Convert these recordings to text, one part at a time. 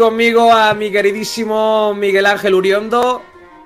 conmigo a mi queridísimo Miguel Ángel Uriondo.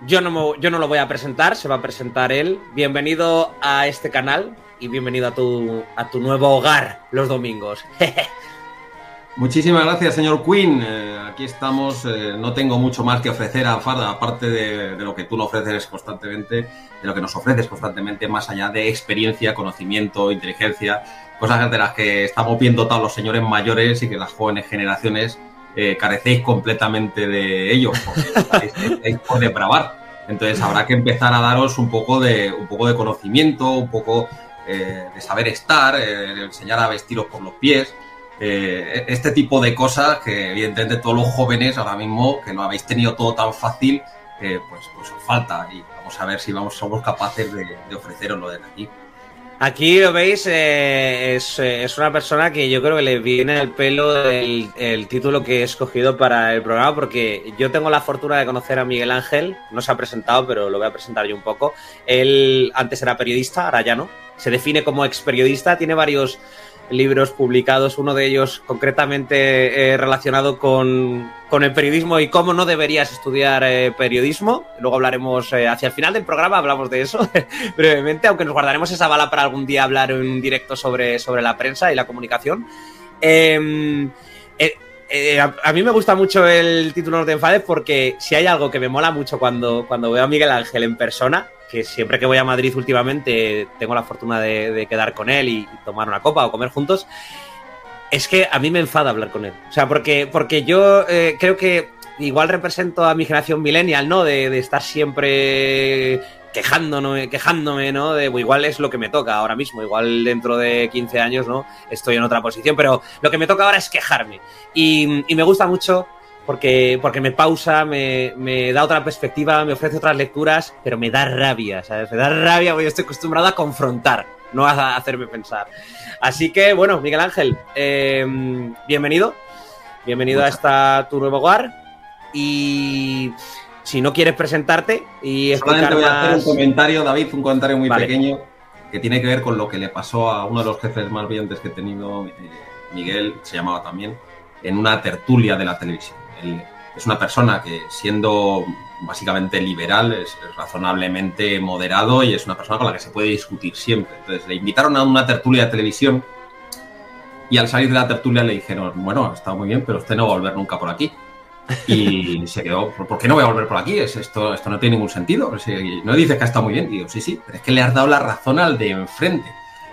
Yo no, yo no lo voy a presentar, se va a presentar él. Bienvenido a este canal y bienvenido a tu, a tu nuevo hogar los domingos. Muchísimas gracias, señor Quinn. Eh, aquí estamos. Eh, no tengo mucho más que ofrecer a Farda, aparte de, lo que tú nos ofreces constantemente, de lo que nos ofreces constantemente, más allá de experiencia, conocimiento, inteligencia, cosas de las que estamos bien dotados los señores mayores y que las jóvenes generaciones eh, carecéis completamente de ello, porque estáis por depravar. Entonces habrá que empezar a daros un poco de, un poco de conocimiento, un poco eh, de saber estar, eh, enseñar a vestiros por los pies. Eh, este tipo de cosas que evidentemente todos los jóvenes ahora mismo que no habéis tenido todo tan fácil, pues, pues os falta y vamos a ver si vamos, somos capaces de, de ofreceroslo desde aquí. Aquí lo veis, eh, es, es, una persona que yo creo que le viene al pelo el, el, título que he escogido para el programa, porque yo tengo la fortuna de conocer a Miguel Ángel, no se ha presentado, pero lo voy a presentar yo un poco. Él antes era periodista, ahora ya no. Se define como ex periodista, tiene varios libros publicados, uno de ellos concretamente eh, relacionado con, con, el periodismo y cómo no deberías estudiar eh, periodismo. Luego hablaremos eh, hacia el final del programa, hablamos de eso brevemente, aunque nos guardaremos esa bala para algún día hablar en un directo sobre, sobre la prensa y la comunicación. Em, a, mí me gusta mucho el título No te enfades porque si hay algo que me mola mucho cuando, cuando veo a Miguel Ángel en persona que siempre que voy a Madrid últimamente tengo la fortuna de, de quedar con él y, y, tomar una copa o comer juntos, es que a mí me enfada hablar con él. O sea, porque, porque yo eh, creo que igual represento a mi generación millennial, ¿no? De, de estar siempre quejándome, quejándome, ¿no? De, igual es lo que me toca ahora mismo, igual dentro de 15 años, ¿no? Estoy en otra posición, pero lo que me toca ahora es quejarme. Y, y me gusta mucho porque, porque me pausa, me, me, da otra perspectiva, me ofrece otras lecturas, pero me da rabia, ¿sabes? Me da rabia porque yo estoy acostumbrado a confrontar, no a hacerme pensar. Así que, bueno, Miguel Ángel, eh, bienvenido. Bienvenido Muchas. a esta tu nuevo hogar. Y si no quieres presentarte y Solamente voy a hacer un comentario, David, un comentario muy vale. pequeño que tiene que ver con lo que le pasó a uno de los jefes más brillantes que he tenido, eh, Miguel, se llamaba también, en una tertulia de la televisión. Él es una persona que siendo básicamente liberal es, razonablemente moderado y es una persona con la que se puede discutir siempre. Entonces le invitaron a una tertulia de televisión y al salir de la tertulia le dijeron, bueno, está muy bien, pero usted no va a volver nunca por aquí. Y se quedó, ¿por qué no voy a volver por aquí? Es, esto, esto no tiene ningún sentido. Si no dices que está muy bien. Y digo, sí, sí, pero es que le has dado la razón al de enfrente.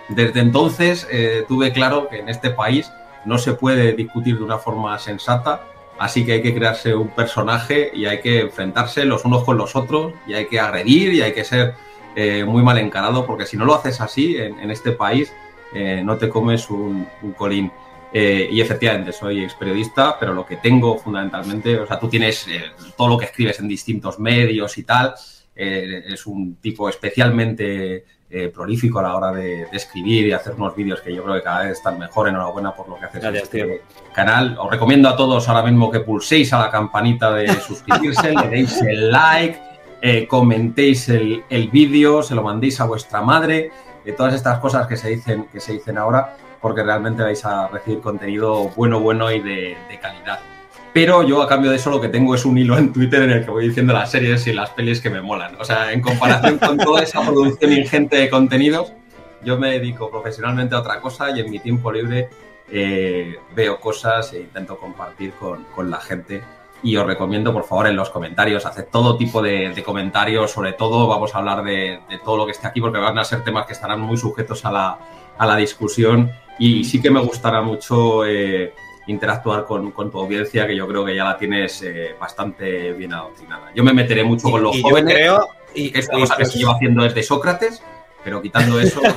Desde entonces eh, tuve claro que en este país no se puede discutir de una forma sensata, así que hay que crearse un personaje y hay que enfrentarse los unos con los otros y hay que agredir y hay que ser eh, muy mal encarado, porque si no lo haces así en, este país, eh, no te comes un, colín. Eh, y efectivamente, soy ex periodista, pero lo que tengo fundamentalmente, o sea, tú tienes todo lo que escribes en distintos medios y tal, es un tipo especialmente eh, prolífico a la hora de, de, escribir y hacer unos vídeos que yo creo que cada vez están mejor. Enhorabuena por lo que haces Gracias, en este tío. canal. Os recomiendo a todos ahora mismo que pulséis a la campanita de suscribirse, le deis el like, eh, comentéis el, el vídeo, se lo mandéis a vuestra madre, de todas estas cosas que se dicen, que se dicen ahora porque realmente vais a recibir contenido bueno, bueno y de, de, calidad. Pero yo a cambio de eso lo que tengo es un hilo en Twitter en el que voy diciendo las series y las pelis que me molan. O sea, en comparación con toda esa producción ingente de contenidos, yo me dedico profesionalmente a otra cosa y en mi tiempo libre eh, veo cosas e intento compartir con, con, la gente. Y os recomiendo, por favor, en los comentarios, haced todo tipo de, comentarios, sobre todo vamos a hablar de, de, todo lo que esté aquí, porque van a ser temas que estarán muy sujetos a la, a la discusión y sí que me gustará mucho eh, interactuar con, con, tu audiencia, que yo creo que ya la tienes eh, bastante bien adoctrinada. Yo me meteré mucho con los y jóvenes. Yo creo, y, esta cosa que se lleva haciendo desde Sócrates, pero quitando eso.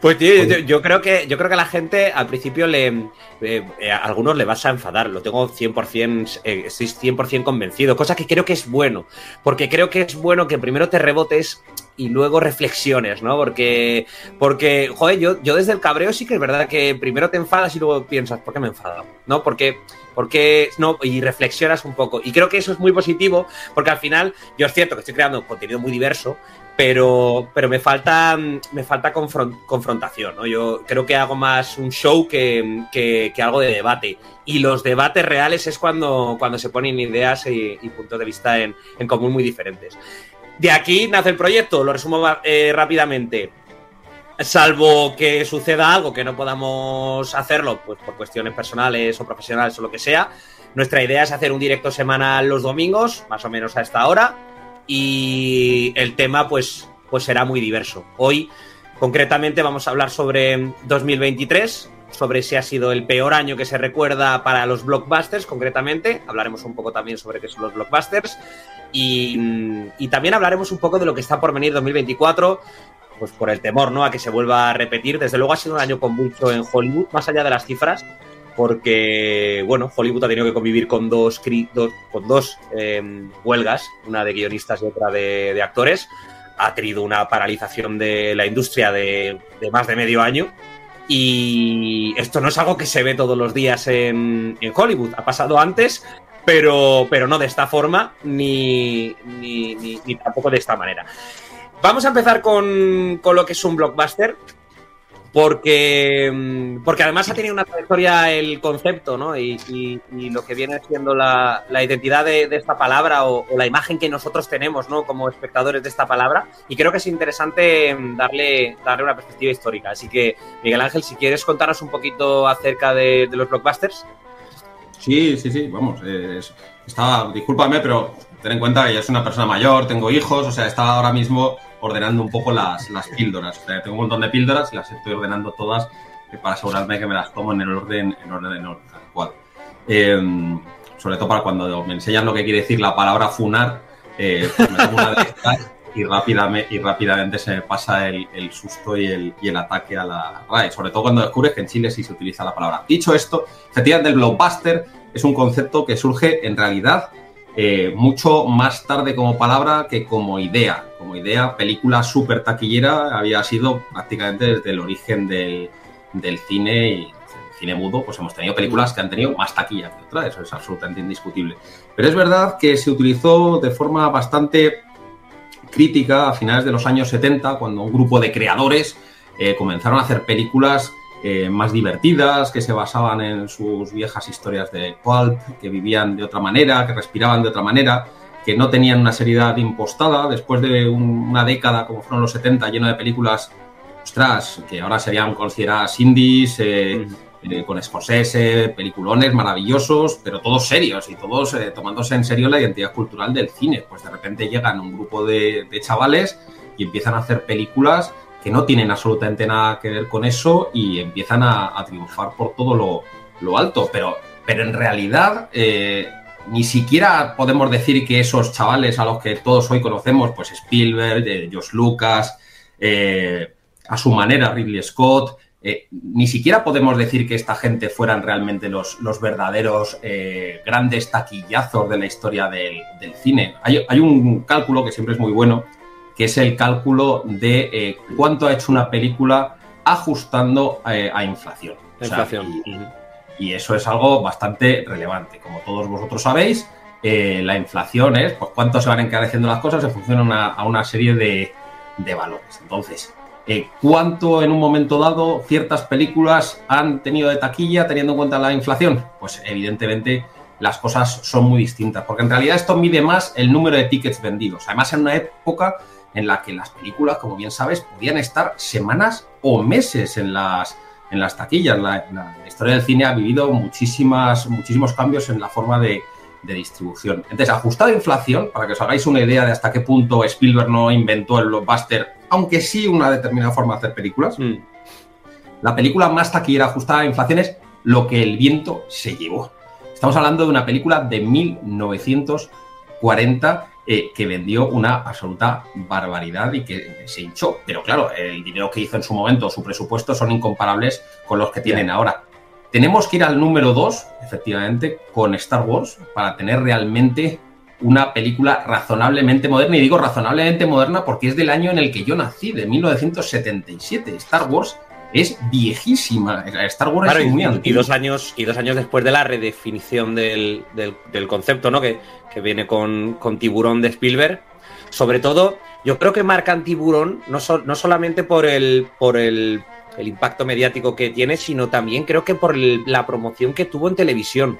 Pues tío, yo, yo, creo que yo creo que a la gente al principio le eh, a algunos le vas a enfadar, lo tengo 100%, eh, estoy 100% convencido, cosa que creo que es bueno, porque creo que es bueno que primero te rebotes y luego reflexiones, ¿no? Porque, porque joder, yo, yo desde el cabreo sí que es verdad que primero te enfadas y luego piensas, ¿por qué me he enfadado? ¿No? Porque porque no y reflexionas un poco y creo que eso es muy positivo porque al final yo es cierto que estoy creando contenido muy diverso pero, pero me falta, me falta confrontación. ¿no? Yo creo que hago más un show que, que, algo de debate. Y los debates reales es cuando, cuando se ponen ideas y, puntos de vista en, en, común muy diferentes. De aquí nace el proyecto, lo resumo eh, rápidamente. Salvo que suceda algo que no podamos hacerlo, pues por cuestiones personales o profesionales o lo que sea, nuestra idea es hacer un directo semanal los domingos, más o menos a esta hora y el tema pues, pues será muy diverso. Hoy concretamente vamos a hablar sobre 2023, sobre si ha sido el peor año que se recuerda para los blockbusters concretamente. Hablaremos un poco también sobre qué son los blockbusters y, y también hablaremos un poco de lo que está por venir 2024 pues por el temor ¿no? a que se vuelva a repetir. Desde luego ha sido un año convulso en Hollywood, más allá de las cifras porque, bueno, Hollywood ha tenido que convivir con dos, con dos em, huelgas, una de guionistas y otra de, actores. Ha tenido una paralización de la industria de, más de medio año. Y esto no es algo que se ve todos los días en, Hollywood. Ha pasado antes, pero, pero no de esta forma ni, ni, tampoco de esta manera. Vamos a empezar con, con, lo que es un blockbuster porque, mm, porque además ha tenido una trayectoria el concepto, ¿no? Y, lo que viene siendo la, identidad de, esta palabra o, la imagen que nosotros tenemos, ¿no? Como espectadores de esta palabra. Y creo que es interesante mm, darle, darle una perspectiva histórica. Así que, Miguel Ángel, si quieres contarnos un poquito acerca de, los blockbusters. Sí, sí, sí, vamos. estaba, discúlpame, pero ten en cuenta que yo soy una persona mayor, tengo hijos, o sea, estaba ahora mismo ordenando un poco las, las píldoras. O sea, tengo un montón de píldoras y las estoy ordenando todas eh, para asegurarme que me las tomo en el orden, en orden, adecuado. Em, sobre todo para cuando me enseñan lo que quiere decir la palabra funar, eh, pues me tomo una de estas y rápidamente, y rápidamente se me pasa el, el susto y el, y el, ataque a la RAE. Sobre todo cuando descubres que en Chile sí se utiliza la palabra. Dicho esto, efectivamente el blockbuster es un concepto que surge en realidad eh, mucho más tarde como palabra que como idea. Como idea, película súper taquillera había sido prácticamente desde el origen del, cine y cine mudo, pues hemos tenido películas que han tenido más taquilla que otras, eso es absolutamente indiscutible. Pero es verdad que se utilizó de forma bastante crítica a finales de los años 70, cuando un grupo de creadores eh, comenzaron a hacer películas eh, más divertidas, que se basaban en sus viejas historias de pulp, que vivían de otra manera, que respiraban de otra manera, que no tenían una seriedad impostada. Después de una década, como fueron los 70, lleno de películas, ostras, que ahora serían consideradas indies, eh, eh, con Scorsese, peliculones maravillosos, pero todos serios y todos tomándose en serio la identidad cultural del cine. Pues de repente llegan un grupo de chavales y empiezan a hacer películas que no tienen absolutamente nada que ver con eso y empiezan a, triunfar por todo lo, alto. Pero, pero en realidad eh, ni siquiera podemos decir que esos chavales a los que todos hoy conocemos, pues Spielberg, eh, Josh Lucas, eh, a su manera Ridley Scott, ni siquiera podemos decir que esta gente fueran realmente los, los verdaderos grandes taquillazos de la historia del, cine. Hay, un cálculo que siempre es muy bueno, que es el cálculo de eh, cuánto ha hecho una película ajustando eh, a inflación. y, eso es algo bastante relevante. Como todos vosotros sabéis, eh, la inflación es pues, cuánto se van encareciendo las cosas en función a una serie de, de valores. Entonces, ¿cuánto en un momento dado ciertas películas han tenido de taquilla teniendo en cuenta la inflación? Pues evidentemente las cosas son muy distintas, porque en realidad esto mide más el número de tickets vendidos. Además, en una época en la que las películas, como bien sabes, podían estar semanas o meses en las, en las taquillas. La, historia del cine ha vivido muchísimas, muchísimos cambios en la forma de, distribución. Entonces, ajustado a inflación, para que os hagáis una idea de hasta qué punto Spielberg no inventó el blockbuster, aunque sí una determinada forma de hacer películas, mm. la película más taquillera ajustada a inflación es Lo que el viento se llevó. Estamos hablando de una película de 1940 eh, que vendió una absoluta barbaridad y que se hinchó. Pero claro, el dinero que hizo en su momento, su presupuesto, son incomparables con los que tienen ahora. Tenemos que ir al número 2, efectivamente, con Star Wars, para tener realmente una película razonablemente moderna, y digo razonablemente moderna porque es del año en el que yo nací, de 1977. Star Wars es viejísima. Star Wars es muy y, y, dos años Y dos años después de la redefinición del, concepto, ¿no? Que, viene con, Tiburón de Spielberg. Sobre todo, yo creo que marcan Tiburón no, no solamente por el, por el, impacto mediático que tiene, sino también creo que por la promoción que tuvo en televisión.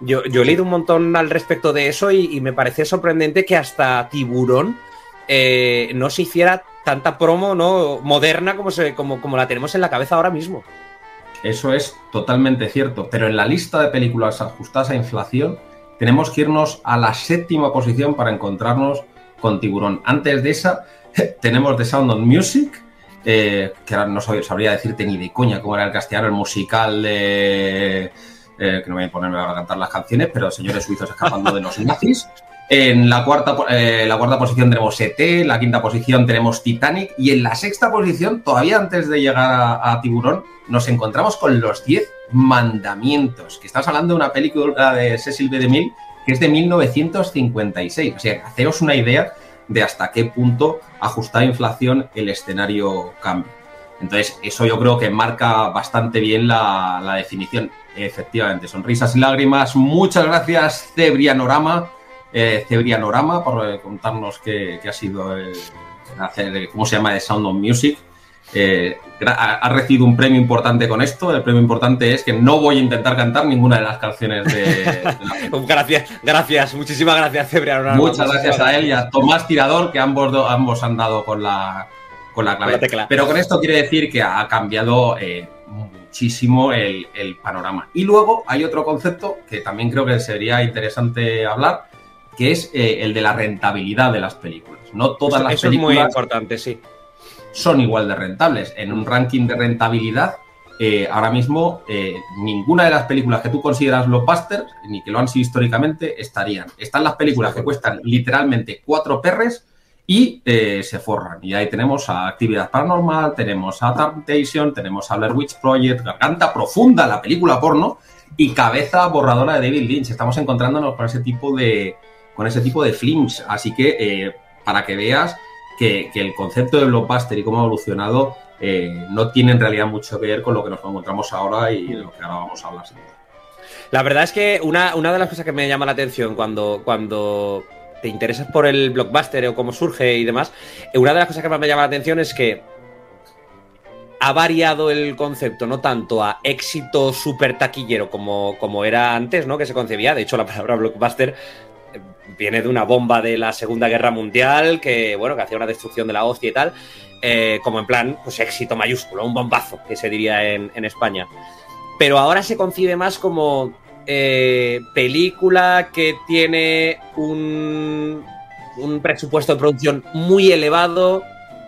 Yo, he leído un montón al respecto de eso y, me parece sorprendente que hasta Tiburón eh, no se hiciera tanta promo ¿no? moderna como, se, como, como la tenemos en la cabeza ahora mismo. Eso es totalmente cierto, pero en la lista de películas ajustadas a inflación tenemos que irnos a la séptima posición para encontrarnos con Tiburón. Antes de esa tenemos The Sound of Music, eh, que ahora no sabría decirte ni de coña cómo era el castellano, el musical de... Eh, que no voy a ponerme a cantar las canciones, pero señores suizos escapando de los nazis. En la cuarta, eh, la cuarta posición tenemos ET, en la quinta posición tenemos Titanic y en la sexta posición, todavía antes de llegar a, Tiburón, nos encontramos con los 10 mandamientos, que estás hablando de una película de Cecil B. DeMille que es de 1956. O sea, haceros una idea de hasta qué punto ajustar inflación el escenario cambia. Entonces, eso yo creo que marca bastante bien la, la definición. Efectivamente, sonrisas y lágrimas. Muchas gracias, Cebrianorama, eh, Cebrianorama, por eh, contarnos qué, ha sido hacer, cómo se llama, The Sound of Music. Eh, ha, recibido un premio importante con esto. El premio importante es que no voy a intentar cantar ninguna de las canciones de, Gracias, gracias, muchísimas gracias, Cebrianorama. Muchas gracias a él y a Tomás Tirador, que ambos, ambos han dado con la, con la clave. Pero con esto quiere decir que ha cambiado muchísimo el, panorama. Y luego hay otro concepto que también creo que sería interesante hablar, que es eh, el de la rentabilidad de las películas. No todas las películas. Es muy importante, sí. Son igual de rentables. En un ranking de rentabilidad, eh, ahora mismo eh, ninguna de las películas que tú consideras blockbusters, ni que lo han sido históricamente, estarían. Están las películas que cuestan literalmente cuatro perres y eh, se forran. Y ahí tenemos a Actividad Paranormal, tenemos a Temptation, tenemos a Blair Witch Project, Garganta Profunda, la película porno, y Cabeza Borradora de David Lynch. Estamos encontrándonos con ese tipo de, con ese tipo de films. Así que eh, para que veas que, el concepto de blockbuster y cómo ha evolucionado eh, no tiene en realidad mucho que ver con lo que nos encontramos ahora y lo que ahora vamos a hablar. La verdad es que una, una de las cosas que me llama la atención cuando, cuando te interesas por el blockbuster o cómo surge y demás, eh, una de las cosas que más me llama la atención es que ha variado el concepto, no tanto a éxito súper taquillero como, como era antes, ¿no? Que se concebía. De hecho, la palabra blockbuster viene de una bomba de la Segunda Guerra Mundial que, bueno, que hacía una destrucción de la hostia y tal. Eh, como en plan, pues éxito mayúsculo, un bombazo, que se diría en, España. Pero ahora se concibe más como eh, película que tiene un, un presupuesto de producción muy elevado,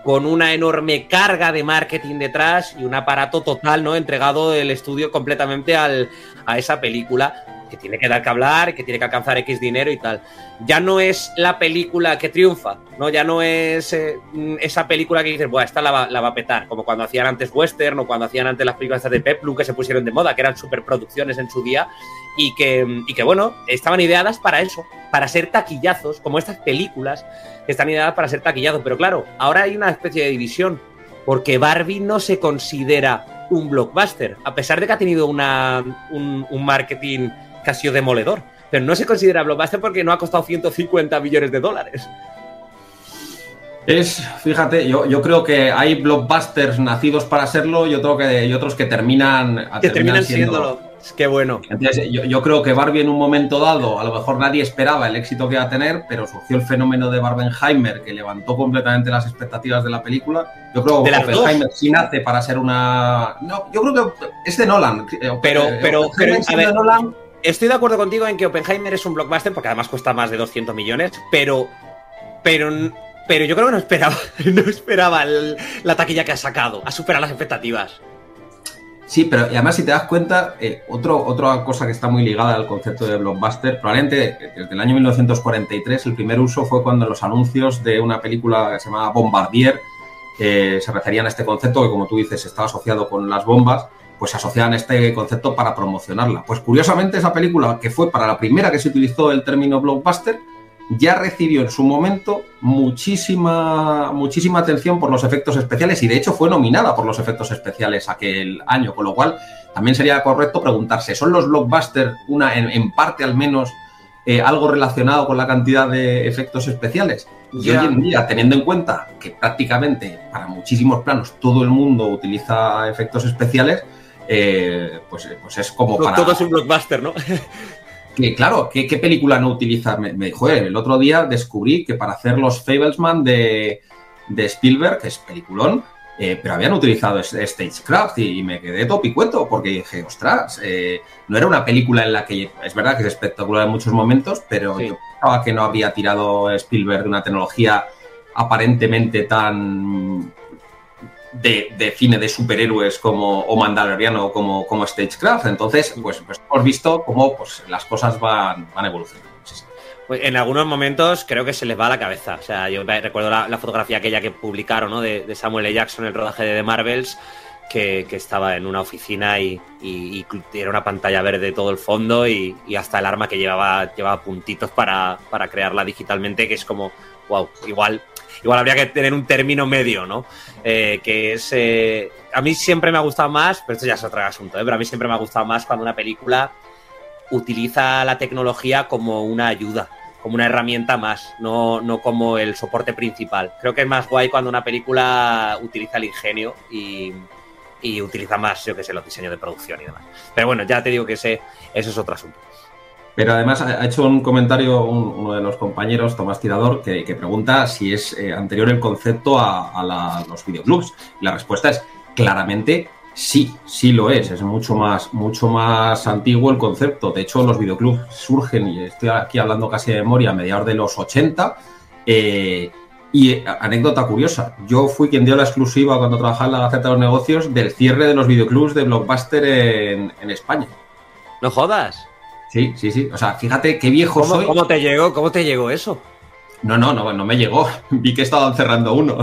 con una enorme carga de marketing detrás y un aparato total, ¿no? Entregado el estudio completamente al, a esa película que tiene que dar que hablar, que tiene que alcanzar X dinero y tal. Ya no es la película que triunfa, ¿no? Ya no es eh, esa película que dices, bueno, esta la va, a petar, como cuando hacían antes western o cuando hacían antes las películas de Peplum que se pusieron de moda, que eran superproducciones en su día y que, y que, bueno, estaban ideadas para eso, para ser taquillazos, como estas películas que están ideadas para ser taquillazos. Pero claro, ahora hay una especie de división, porque Barbie no se considera un blockbuster, a pesar de que ha tenido una, un, un marketing sido demoledor. Pero no se considera blockbuster porque no ha costado 150 millones de dólares. Es, fíjate, yo, yo creo que hay blockbusters nacidos para serlo y, otro que, y otros que terminan, que terminan, siéndolo. Qué bueno. Entonces, yo, yo, creo que Barbie en un momento dado, a lo mejor nadie esperaba el éxito que iba a tener, pero surgió el fenómeno de Barbenheimer que levantó completamente las expectativas de la película. Yo creo que Barbenheimer sí nace para ser una. No, yo creo que es de Nolan. Pero, pero, pero, de Nolan, Estoy de acuerdo contigo en que Oppenheimer es un blockbuster porque además cuesta más de 200 millones, pero pero pero yo creo que no esperaba no esperaba la taquilla que ha sacado, ha superado las expectativas. Sí, pero además si te das cuenta, eh, otro, otra cosa que está muy ligada al concepto de blockbuster, probablemente desde el año 1943 el primer uso fue cuando los anuncios de una película que se llamaba Bombardier eh, se referían a este concepto que como tú dices estaba asociado con las bombas pues asociaban este concepto para promocionarla. Pues curiosamente esa película, que fue para la primera que se utilizó el término blockbuster, ya recibió en su momento muchísima, muchísima atención por los efectos especiales y de hecho fue nominada por los efectos especiales aquel año, con lo cual también sería correcto preguntarse, ¿son los blockbusters una, en, parte al menos eh, algo relacionado con la cantidad de efectos especiales? Y hoy en día, teniendo en cuenta que prácticamente para muchísimos planos todo el mundo utiliza efectos especiales, eh, pues, pues, es como para... Todo es un blockbuster, ¿no? que claro, ¿qué, película no utiliza? Me, dijo, el otro día descubrí que para hacer los Fablesman de, de Spielberg, que es peliculón, eh, pero habían utilizado Stagecraft y, me quedé topicueto porque dije, ostras, eh, no era una película en la que es verdad que es espectacular en muchos momentos, pero yo pensaba que no había tirado Spielberg de una tecnología aparentemente tan de, cine de superhéroes como o Mandaloriano o como, como Stagecraft. Entonces, pues, pues hemos visto cómo pues, las cosas van, van evolucionando. Pues en algunos momentos creo que se les va a la cabeza. O sea, yo recuerdo la, fotografía aquella que publicaron ¿no? de, Samuel L. Jackson, el rodaje de The Marvels, que, estaba en una oficina y, era una pantalla verde todo el fondo y, hasta el arma que llevaba, llevaba puntitos para, para crearla digitalmente, que es como, wow, igual igual habría que tener un término medio, ¿no? Eh, que es. Eh, a mí siempre me ha gustado más, pero esto ya es otro asunto, ¿eh? pero a mí siempre me ha gustado más cuando una película utiliza la tecnología como una ayuda, como una herramienta más, no, no como el soporte principal. Creo que es más guay cuando una película utiliza el ingenio y, utiliza más, yo que sé, los diseños de producción y demás. Pero bueno, ya te digo que ese, ese es otro asunto. Pero además ha hecho un comentario uno de los compañeros, Tomás Tirador, que, pregunta si es eh, anterior el concepto a, los videoclubs. La respuesta es claramente sí, sí lo es. Es mucho más, mucho más antiguo el concepto. De hecho, los videoclubs surgen, y estoy aquí hablando casi de memoria, a mediados de los 80. Eh, y eh, anécdota curiosa, yo fui quien dio la exclusiva cuando trabajaba en la Gaceta de los Negocios del cierre de los videoclubs de Blockbuster en España. No jodas. Sí, sí, sí. O sea, fíjate qué viejo ¿Cómo, soy. ¿Cómo te llegó? ¿Cómo te llegó eso? No, no, no, no me llegó. Vi que estaban cerrando uno.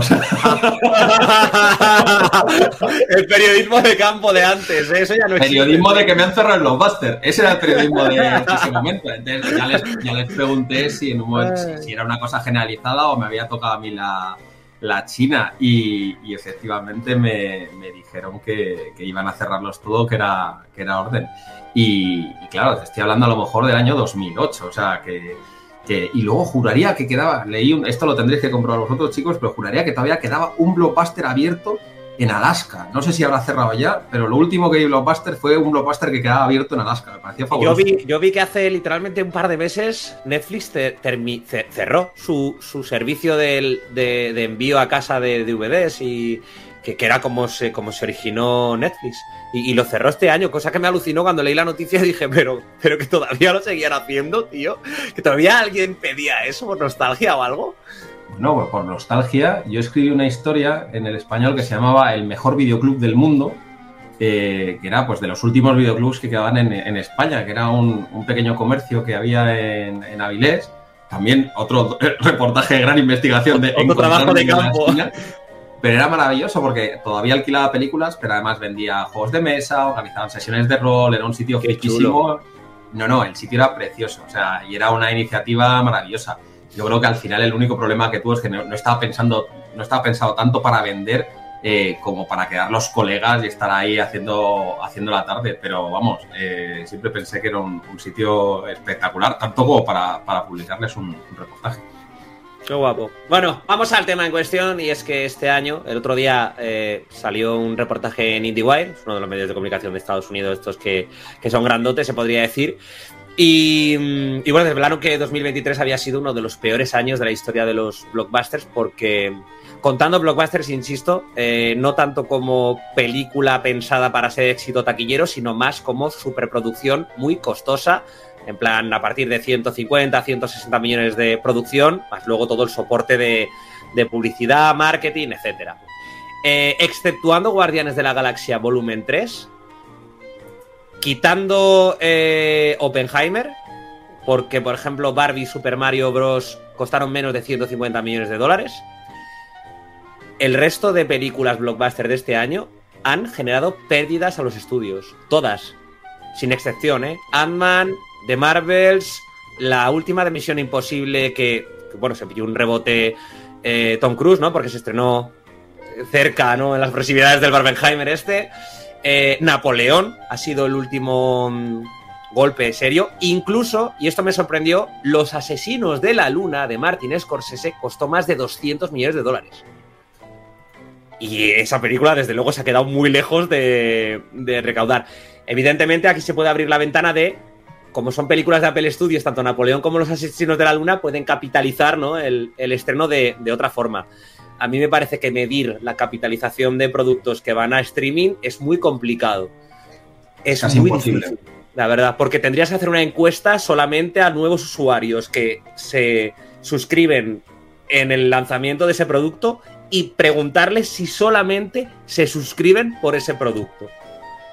el periodismo de campo de antes, ¿eh? eso ya no existe. Periodismo de que me han cerrado los Buster. Ese era el periodismo de ese momento. Entonces ya les, ya les pregunté si, en un si, era una cosa generalizada o me había tocado a mí la, la China. Y, efectivamente me, me dijeron que, que, iban a cerrarlos todo, que era, que era orden. Y, claro, estoy hablando a lo mejor del año 2008, o sea, que, y luego juraría que quedaba, leí, un, esto lo tendréis que comprobar vosotros chicos, pero juraría que todavía quedaba un blockbuster abierto en Alaska. No sé si habrá cerrado ya, pero lo último que vi Blockbuster fue un Blockbuster que quedaba abierto en Alaska. Me pareció fabuloso. Yo vi, que hace literalmente un par de meses Netflix cerró su, servicio de, envío a casa de DVDs y, que, era como se, como se originó Netflix. Y, lo cerró este año, cosa que me alucinó cuando leí la noticia y dije, pero, pero que todavía lo seguían haciendo, tío. Que todavía alguien pedía eso por nostalgia o algo. Pues por nostalgia, yo escribí una historia en el español que se llamaba El mejor videoclub del mundo, eh, que era pues de los últimos videoclubs que quedaban en, España, que era un, pequeño comercio que había en, en Avilés. También otro reportaje de gran investigación de otro trabajo de campo. Pero era maravilloso porque todavía alquilaba películas, pero además vendía juegos de mesa, organizaban sesiones de rol, era un sitio fichísimo. No, no, el sitio era precioso, o sea, y era una iniciativa maravillosa. Yo creo que al final el único problema que tuvo es que no, estaba pensando, no estaba pensado tanto para vender eh, como para quedar los colegas y estar ahí haciendo, haciendo la tarde. Pero vamos, eh, siempre pensé que era un, sitio espectacular, tanto como para, publicarles un reportaje. Qué guapo. Bueno, vamos al tema en cuestión y es que este año, el otro día, eh, salió un reportaje en IndieWire, uno de los medios de comunicación de Estados Unidos, estos que, son grandotes, se podría decir. Y, mm, y bueno, desvelaron que 2023 había sido uno de los peores años de la historia de los blockbusters porque contando blockbusters, insisto, eh, no tanto como película pensada para ser éxito taquillero, sino más como superproducción muy costosa en plan a partir de 150, 160 millones de producción, más luego todo el soporte de, publicidad, marketing, etc. Eh, exceptuando Guardianes de la Galaxia Volumen 3, quitando eh, Oppenheimer, porque por ejemplo Barbie y Super Mario Bros. costaron menos de 150 millones de dólares, el resto de películas blockbuster de este año han generado pérdidas a los estudios. Todas. Sin excepción, ¿eh? Ant-Man, The Marvels, la última de Misión Imposible que, bueno, se pilló un rebote eh, Tom Cruise, ¿no? Porque se estrenó cerca, ¿no? En las proximidades del Barbenheimer este. Eh, Napoleón ha sido el último mm, golpe serio. Incluso, y esto me sorprendió, Los Asesinos de la Luna de Martin Scorsese costó más de 200 millones de dólares. Y esa película, desde luego, se ha quedado muy lejos de, recaudar. Evidentemente, aquí se puede abrir la ventana de, como son películas de Apple Studios, tanto Napoleón como Los Asesinos de la Luna pueden capitalizar ¿no? el, estreno de, otra forma. A mí me parece que medir la capitalización de productos que van a streaming es muy complicado. Es muy imposible. difícil, la verdad, porque tendrías que hacer una encuesta solamente a nuevos usuarios que se suscriben en el lanzamiento de ese producto y preguntarles si solamente se suscriben por ese producto.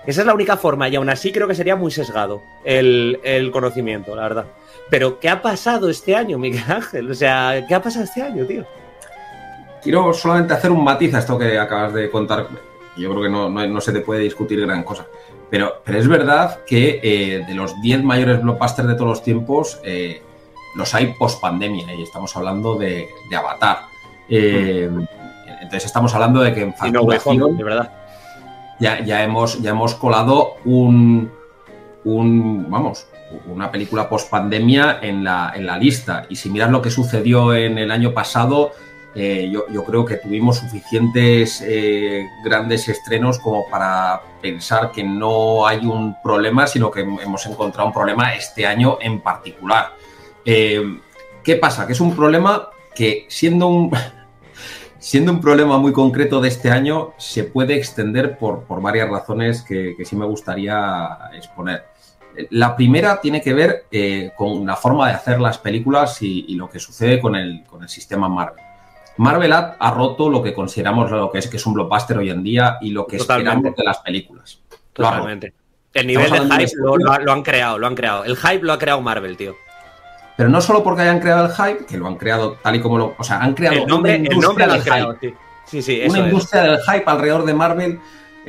Esa es la única forma y aún así creo que sería muy sesgado el, conocimiento, la verdad. Pero, ¿qué ha pasado este año, Miguel Ángel? O sea, ¿qué ha pasado este año, tío? Quiero solamente hacer un matiz a esto que acabas de contar. Yo creo que no, se te puede discutir gran cosa. Pero, pero es verdad que eh, de los 10 mayores blockbusters de todos los tiempos, eh, los hay post pandemia y estamos hablando de, Avatar. Eh, entonces estamos hablando de que en facturación, de verdad. Ya, ya, hemos, ya hemos colado un, un vamos, una película post pandemia en la, en la lista. Y si miras lo que sucedió en el año pasado, eh, yo, creo que tuvimos suficientes eh, grandes estrenos como para pensar que no hay un problema, sino que hemos encontrado un problema este año en particular. Eh, ¿Qué pasa? Que es un problema que siendo un, siendo un problema muy concreto de este año, se puede extender por, varias razones que, sí me gustaría exponer. La primera tiene que ver con la forma de hacer las películas y, lo que sucede con el, con el sistema Marvel. Marvel ha, roto lo que consideramos lo que es que es un blockbuster hoy en día y lo que esperamos de las películas. Totalmente. El nivel de hype lo, han creado, lo han creado. El hype lo ha creado Marvel, tío. Pero no solo porque hayan creado el hype, que lo han creado tal y como lo. O sea, han creado el nombre, una industria del hype. Sí, sí, una industria del hype alrededor de Marvel.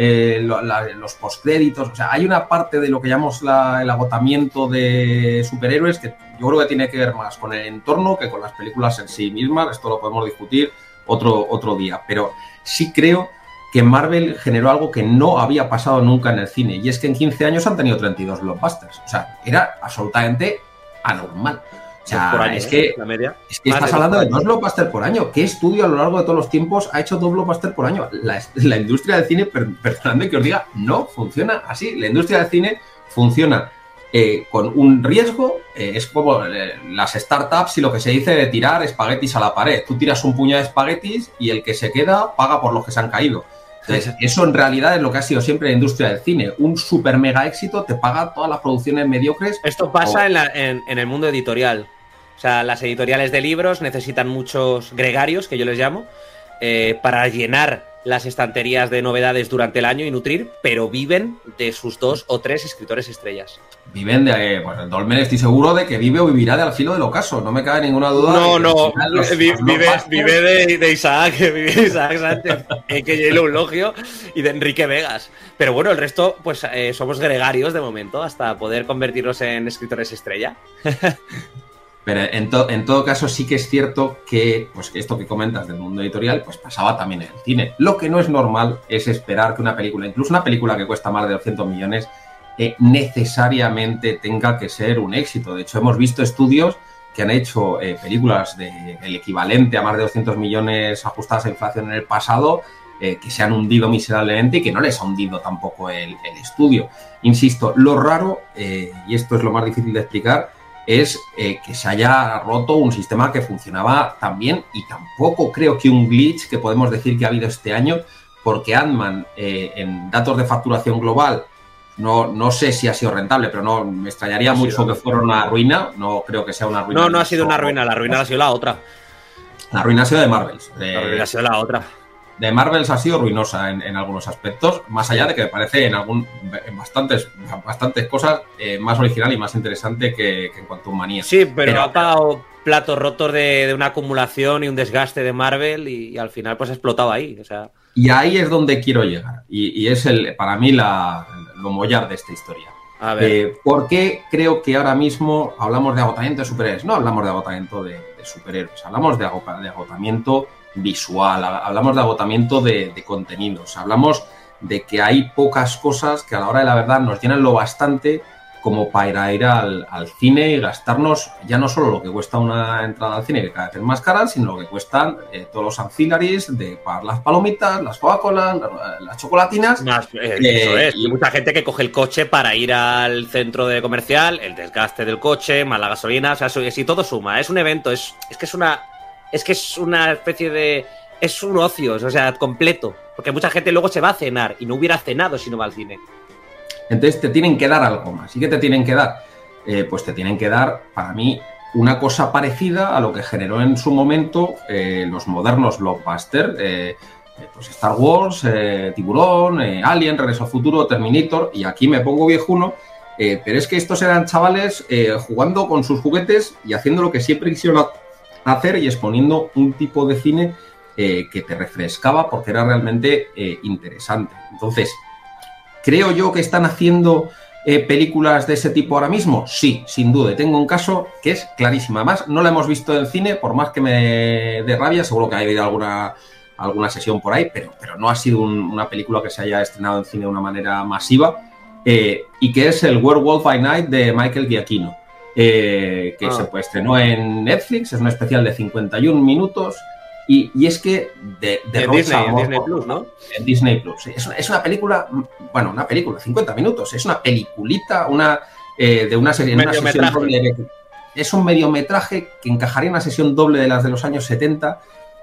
Eh, los postcréditos, o sea, hay una parte de lo que llamamos el agotamiento de superhéroes que yo creo que tiene que ver más con el entorno que con las películas en sí mismas, esto lo podemos discutir otro, otro día, pero sí creo que Marvel generó algo que no había pasado nunca en el cine, y es que en 15 años han tenido 32 blockbusters, o sea, era absolutamente anormal es, que, la media. es que estás hablando de dos blockbusters por año. ¿Qué estudio a lo largo de todos los tiempos ha hecho dos blockbusters por año? La, industria del cine, perdonadme que os diga, no funciona así. La industria del cine funciona eh, con un riesgo. Eh, es como eh, las startups y lo que se dice de tirar espaguetis a la pared. Tú tiras un puñado de espaguetis y el que se queda paga por los que se han caído. Entonces, eso en realidad es lo que ha sido siempre la industria del cine. Un super mega éxito te paga todas las producciones mediocres. Esto pasa en, en el mundo editorial. O sea, las editoriales de libros necesitan muchos gregarios, que yo les llamo, eh, para llenar las estanterías de novedades durante el año y nutrir, pero viven de sus dos o tres escritores estrellas. Viven de. Eh, pues Dolmen estoy seguro de que vive o vivirá de al filo del ocaso, no me cabe ninguna duda. No, no, vive, de, Isaac, vive de Isaac Sánchez, que un logio y de Enrique Vegas. Pero bueno, el resto, pues eh, somos gregarios de momento, hasta poder convertirnos en escritores estrella. Pero en, todo caso sí que es cierto que, pues, esto que comentas del mundo editorial, pues pasaba también en el cine. Lo que no es normal es esperar que una película, incluso una película que cuesta más de 200 millones, eh, necesariamente tenga que ser un éxito. De hecho, hemos visto estudios que han hecho eh, películas del equivalente a más de 200 millones ajustadas a inflación en el pasado, eh, que se han hundido miserablemente y que no les ha hundido tampoco el, estudio. Insisto, lo raro, y esto es lo más difícil de explicar, es que se haya roto un sistema que funcionaba tan bien y tampoco creo que un glitch que podemos decir que ha habido este año, porque Antman eh, en datos de facturación global no, no sé si ha sido rentable, pero no me extrañaría mucho que fuera una ruina. No creo que sea una ruina. No, no ha sido una ruina, la ruina ha sido la otra. La ruina ha sido de Marvel. La ruina ha sido la otra de Marvels ha sido ruinosa en, algunos aspectos, más allá de que me parece en, algún, en bastantes, bastantes cosas eh, más original y más interesante que, en cuanto a manía. Sí, pero, ha pagado platos rotos de, una acumulación y un desgaste de Marvel y, al final pues ha explotado ahí. O sea... Y ahí es donde quiero llegar. Y, es el, para mí la, lo mollar de esta historia. A ver. Eh, ¿Por qué creo que ahora mismo hablamos de agotamiento de superhéroes? No hablamos de agotamiento de, superhéroes, hablamos de, agotamiento visual, hablamos de agotamiento de, de contenidos, hablamos de que hay pocas cosas que a la hora de la verdad nos llenan lo bastante como para ir al, cine y gastarnos ya no solo lo que cuesta una entrada al cine, que cada vez es más cara, sino lo que cuestan eh, todos los ancillaries de para las palomitas, las Coca-Cola, las, chocolatinas. Eh, eso es. Y mucha gente que coge el coche para ir al centro de comercial, el desgaste del coche, más la gasolina, o sea, si todo suma. Es un evento, es, es que es una. Es que es una especie de. Es un ocio, o sea, completo. Porque mucha gente luego se va a cenar y no hubiera cenado si no va al cine. Entonces te tienen que dar algo más. ¿Y qué te tienen que dar? Eh, pues te tienen que dar, para mí, una cosa parecida a lo que generó en su momento eh, los modernos blockbusters. Eh, pues Star Wars, Tiburón, Alien, Regreso al Futuro, Terminator, y aquí me pongo viejuno, pero es que estos eran chavales jugando con sus juguetes y haciendo lo que siempre quisieron hacer y exponiendo un tipo de cine que te refrescaba porque era realmente interesante. Entonces, ¿Creo yo que están haciendo eh, películas de ese tipo ahora mismo? Sí, sin duda. Tengo un caso que es clarísimo. Además, no la hemos visto en cine, por más que me dé rabia, seguro que ha habido alguna, alguna sesión por ahí, pero, pero no ha sido una película que se haya estrenado en cine de una manera masiva. Eh, y que es el Werewolf by Night de Michael Giacchino, eh, que ah. se estrenó en Netflix, es un especial de 51 minutos y, es que de, de en, Disney, en Disney Plus, ¿no? En Disney Plus. Es una, es una, película, bueno, una película, 50 minutos. Es una peliculita, una eh, de una serie. Una sesión doble es un mediometraje que encajaría en una sesión doble de las de los años 70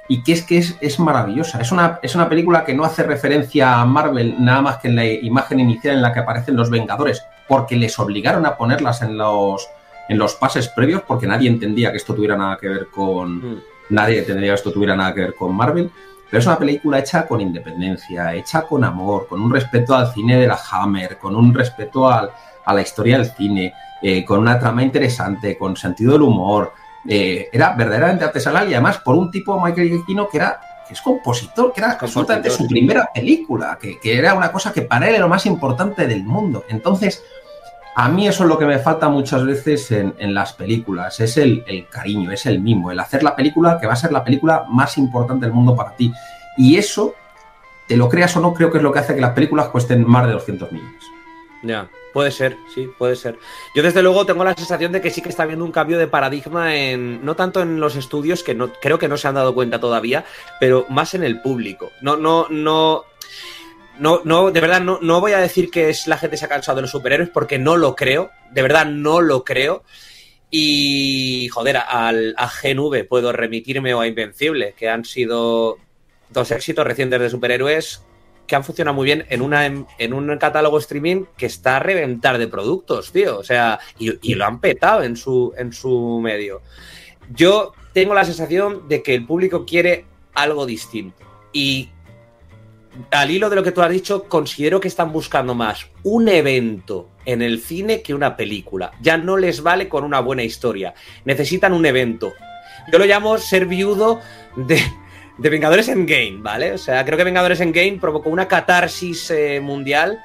y que es que es, es, maravillosa. Es una, es una película que no hace referencia a Marvel nada más que en la imagen inicial en la que aparecen los Vengadores, porque les obligaron a ponerlas en los, en los pases previos, porque nadie entendía que esto tuviera nada que ver con. Mm nadie tendría que esto tuviera nada que ver con Marvel, pero es una película hecha con independencia, hecha con amor, con un respeto al cine de la Hammer, con un respeto a la historia del cine, eh, con una trama interesante, con sentido del humor. Eh, era verdaderamente artesanal y además por un tipo, Michael Giacchino, que era que es compositor, que era absolutamente su primera película, que, que, era una cosa que para él era lo más importante del mundo. Entonces, a mí eso es lo que me falta muchas veces en, las películas, es el, cariño, es el mimo, el hacer la película que va a ser la película más importante del mundo para ti. Y eso, te lo creas o no, creo que es lo que hace que las películas cuesten más de 200 millones. Ya, puede ser, sí, puede ser. Yo desde luego tengo la sensación de que sí que está habiendo un cambio de paradigma en, no tanto en los estudios, que no, creo que no se han dado cuenta todavía, pero más en el público. No, no, no, no, no, de verdad, no, no voy a decir que es la gente se ha cansado de los superhéroes porque no lo creo. De verdad, no lo creo. Y, joder, al, a GNV puedo remitirme o a Invencible, que han sido dos éxitos recientes de superhéroes que han funcionado muy bien en, una, en, un catálogo streaming que está a reventar de productos, tío. O sea, y, y, lo han petado en su, en su medio. Yo tengo la sensación de que el público quiere algo distinto. Y al hilo de lo que tú has dicho, considero que están buscando más un evento en el cine que una película. Ya no les vale con una buena historia. Necesitan un evento. Yo lo llamo ser viudo de, de Vengadores Game, ¿vale? O sea, creo que Vengadores Game provocó una catarsis eh, mundial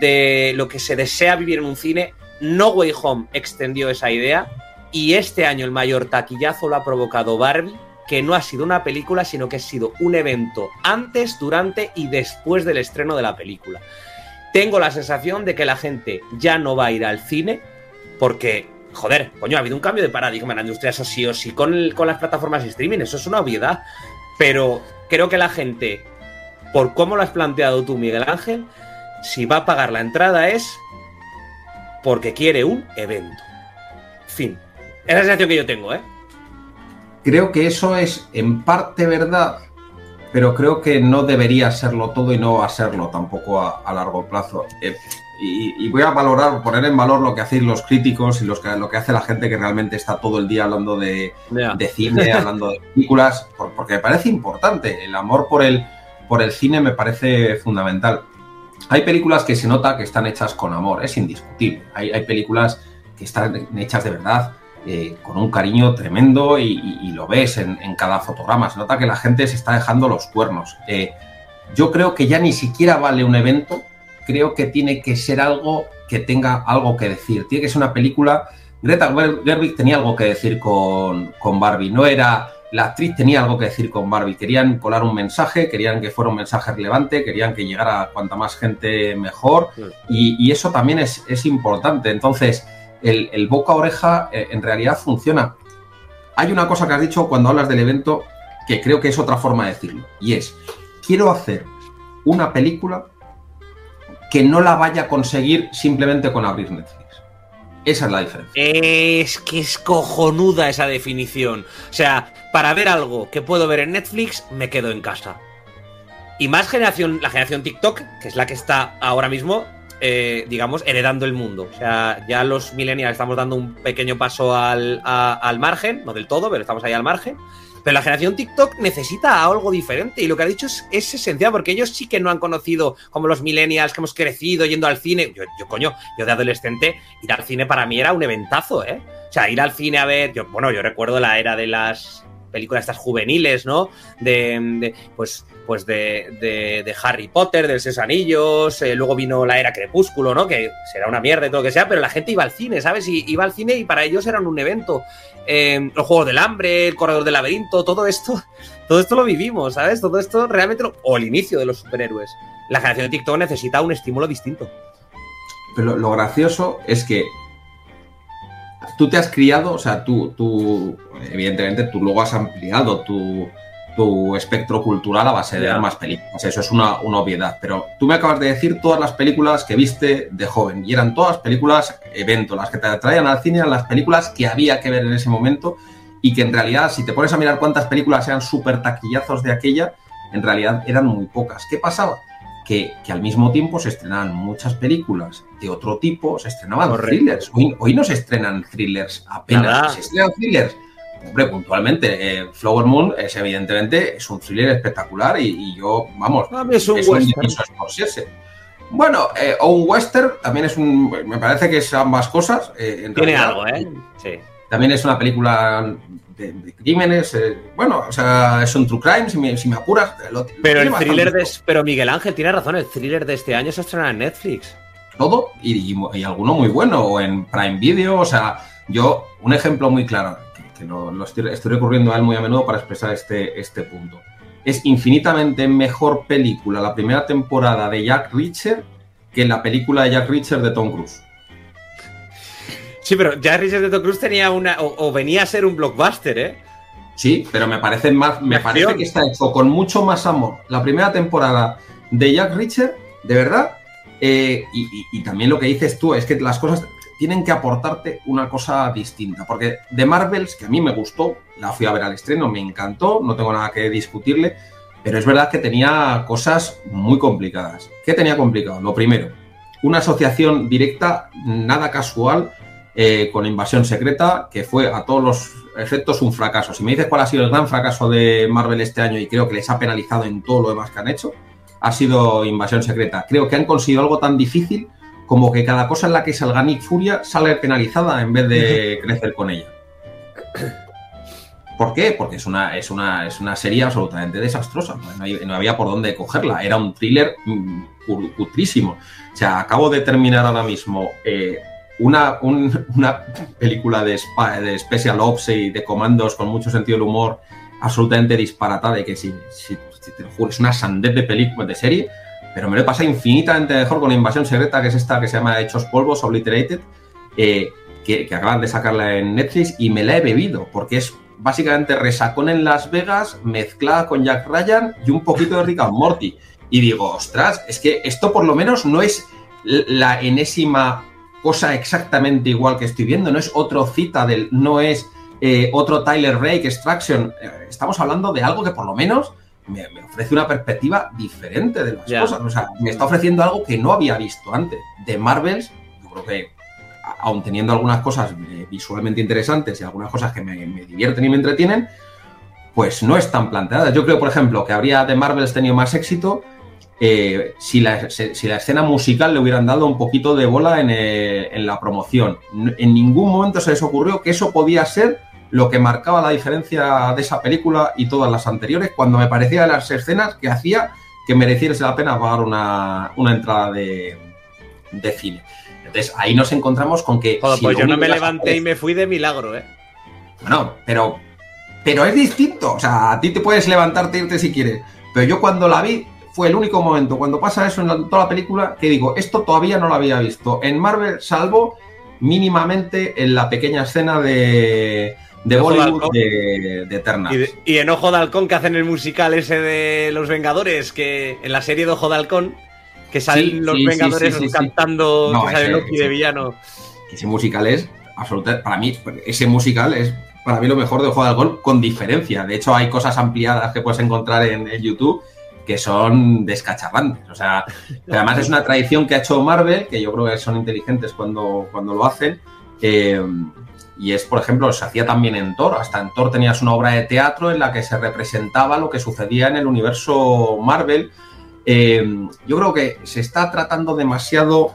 de lo que se desea vivir en un cine. No Way Home extendió esa idea y este año el mayor taquillazo lo ha provocado Barbie que no ha sido una película, sino que ha sido un evento antes, durante y después del estreno de la película. Tengo la sensación de que la gente ya no va a ir al cine porque, joder, coño, ha habido un cambio de paradigma en la industria, eso sí o sí, con, las plataformas de streaming, eso es una obviedad. Pero creo que la gente, por cómo lo has planteado tú, Miguel Ángel, si va a pagar la entrada es porque quiere un evento. Fin. Es la sensación que yo tengo, ¿eh? Creo que eso es en parte verdad, pero creo que no debería serlo todo y no va a serlo tampoco a, largo plazo. Eh, y, voy a valorar, poner en valor lo que hacen los críticos y los que, lo que hace la gente que realmente está todo el día hablando de, cine, hablando de películas, porque me parece importante. El amor por el, por el cine me parece fundamental. Hay películas que se nota que están hechas con amor, es indiscutible. Hay, hay películas que están hechas de verdad eh, con un cariño tremendo y, lo ves en, cada fotograma. Se nota que la gente se está dejando los cuernos. Eh, yo creo que ya ni siquiera vale un evento, creo que tiene que ser algo que tenga algo que decir. Tiene que ser una película. Greta Gerwig tenía algo que decir con, con Barbie. No era la actriz tenía algo que decir con Barbie. Querían colar un mensaje, querían que fuera un mensaje relevante, querían que llegara a cuanta más gente mejor. Y, eso también es, importante. Entonces, el, boca a oreja eh, en realidad funciona. Hay una cosa que has dicho cuando hablas del evento que creo que es otra forma de decirlo. Y es, quiero hacer una película que no la vaya a conseguir simplemente con abrir Netflix. Esa es la diferencia. Es que es cojonuda esa definición. O sea, para ver algo que puedo ver en Netflix, me quedo en casa. Y más generación, la generación TikTok, que es la que está ahora mismo, eh, digamos, heredando el mundo. O sea, ya los millennials estamos dando un pequeño paso al, al margen, no del todo, pero estamos ahí al margen. Pero la generación TikTok necesita algo diferente y lo que ha dicho es, esencial porque ellos sí que no han conocido como los millennials que hemos crecido yendo al cine. Yo, yo, coño, yo de adolescente ir al cine para mí era un eventazo, ¿eh? O sea, ir al cine a ver, yo, bueno, yo recuerdo la era de las películas estas juveniles, ¿no? De, pues, pues de, de, Harry Potter, de Seis Anillos, eh, luego vino la era Crepúsculo, ¿no? Que será una mierda y todo lo que sea, pero la gente iba al cine, ¿sabes? Y iba al cine y para ellos eran un evento. Eh, los Juegos del Hambre, el Corredor del Laberinto, todo esto, todo esto lo vivimos, ¿sabes? Todo esto realmente, o el inicio de los superhéroes. La generación de TikTok necesita un estímulo distinto. Pero lo gracioso es que tú te has criado, o sea, tú, tú, evidentemente, tú luego has ampliado tu, tu espectro cultural a base de ver más películas. Eso es una, una, obviedad. Pero tú me acabas de decir todas las películas que viste de joven. Y eran todas películas evento, las que te traían al cine, eran las películas que había que ver en ese momento. Y que en realidad, si te pones a mirar cuántas películas eran súper taquillazos de aquella, en realidad eran muy pocas. ¿Qué pasaba? que, al mismo tiempo se estrenaban muchas películas de otro tipo, se estrenaban thrillers. Hoy, no se estrenan thrillers apenas, se estrenan thrillers. Hombre, puntualmente, eh, Flower Moon es evidentemente es un thriller espectacular y, yo, vamos, es un. Bueno, eh, o un western también es un. Me parece que es ambas cosas. Eh, Tiene algo, ¿eh? Sí. También es una película de, crímenes. Eh, bueno, o sea, es un true crime, si me, si me apuras. pero el thriller de. Pero Miguel Ángel tiene razón, el thriller de este año se estrena en Netflix. Todo, y, y, alguno muy bueno, o en Prime Video, o sea, yo, un ejemplo muy claro, que, lo, estoy, recurriendo a él muy a menudo para expresar este, este punto. Es infinitamente mejor película la primera temporada de Jack Reacher que la película de Jack Reacher de Tom Cruise. Sí, pero ya Richard de Cruz tenía una. O, venía a ser un blockbuster, ¿eh? Sí, pero me parece más. Me parece que está hecho con mucho más amor. La primera temporada de Jack Richard, de verdad. Eh, y, también lo que dices tú es que las cosas tienen que aportarte una cosa distinta. Porque de Marvels, que a mí me gustó, la fui a ver al estreno, me encantó, no tengo nada que discutirle. Pero es verdad que tenía cosas muy complicadas. ¿Qué tenía complicado? Lo primero, una asociación directa, nada casual eh, con Invasión Secreta, que fue a todos los efectos un fracaso. Si me dices cuál ha sido el gran fracaso de Marvel este año y creo que les ha penalizado en todo lo demás que han hecho, ha sido Invasión Secreta. Creo que han conseguido algo tan difícil como que cada cosa en la que salga Nick Furia sale penalizada en vez de crecer con ella. ¿Por qué? Porque es una, es una, es una serie absolutamente desastrosa. No, había por dónde cogerla. Era un thriller mm, putrísimo. O sea, acabo de terminar ahora mismo eh, una, una película de, de Special Ops y de comandos con mucho sentido del humor absolutamente disparatada y que si, si, te lo juro, es una sandez de película, de serie, pero me lo he pasado infinitamente mejor con Invasión Secreta, que es esta que se llama Hechos Polvos, Obliterated, eh, que, acaban de sacarla en Netflix y me la he bebido, porque es básicamente resacón en Las Vegas mezclada con Jack Ryan y un poquito de Rick and Morty. Y digo, ostras, es que esto por lo menos no es la enésima cosa exactamente igual que estoy viendo, no es otro Citadel, no es eh, otro Tyler Rake, Extraction, eh, estamos hablando de algo que por lo menos me, ofrece una perspectiva diferente de las cosas, o sea, me está ofreciendo algo que no había visto antes. De Marvels, yo creo que aun teniendo algunas cosas eh, visualmente interesantes y algunas cosas que me, me, divierten y me entretienen, pues no están planteadas. Yo creo, por ejemplo, que habría de Marvels tenido más éxito eh, si, la, si, la, escena musical le hubieran dado un poquito de bola eh, en, la promoción. En ningún momento se les ocurrió que eso podía ser lo que marcaba la diferencia de esa película y todas las anteriores, cuando me parecía de las escenas que hacía que mereciese la pena pagar una, entrada de, cine. Entonces ahí nos encontramos con que. Joder, pues yo no me levanté y me fui de milagro, ¿eh? Bueno, pero. Pero es distinto. O sea, a ti te puedes levantarte e irte si quieres. Pero yo cuando la vi, fue el único momento cuando pasa eso en toda la película que digo, esto todavía no lo había visto en Marvel, salvo mínimamente en la pequeña escena de, de Bollywood de, de Eternals. Y, en Ojo de Halcón que hacen el musical ese de Los Vengadores, que en la serie de Ojo de Halcón, que salen los Vengadores cantando que sale Loki de villano. Ese musical es absolutamente, para mí, ese musical es para mí lo mejor de Ojo de Halcón con diferencia. De hecho, hay cosas ampliadas que puedes encontrar en, YouTube que son descacharrantes. O sea, además es una tradición que ha hecho Marvel, que yo creo que son inteligentes cuando, cuando lo hacen. Eh, y es, por ejemplo, se hacía también en Thor. Hasta en Thor tenías una obra de teatro en la que se representaba lo que sucedía en el universo Marvel. Eh, yo creo que se está tratando demasiado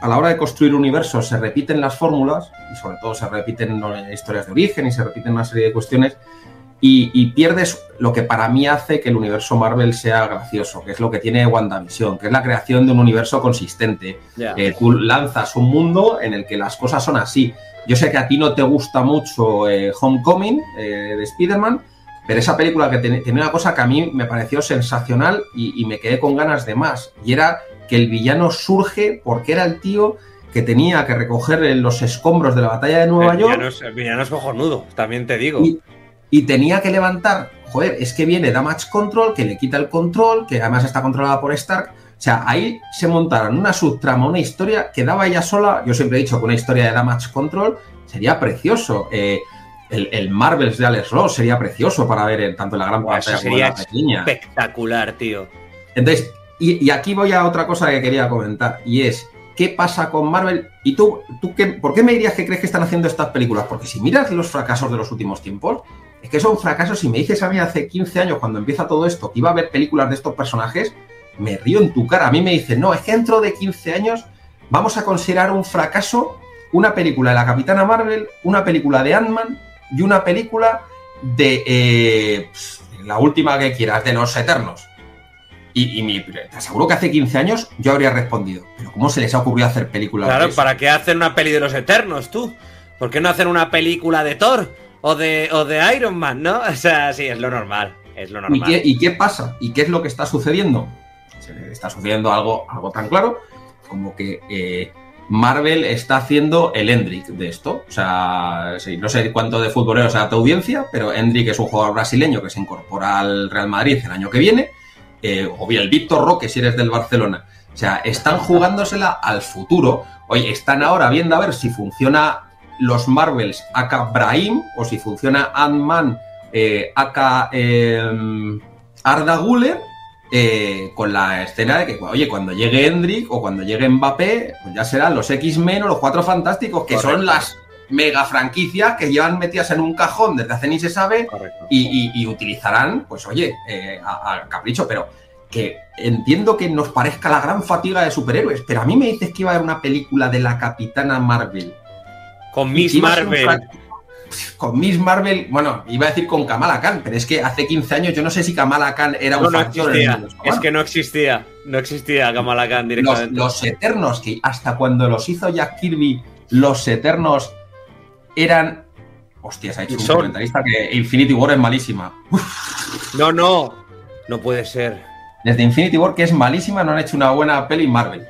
a la hora de construir universos se repiten las fórmulas y sobre todo se repiten historias de origen y se repiten una serie de cuestiones y, pierdes lo que para mí hace que el universo Marvel sea gracioso, que es lo que tiene WandaVision, que es la creación de un universo consistente. Eh, tú lanzas un mundo en el que las cosas son así. Yo sé que a ti no te gusta mucho eh, Homecoming eh, de Spider-Man, pero esa película que tenía una cosa que a mí me pareció sensacional y, y me quedé con ganas de más. Y era que el villano surge porque era el tío que tenía que recoger los escombros de la batalla de Nueva York. el villano es cojonudo, también te digo. Y, tenía que levantar, joder, es que viene Damage Control, que le quita el control, que además está controlada por Stark. O sea, ahí se montaron una subtrama, una historia que daba ella sola. Yo siempre he dicho que una historia de Damage Control sería precioso. Eh, el, Marvels de Alex Ross sería precioso para ver en, tanto en la gran pantalla como en la pequeña. Espectacular, tío. Entonces, y, aquí voy a otra cosa que quería comentar, y es, ¿qué pasa con Marvel? ¿Y tú, tú qué, por qué me dirías que crees que están haciendo estas películas? Porque si miras los fracasos de los últimos tiempos, es que son fracasos, y me dices a mí hace 15 años, cuando empieza todo esto, que iba a haber películas de estos personajes, me río en tu cara. A mí me dicen, no, es que dentro de 15 años vamos a considerar un fracaso una película de la Capitana Marvel, una película de Ant-Man y una película de eh, la última que quieras, de los Eternos. Y, te aseguro que hace 15 años yo habría respondido, pero ¿cómo se les ha ocurrido hacer películas? Claro, ¿para qué hacen una peli de los Eternos tú? ¿Por qué no hacen una película de Thor o de, o de Iron Man, no? O sea, sí, es lo normal, es lo normal. ¿Y qué, pasa? ¿Y qué es lo que está sucediendo? está sucediendo algo, algo tan claro como que eh, Marvel está haciendo el Endrick de esto. O sea, no sé cuánto de futboleros sea tu audiencia, pero Endrick es un jugador brasileño que se incorpora al Real Madrid el año que viene eh, o bien el Víctor Roque si eres del Barcelona. O sea, están jugándosela al futuro. Oye, están ahora viendo a ver si funciona los Marvels acá Brahim o si funciona Ant-Man eh, acá eh, Arda Guller eh, con la escena de que, oye, cuando llegue Hendrik o cuando llegue Mbappé, pues ya serán los X-Men o los Cuatro Fantásticos, que son las mega franquicias que llevan metidas en un cajón desde hace ni se sabe y, utilizarán, pues oye, eh, a, capricho, pero que entiendo que nos parezca la gran fatiga de superhéroes, pero a mí me dices que iba a haber una película de la Capitana Marvel. Con Miss Marvel. Con Miss Marvel, bueno, iba a decir con Kamala Khan, pero es que hace 15 años yo no sé si Kamala Khan era un factor. es que no existía, no existía Kamala Khan directamente. Los, los Eternos, que hasta cuando los hizo Jack Kirby, los Eternos eran. Hostia, se ha hecho un comentarista que Infinity War es malísima. No, no, no puede ser. Desde Infinity War, que es malísima, no han hecho una buena peli Marvel.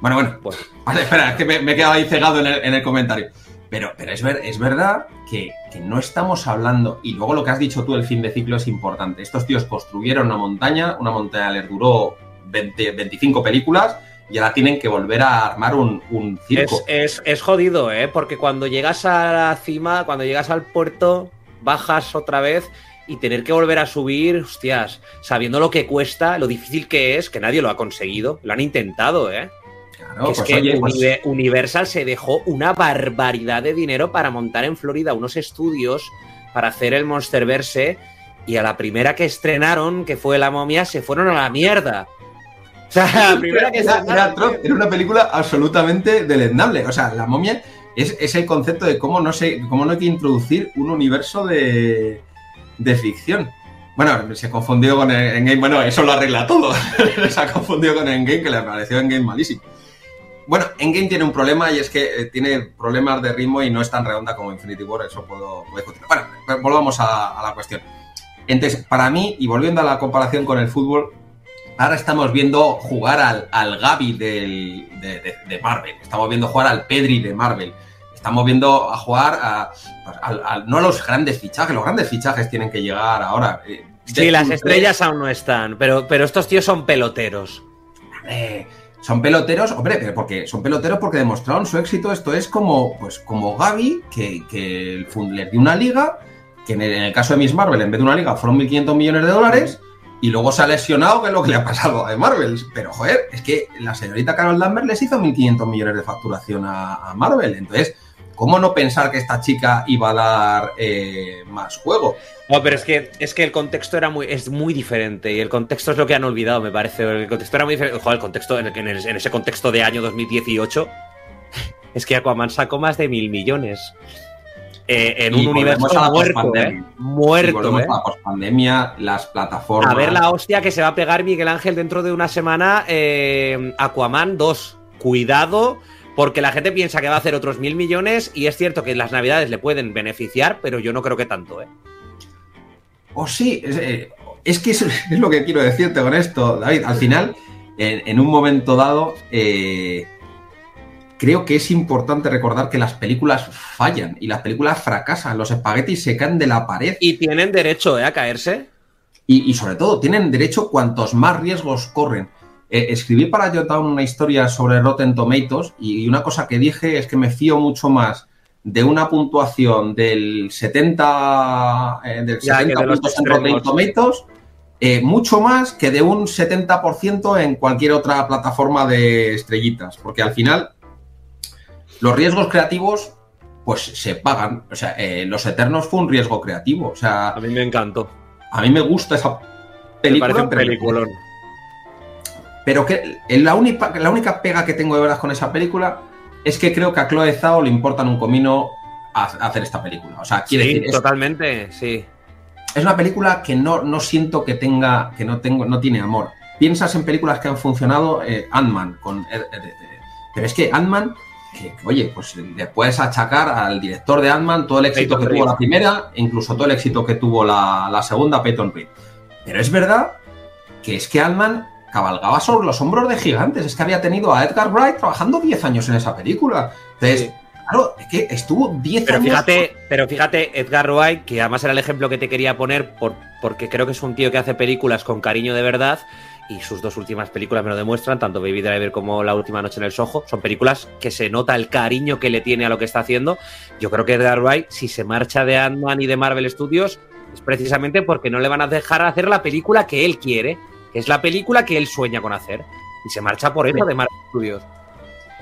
Bueno, bueno, pues. Vale, espera, es que me, he quedado ahí cegado en el, comentario. Pero, pero es, ver, es verdad que, que, no estamos hablando. Y luego lo que has dicho tú, el fin de ciclo es importante. Estos tíos construyeron una montaña, una montaña les duró 20, 25 películas y ahora tienen que volver a armar un, circo. Es, jodido, ¿eh? Porque cuando llegas a la cima, cuando llegas al puerto, bajas otra vez y tener que volver a subir, hostias, sabiendo lo que cuesta, lo difícil que es, que nadie lo ha conseguido. Lo han intentado, ¿eh? Es pues que pues Universal se dejó una barbaridad de dinero para montar en Florida unos estudios para hacer el Monsterverse y a la primera que estrenaron, que fue La momia, se fueron a la mierda. O sea, primera que era, era, era, una película absolutamente deleznable. O sea, la momia es, el concepto de cómo no, sé, cómo no hay que introducir un universo de, ficción. Bueno, se confundió con Endgame. Bueno, eso lo arregla todo. se ha confundido con Endgame, que le pareció Endgame malísimo. Bueno, Endgame tiene un problema y es que eh, tiene problemas de ritmo y no es tan redonda como Infinity War, eso puedo, Bueno, pues volvamos a, la cuestión. Entonces, para mí, y volviendo a la comparación con el fútbol, ahora estamos viendo jugar al, al Gaby de, Marvel, estamos viendo jugar al Pedri de Marvel, estamos viendo a jugar a, pues, no a los grandes fichajes, los grandes fichajes tienen que llegar ahora. Eh, sí, las estrellas aún no están, pero, pero estos tíos son peloteros. Eh, son peloteros, hombre, pero porque son peloteros porque demostraron su éxito. Esto es como, pues, como Gaby, que, que el les dio una liga, que en el, caso de Miss Marvel, en vez de una liga, fueron 1.500 millones de dólares, y luego se ha lesionado, que es lo que le ha pasado a Marvel. Pero, joder, es que la señorita Carol Danvers les hizo 1.500 millones de facturación a, Marvel. Entonces, ¿cómo no pensar que esta chica iba a dar eh, más juego? No, pero es que, es que el contexto era muy, es muy diferente y el contexto es lo que han olvidado, me parece. El contexto era muy diferente. Joder, el contexto, en, en, en ese contexto de año 2018, es que Aquaman sacó más de mil millones. Eh, en un universo muerto, ¿eh? Muerto, ¿eh? A pandemia, las plataformas. A ver la hostia que se va a pegar Miguel Ángel dentro de una semana. Aquaman 2. Cuidado, porque la gente piensa que va a hacer otros mil millones y es cierto que las navidades le pueden beneficiar, pero yo no creo que tanto, ¿eh? O sí, eh, es, que es, lo que quiero decirte con esto, David. Al final, en, un momento dado, eh, creo que es importante recordar que las películas fallan y las películas fracasan. Los espaguetis se caen de la pared. Y tienen derecho eh, a caerse. Y, sobre todo, tienen derecho cuantos más riesgos corren. Escribí para Jotown una historia sobre Rotten Tomatoes y una cosa que dije es que me fío mucho más de una puntuación del 70, eh, del 70 puntos en Rotten Tomatoes, eh, mucho más que de un 70% en cualquier otra plataforma de estrellitas, porque al final los riesgos creativos pues se pagan. O sea, eh, Los Eternos fue un riesgo creativo. O sea, a mí me encantó. A mí me gusta esa película. Me parece un Pero que la única, la única pega que tengo de verdad con esa película es que creo que a Chloe Zhao le importan un comino hacer esta película. O sea, quiere sí, decir. Totalmente, sí. Es una película que no, no siento que tenga. que no tengo, no tiene amor. Piensas en películas que han funcionado, eh, Ant-Man, con. pero es que Ant-Man, oye, pues le puedes achacar al director de Ant-Man todo el éxito que tuvo la primera, incluso todo el éxito que tuvo la, la segunda, Peyton Reed. Pero es verdad que es que Ant-Man cabalgaba sobre los hombros de gigantes. Es que había tenido a Edgar Wright trabajando 10 años en esa película. Entonces, claro, es que estuvo 10 pero Fíjate, pero fíjate, Edgar Wright, que además era el ejemplo que te quería poner, por, porque creo que es un tío que hace películas con cariño de verdad. Y sus dos últimas películas me lo demuestran, tanto Baby Driver como La última noche en el Soho. Son películas que se nota el cariño que le tiene a lo que está haciendo. Yo creo que Edgar Wright, si se marcha de Ant-Man y de Marvel Studios, es precisamente porque no le van a dejar hacer la película que él quiere es la película que él sueña con hacer. Y se marcha por eso de Marvel Studios.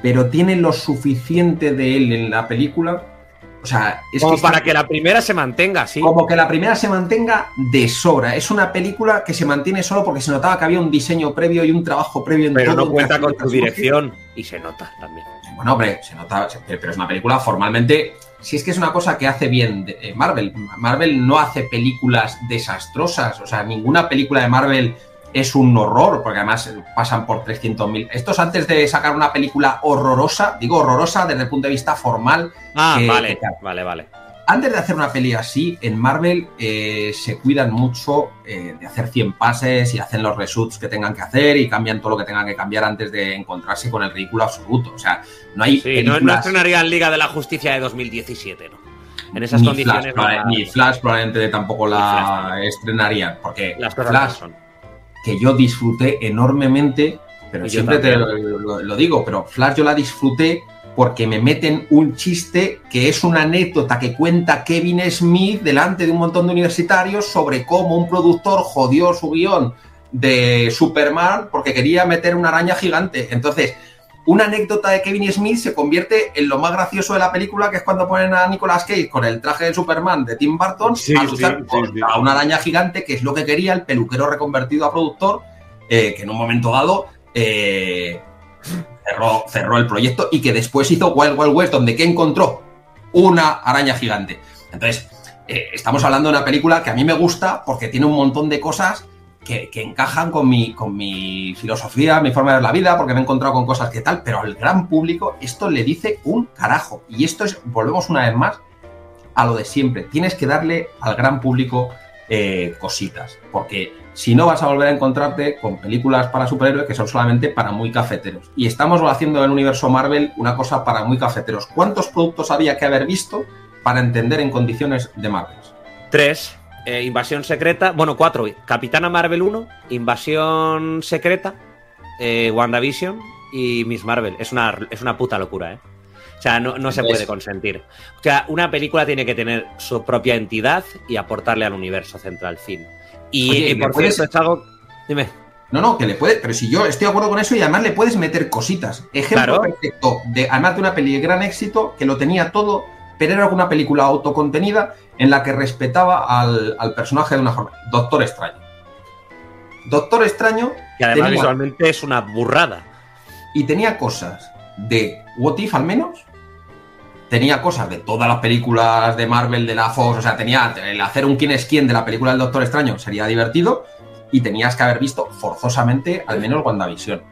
Pero tiene lo suficiente de él en la película. O sea, es como para que la primera se mantenga, sí. Como que la primera se mantenga de sobra. Es una película que se mantiene solo porque se notaba que había un diseño previo y un trabajo previo en Pero no cuenta con su dirección y se nota también. Bueno, hombre, se nota, pero es una película formalmente si es que es una cosa que hace bien eh, Marvel. Marvel no hace películas desastrosas. O sea, ninguna película de Marvel es un horror, porque además pasan por 300.000. Esto es antes de sacar una película horrorosa, digo horrorosa desde el punto de vista formal. Ah, vale, vale, vale. Antes de hacer una peli así, en Marvel eh, se cuidan mucho eh, de hacer 100 pases y hacen los reshoots que tengan que hacer y cambian todo lo que tengan que cambiar antes de encontrarse con el ridículo absoluto. O sea, no hay. Sí, no, estrenarían Liga de la Justicia de 2017, ¿no? En esas condiciones. Ni Flash probablemente tampoco la estrenarían, porque Las Flash, son que yo disfruté enormemente, pero siempre te lo, digo, pero Flash yo la disfruté porque me meten un chiste que es una anécdota que cuenta Kevin Smith delante de un montón de universitarios sobre cómo un productor jodió su guion de Superman porque quería meter una araña gigante. Entonces, una anécdota de Kevin Smith se convierte en lo más gracioso de la película, que es cuando ponen a Nicolas Cage con el traje de Superman de Tim Burton a luchar a una araña gigante, que es lo que quería el peluquero reconvertido a productor, eh, que en un momento dado eh, cerró, el proyecto y que después hizo Wild Wild West, donde que encontró una araña gigante. Entonces, eh, estamos hablando de una película que a mí me gusta porque tiene un montón de cosas que, encajan con mi, con mi filosofía, mi forma de ver la vida, porque me he encontrado con cosas que tal, pero al gran público esto le dice un carajo. Y esto es, volvemos una vez más a lo de siempre. Tienes que darle al gran público eh, cositas, porque si no vas a volver a encontrarte con películas para superhéroes que son solamente para muy cafeteros. Y estamos haciendo en el universo Marvel una cosa para muy cafeteros. ¿Cuántos productos había que haber visto para entender en condiciones de Marvel? Tres. Eh, invasión secreta. Bueno, cuatro. Capitana Marvel 1, Invasión secreta, eh, WandaVision y Miss Marvel. Es una, es una puta locura, ¿eh? O sea, no, se puede consentir. O sea, una película tiene que tener su propia entidad y aportarle al universo central fin. Y, por cierto, es algo. Dime. No, no, que le puede. Pero si yo estoy de acuerdo con eso y además le puedes meter cositas. Ejemplo perfecto de además de una peli de gran éxito que lo tenía todo, pero era una película autocontenida en la que respetaba al, personaje de una forma. Doctor Extraño. Doctor Extraño. Que además visualmente es una burrada. Y tenía cosas de What If al menos. Tenía cosas de todas las películas de Marvel, de la Fox, o sea, tenía el hacer un quién es quién de la película del Doctor Extraño sería divertido y tenías que haber visto forzosamente al menos WandaVision.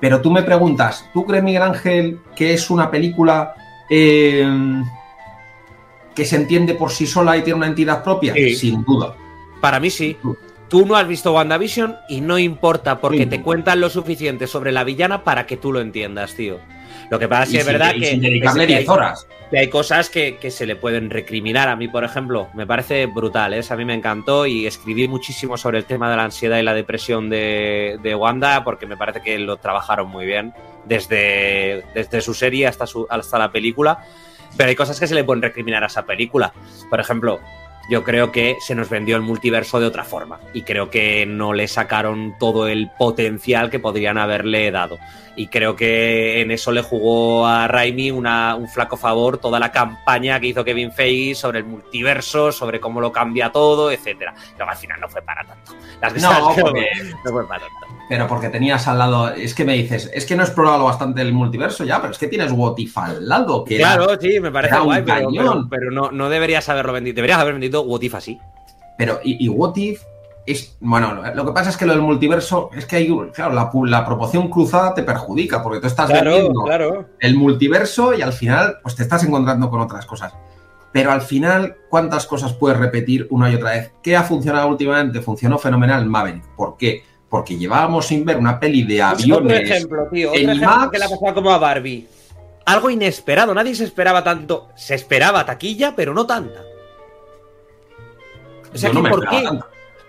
Pero tú me preguntas, ¿tú crees, Miguel Ángel, que es una película eh, que se entiende por sí sola y tiene una entidad propia? Sin duda. Para mí sí. Tú no has visto WandaVision y no importa porque te cuentan lo suficiente sobre la villana para que tú lo entiendas, tío. Lo que pasa es que es verdad que, hay, horas. que, hay, cosas que, se le pueden recriminar. A mí, por ejemplo, me parece brutal, ¿eh? a mí me encantó y escribí muchísimo sobre el tema de la ansiedad y la depresión de, Wanda porque me parece que lo trabajaron muy bien desde, desde su serie hasta, su, hasta la película. Pero hay cosas que se le pueden recriminar a esa película. Por ejemplo, yo creo que se nos vendió el multiverso de otra forma y creo que no le sacaron todo el potencial que podrían haberle dado. Y creo que en eso le jugó a Raimi una, un flaco favor toda la campaña que hizo Kevin Feige sobre el multiverso, sobre cómo lo cambia todo, etcétera. Pero al final no fue para tanto. Las no, no fue para tanto pero porque tenías al lado, es que me dices, es que no he explorado bastante el multiverso ya, pero es que tienes What If al lado. Que claro, sí, me parece guay, pero, no, no, deberías haberlo vendido, deberías haber vendido What If así. Pero, y, What If es, bueno, lo que pasa es que lo del multiverso es que hay, claro, la, proporción cruzada te perjudica, porque tú estás viendo el multiverso y al final, pues te estás encontrando con otras cosas. Pero al final, ¿cuántas cosas puedes repetir una y otra vez? ¿Qué ha funcionado últimamente? Funcionó fenomenal Maverick. ¿Por qué? porque llevábamos sin ver una peli de aviones. Otro ejemplo, tío. Otro ejemplo que le ha pasado como a Barbie. Algo inesperado, nadie se esperaba tanto. Se esperaba taquilla, pero no tanta. O sea, ¿por qué?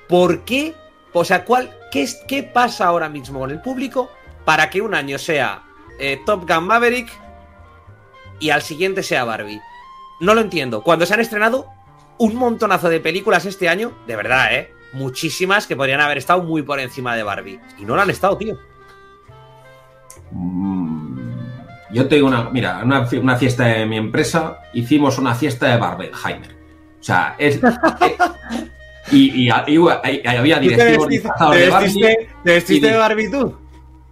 ¿Por qué? O sea, ¿cuál, qué, ¿qué pasa ahora mismo con el público para que un año sea eh, Top Gun Maverick y al siguiente sea Barbie? No lo entiendo. Cuando se han estrenado un montonazo de películas este año, de verdad, ¿eh? muchísimas que podrían haber estado muy por encima de Barbie. Y no lo han estado, tío. Mm, yo tengo una. Mira, una, fiesta de mi empresa, hicimos una fiesta de Barbenheimer. O sea, es. y, había directivos disfrazados de Barbie. ¿Te vestiste de Barbie tú?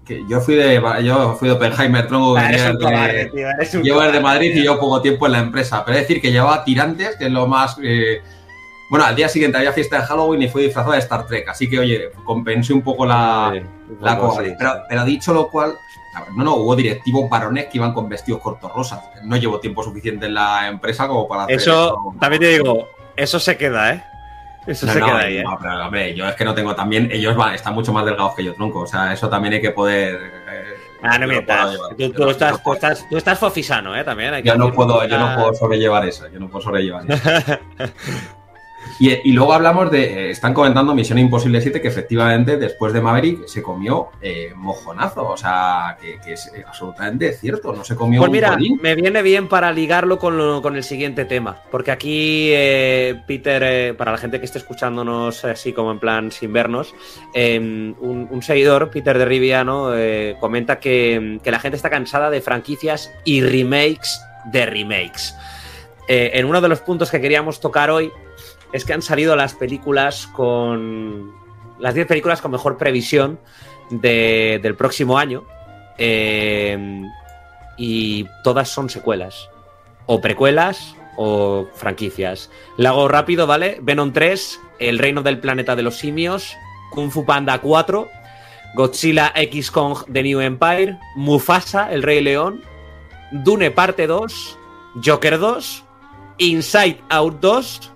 Que yo fui de yo fui de Oppenheimer, tronco ah, de, llevo de Madrid y yo poco tiempo en la empresa, pero es decir que llevaba tirantes, que es lo más eh, bueno, al día siguiente había fiesta de Halloween y fui disfrazado de Star Trek, así que, oye, compensé un poco la, la cosa. Pero, dicho lo cual, no, no, hubo directivos varones que iban con vestidos cortos rosas. No llevo tiempo suficiente en la empresa como para hacer eso. también te digo, eso se queda, ¿eh? Eso se queda ahí, ¿eh? No, pero hombre, yo es que no tengo también. Ellos van, están mucho más delgados que yo, tronco. O sea, eso también hay que poder. Eh, ah, no mientas. Tú, estás, tú, estás, tú estás fofisano, ¿eh? También. Hay que yo, no puedo, yo no puedo sobrellevar eso. Yo no puedo sobrellevar eso. Y, luego hablamos de, eh, están comentando Misión Imposible 7, que efectivamente después de Maverick se comió eh, mojonazo, o sea, que, es eh, absolutamente cierto, no se comió Pues mira, me viene bien para ligarlo con, el siguiente tema, porque aquí Peter, para la gente que esté escuchándonos así como en plan sin vernos, em, un, seguidor, Peter de Riviano, comenta que, que la gente está cansada de franquicias y remakes de remakes. en uno de los puntos que queríamos tocar hoy es que han salido las películas con. Las 10 películas con mejor previsión del próximo año. Eh, y todas son secuelas. O precuelas o franquicias. Le hago rápido, ¿vale? Venom 3, El Reino del Planeta de los Simios, Kung Fu Panda 4, Godzilla X Kong The New Empire, Mufasa, El Rey León, Dune Parte 2, Joker 2, Inside Out 2,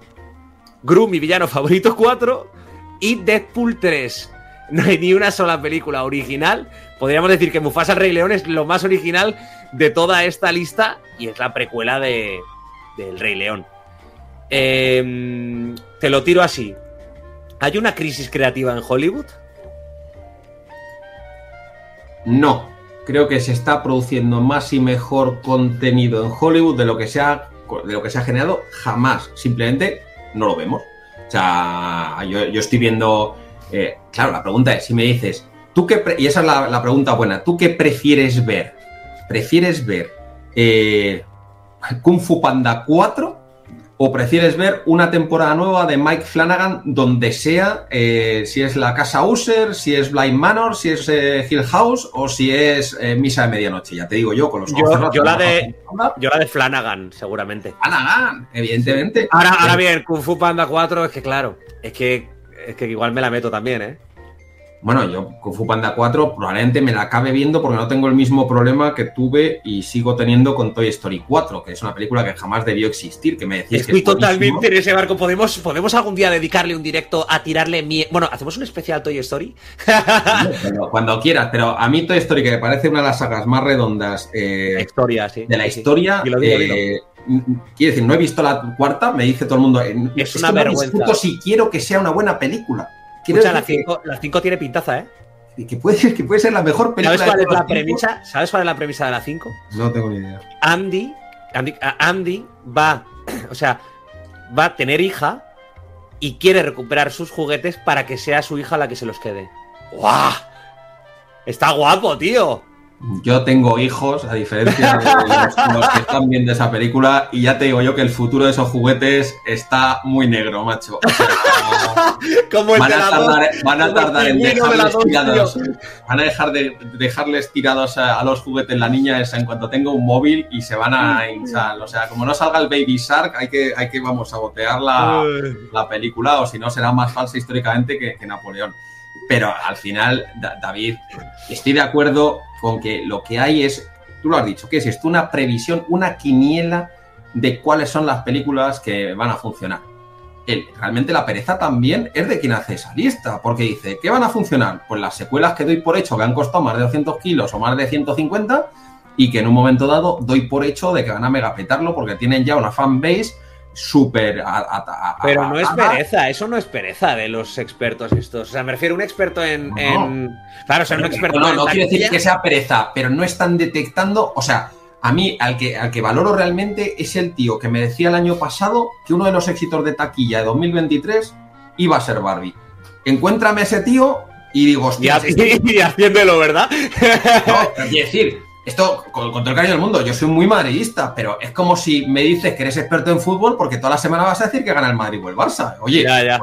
Gru, mi villano favorito 4 y Deadpool 3. No hay ni una sola película original. Podríamos decir que Mufasa Rey León es lo más original de toda esta lista y es la precuela de, del Rey León. Em, te lo tiro así. ¿Hay una crisis creativa en Hollywood? No. Creo que se está produciendo más y mejor contenido en Hollywood de lo que de lo que se ha generado jamás. Simplemente no lo vemos. O sea, yo, estoy viendo. Eh, claro, la pregunta es: si me dices, ¿tú qué. Y esa es la, pregunta buena. ¿Tú qué prefieres ver? ¿Prefieres ver eh, Kung Fu Panda 4 ¿O prefieres ver una temporada nueva de Mike Flanagan donde sea, eh, si es la Casa User, si es Blind Manor, si es eh, Hill House o si es eh, Misa de Medianoche? Ya te digo yo, con los ojos yo, la de, yo la de Flanagan, seguramente. Flanagan, evidentemente. Ahora, ahora bien, Kung Fu Panda 4 es que claro, es que, es que igual me la meto también, ¿eh? Bueno, yo Kung Fu Panda 4 probablemente me la acabe viendo porque no tengo el mismo problema que tuve y sigo teniendo con Toy Story 4, que es una película que jamás debió existir, que me decís Estoy que totalmente en ese barco. ¿Podemos, ¿Podemos algún día dedicarle un directo a tirarle miedo? Bueno, ¿hacemos un especial Toy Story? cuando quieras, pero a mí Toy Story, que me parece una de las sagas más redondas eh, historia, sí, de la historia... Eh, quiero decir, no he visto la cuarta, me dice todo el mundo. Es, una vergüenza. si quiero que sea una buena película. Escucha, la 5 tiene pintaza, ¿eh? Que puede, que puede ser la mejor película. ¿Sabes cuál es la premisa? ¿Sabes cuál es la premisa de la 5? No tengo ni idea. Andy, Andy, va, o sea, va a tener hija y quiere recuperar sus juguetes para que sea su hija la que se los quede. ¡Guau! Está guapo, tío. Yo tengo hijos, a diferencia de los, que están viendo esa película, y ya te digo yo que el futuro de esos juguetes está muy negro, macho. van, a tardar, en dejarles tirados. Van a dejar de dejarles tirados a, los juguetes la niña esa en cuanto tenga un móvil y se van a hinchar. O sea, como no salga el Baby Shark, hay que, hay que vamos a botear la, la película, o si no será más falsa históricamente que, que Napoleón. Pero al final, David, estoy de acuerdo con que lo que hay es, tú lo has dicho, ¿qué es esto? Una previsión, una quiniela de cuáles son las películas que van a funcionar. realmente la pereza también es de quien hace esa lista, porque dice, ¿qué van a funcionar? Pues las secuelas que doy por hecho que han costado más de 200 kilos o más de 150 y que en un momento dado doy por hecho de que van a megapetarlo porque tienen ya una fanbase súper... Pero no es pereza, eso no es pereza de los expertos estos. O sea, me refiero a un experto en... Claro, o sea, un experto No, no, quiero decir que sea pereza, pero no están detectando... O sea, a mí, al que, al que valoro realmente es el tío que me decía el año pasado que uno de los éxitos de taquilla de 2023 iba a ser Barbie. Encuéntrame a ese tío y digo, hostia... Y, y, haciéndolo, ¿verdad? No, es decir, esto, con, todo el cariño del mundo, yo soy muy madridista, pero es como si me dices que eres experto en fútbol porque toda la semana vas a decir que gana el Madrid o el Barça. Oye, ya, ya.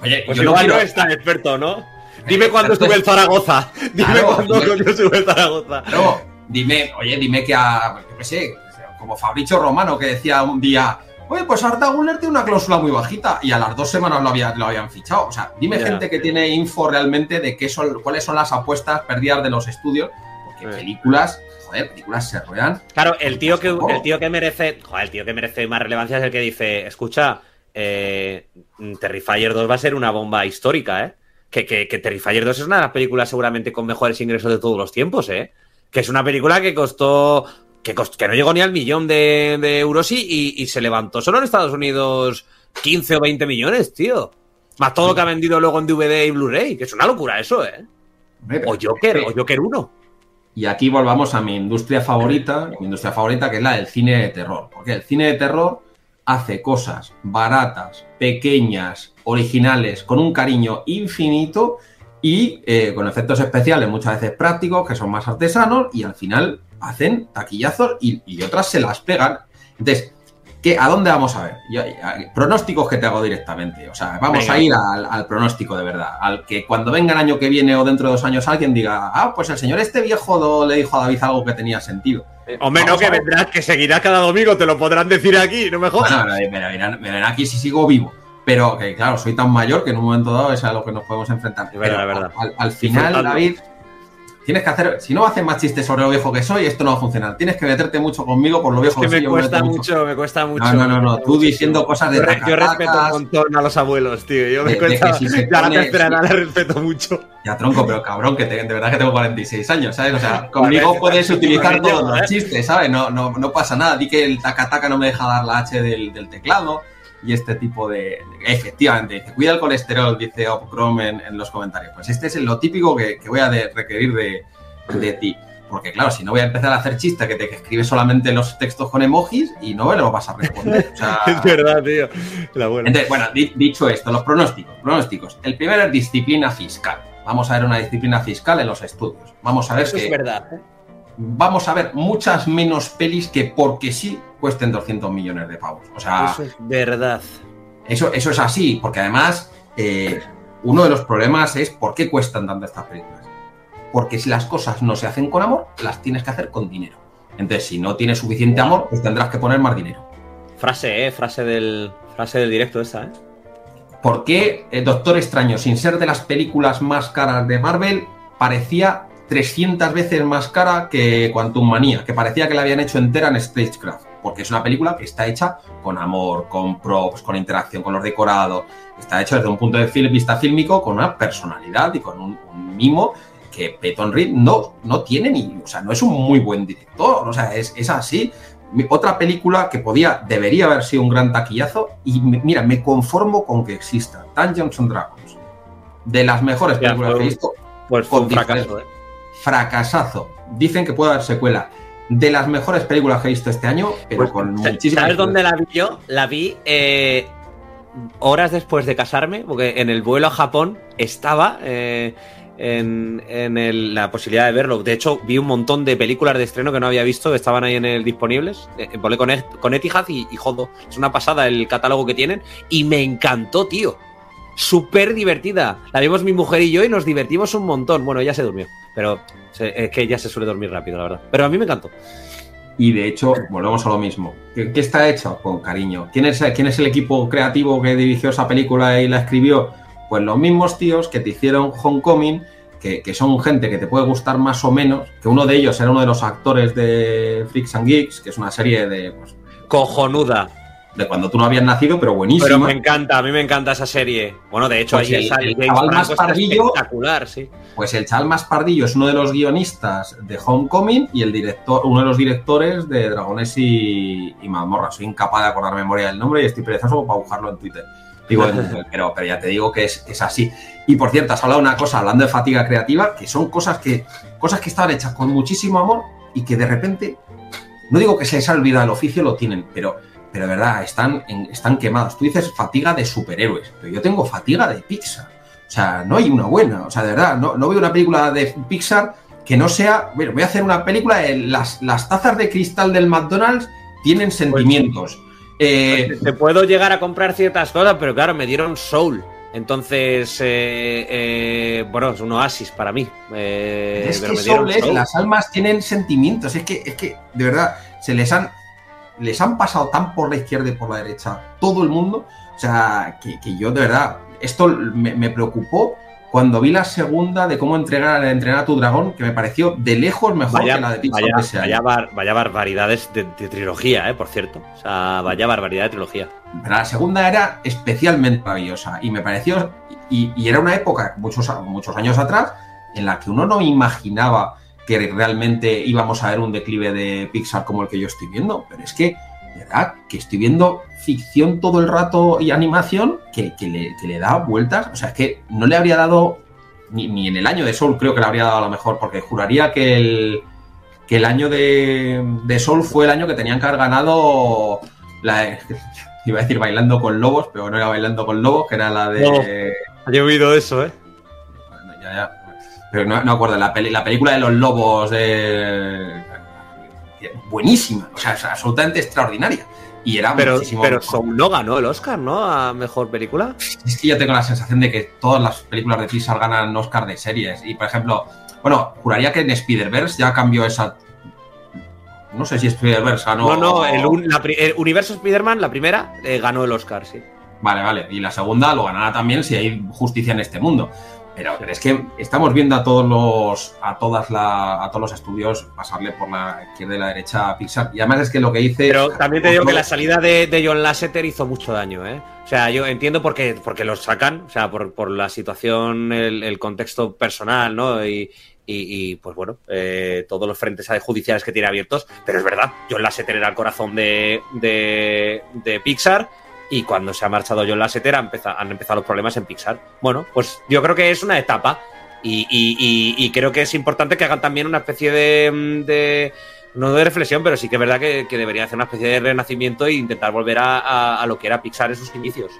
oye pues yo no, quiero... es tan experto, ¿no? Dime cuándo sube el Zaragoza. Dime cuándo sube el Zaragoza. No, dime, oye, dime que a, yo qué sé, como Fabricio Romano que decía un día, oye, pues Arda Guller tiene una cláusula muy bajita y a las dos semanas lo, había, lo habían fichado. O sea, dime gente que tiene info realmente de qué son, cuáles son las apuestas perdidas de los estudios, porque películas joder, películas se ruedan. Claro, el tío que, el tío que merece, joder, el tío que merece más relevancia es el que dice, escucha, eh, Terrifier 2 va a ser una bomba histórica, ¿eh? Que, que, que Terrifier 2 es una de las películas seguramente con mejores ingresos de todos los tiempos, ¿eh? Que es una película que costó que, que, no llegó ni al millón de, euros y, y, se levantó solo en Estados Unidos 15 o 20 millones, tío. Más todo lo que ha vendido luego en DVD y Blu-ray, que es una locura eso, ¿eh? O Joker, o Joker 1. Y aquí volvamos a mi industria favorita, mi industria favorita que es la del cine de terror. Porque el cine de terror hace cosas baratas, pequeñas, originales, con un cariño infinito y eh, con efectos especiales muchas veces prácticos, que son más artesanos y al final hacen taquillazos y, y otras se las pegan. Entonces, ¿A dónde vamos a ver? pronósticos que te hago directamente. O sea, vamos a ir al, pronóstico de verdad. Al que cuando venga el año que viene o dentro de dos años alguien diga, ah, pues el señor este viejo le dijo a David algo que tenía sentido. O menos que vendrás, que seguirás cada domingo, te lo podrán decir aquí, no me jodas. Bueno, me, verán, aquí si sigo vivo. pero que claro, soy tan mayor que en un momento dado es a lo que nos podemos enfrentar. Es verdad, verdad. Al, al final, David, tienes que hacer, si no haces más chistes sobre lo viejo que soy, esto no va a funcionar. Tienes que meterte mucho conmigo por lo viejo es que, que me cuesta mucho, me cuesta mucho. No, no, no, tú diciendo cosas de Yo respeto un montón a los abuelos, tío. Yo me de, cuesta, de si ya pone, la tercera le respeto mucho. Ya tronco, pero cabrón, que te, de verdad que tengo 46 años, ¿sabes? O sea, conmigo vale, puedes utilizar todos los ¿eh? chistes, ¿sabes? No, no, no pasa nada. Di que el taca-taca no me deja dar la H del, del teclado y este tipo de, efectivamente, dice, cuida el colesterol, dice Opcrom en, en, los comentarios. Pues este es lo típico que, que voy a de, requerir de, de, ti. Porque claro, si no voy a empezar a hacer chistes que te que escribes solamente los textos con emojis y no me lo vas a responder. O sea, es verdad, tío. La buena. Entonces, bueno, di, dicho esto, los pronósticos. Pronósticos. El primero es disciplina fiscal. Vamos a ver una disciplina fiscal en los estudios. Vamos a ver Eso que, es verdad. ¿eh? Vamos a ver muchas menos pelis que porque sí cuesten 200 millones de pavos. O sea, Eso es verdad. Eso, eso es así, porque además eh, uno de los problemas es por qué cuestan tanto estas películas. Porque si las cosas no se hacen con amor, las tienes que hacer con dinero. Entonces, si no tienes suficiente amor, pues tendrás que poner más dinero. Frase, ¿eh? Frase del, frase del directo esa, ¿eh? ¿Por qué el Doctor Extraño, sin ser de las películas más caras de Marvel, parecía 300 veces más cara que Quantum Manía? Que parecía que la habían hecho entera en Stagecraft porque es una película que está hecha con amor, con props, con interacción con los decorados, está hecha desde un punto de vista fílmico con una personalidad y con un, un mimo que Peyton Reed no, no tiene ni, o sea, no es un muy buen director, o sea, es, es así. Otra película que podía, debería haber sido un gran taquillazo y mira, me conformo con que exista Dungeons and Dragons, de las mejores Ya, películas fue que he visto, Pues fue un fracaso, ¿eh? fracasazo. Dicen que puede haber secuela. De las mejores películas que he visto este año, pero Pues, con ¿sabes muchísimas. dónde la vi yo? La vi eh, horas después de casarme, porque en el vuelo a Japón estaba eh, en, en el- la posibilidad de verlo. De hecho, vi un montón de películas de estreno que no había visto, que estaban ahí en el disponibles. Eh, volé con, Et- con Etihad y, y jodo. Es una pasada el catálogo que tienen. Y me encantó, tío. Súper divertida. La vimos mi mujer y yo y nos divertimos un montón. Bueno, ella se durmió. Pero es que ella se suele dormir rápido, la verdad. Pero a mí me encantó. Y de hecho, volvemos a lo mismo. ¿Qué, qué está hecho? Con cariño. ¿Quién es, ¿Quién es el equipo creativo que dirigió esa película y la escribió? Pues los mismos tíos que te hicieron Homecoming, que, que son gente que te puede gustar más o menos, que uno de ellos era uno de los actores de Freaks and Geeks, que es una serie de, pues, Cojonuda. De cuando tú no habías nacido, pero buenísima. Pero me encanta, a mí me encanta esa serie. Bueno, de hecho, Pues ahí el- sale el chaval más pardillo- espectacular, sí. Pues el chaval más pardillo es uno de los guionistas de Homecoming y el director, uno de los directores de Dragones y, y Mazmorra. Soy incapaz de acordar memoria del nombre y estoy perezoso para buscarlo en Twitter. Digo, pero, pero ya te digo que es, es así. Y por cierto, has hablado de una cosa, hablando de fatiga creativa, que son cosas que, cosas que estaban hechas con muchísimo amor y que de repente, no digo que se les ha olvidado el oficio, lo tienen, pero, pero de verdad, están, en- están quemados. Tú dices fatiga de superhéroes, pero yo tengo fatiga de Pixar. O sea, no hay una buena. O sea, de verdad, no, no veo una película de Pixar que no sea. Bueno, voy a hacer una película. de las, las tazas de cristal del McDonald's tienen sentimientos. Eh, Te puedo llegar a comprar ciertas cosas, pero claro, me dieron Soul. Entonces, eh, eh, bueno, es un oasis para mí. Es pero que me dieron Soul es- Soul. las almas tienen sentimientos. Es que, es que, de verdad, se les han. Les han pasado tan por la izquierda y por la derecha todo el mundo. O sea, que, que yo de verdad. Esto me, me preocupó cuando vi la segunda de cómo entregar, entrenar a tu dragón, que me pareció de lejos mejor Vaya, que la de Pixar vaya, de vaya bar- vaya barbaridades de, de trilogía, eh, por cierto. O sea, vaya barbaridad de trilogía. Pero la segunda era especialmente maravillosa y me pareció, y, y era una época, muchos, muchos años atrás, en la que uno no imaginaba que realmente íbamos a ver un declive de Pixar como el que yo estoy viendo, pero es que, verdad, que estoy viendo ficción todo el rato y animación que, que le, que le da vueltas, o sea, es que no le habría dado, ni, ni en el año de Soul creo que le habría dado a lo mejor, porque juraría que el, que el año de, de Soul fue el año que tenían que haber ganado la, iba a decir bailando con lobos, pero no era bailando con lobos, que era la de. He oído eso, ¿eh? Bueno, ya, ya. Pero no, no acuerdo, la, peli- la película de los lobos de. Buenísima, o sea, es absolutamente extraordinaria. Y era Pero, muchísimo. pero Soul no ganó el Oscar, ¿no? A mejor película. Es que yo tengo la sensación de que todas las películas de Pixar ganan Oscar de series. Y por ejemplo, bueno, juraría que en Spider-Verse ya cambió esa. No sé si Spider-Verse ganó. No, no, el, un- la el universo Spider-Man, la primera, eh, ganó el Oscar, sí. Vale, vale. Y la segunda lo ganará también si hay justicia en este mundo. Pero, es que estamos viendo a todos los a todas la, a todos los estudios pasarle por la izquierda y la derecha a Pixar. Y además es que lo que dice. Pero también te digo que la salida de, John Lasseter hizo mucho daño, ¿eh? O sea, yo entiendo por qué, porque los sacan, o sea, por, la situación, el, contexto personal, ¿no? Y, pues bueno, eh, todos los frentes judiciales que tiene abiertos. Pero es verdad, John Lasseter era el corazón de, de, de Pixar y cuando se ha marchado John Lasseter han empezado, han empezado los problemas en Pixar. Bueno, pues yo creo que es una etapa y, creo que es importante que hagan también una especie de, no de reflexión, pero sí que es verdad que, deberían hacer una especie de renacimiento e intentar volver a lo que era Pixar en sus inicios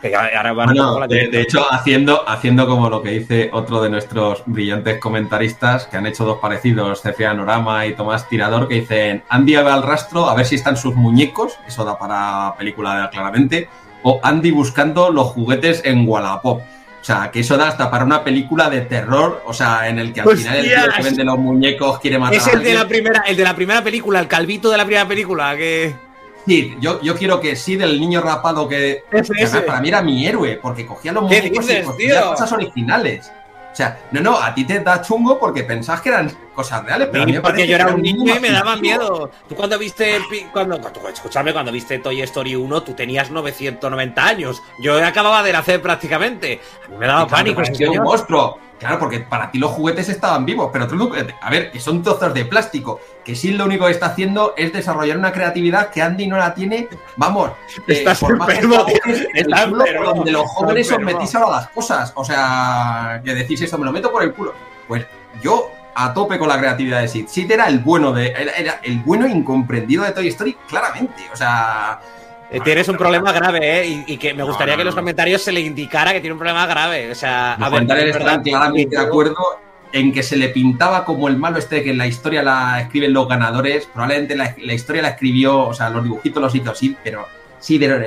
de, hecho, haciendo, haciendo como lo que dice otro de nuestros brillantes comentaristas, que han hecho dos parecidos, Cefia Norama y Tomás Tirador, que dicen, Andy va al rastro a ver si están sus muñecos, eso da para película claramente, o Andy buscando los juguetes en Wallapop. O sea, que eso da hasta para una película de terror, o sea, en el que al final el tío que vende los muñecos quiere matar es el de la primera, el de la primera película, el calvito de la primera película, que yo, yo quiero que sí del niño rapado que, para mí era mi héroe, porque cogía los muñecos y cogía cosas originales. O sea, no, no, a ti te da chungo porque pensás que eran cosas reales, pero a mí me Porque yo era un niño y me daba miedo. Tú cuando viste, cuando, escúchame, cuando viste Toy Story 1, tú tenías 990 años. Yo acababa de nacer prácticamente. A mí me daba pánico. un monstruo. Claro, porque para ti los juguetes estaban vivos, pero tú, a ver, que son trozos de plástico, que sí lo único que está haciendo es desarrollar una creatividad que Andy no la tiene, vamos, eh, Estás por más enfermo, está enfermo, donde los jóvenes os metís a las cosas, o sea, que decís esto, me lo meto por el culo. Pues yo a tope con la creatividad de Sid. Sid era el bueno de, era el bueno incomprendido de Toy Story, claramente, o sea tienes un problema grave, ¿eh? Y, que me gustaría que en los comentarios se le indicara que tiene un problema grave. O sea, a ver, están claramente de acuerdo en que se le pintaba como el malo este que en la historia la escriben los ganadores. Probablemente la, historia la escribió, o sea, los dibujitos los hizo así, pero sí era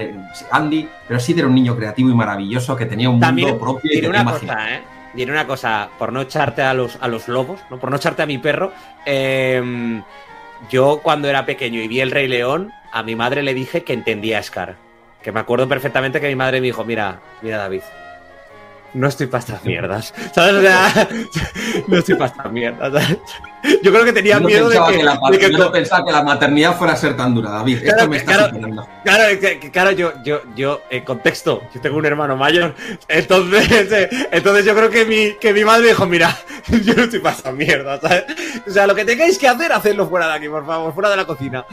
Andy, pero sí era un niño creativo y maravilloso que tenía un mundo propio y una cosa, ¿eh? Diré una cosa, por no echarte a los, a los lobos, ¿no? por no echarte a mi perro, eh, yo cuando era pequeño y vi El Rey León, a mi madre le dije que entendía a Scar. Que me acuerdo perfectamente que mi madre me dijo, mira, mira David, no estoy para estas mierdas. ¿Sabes? No estoy para estas mierdas. Yo creo que tenía miedo de que, la, yo no pensaba que la maternidad fuera a ser tan dura, David. Claro, Esto me está claro, claro, claro, yo, yo, yo, en contexto, yo tengo un hermano mayor. Entonces, eh, entonces yo creo que mi, que mi madre dijo, mira, yo no estoy para estas mierdas. ¿sabes? O sea, lo que tengáis que hacer, hacedlo fuera de aquí, por favor, fuera de la cocina.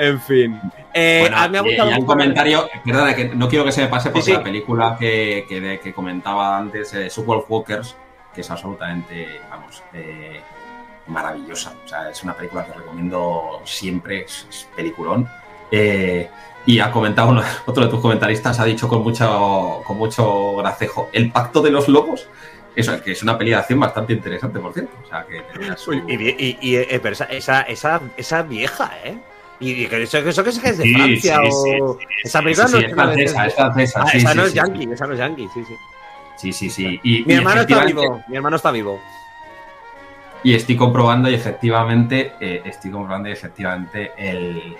En fin. Eh, me ha gustado un comentario, perdona, que no quiero que se me pase porque la película que, que, comentaba antes, eh, Walkers, que es absolutamente, vamos, eh, maravillosa. O sea, es una película que recomiendo siempre, es, peliculón. Eh, y ha comentado otro de tus comentaristas, ha dicho con mucho, con mucho gracejo, el pacto de los lobos. Eso, que es una peli de acción bastante interesante, por cierto. O sea, que y, y, esa, esa, esa vieja, ¿eh? Y eso, eso que es de Francia o. esa película no es francesa, es francesa. Ah, esa no es yankee, esa no es yankee, sí, sí. Sí, sí, sí. Y, mi hermano está vivo, mi hermano está vivo. Y estoy comprobando y efectivamente, eh, estoy comprobando y efectivamente el,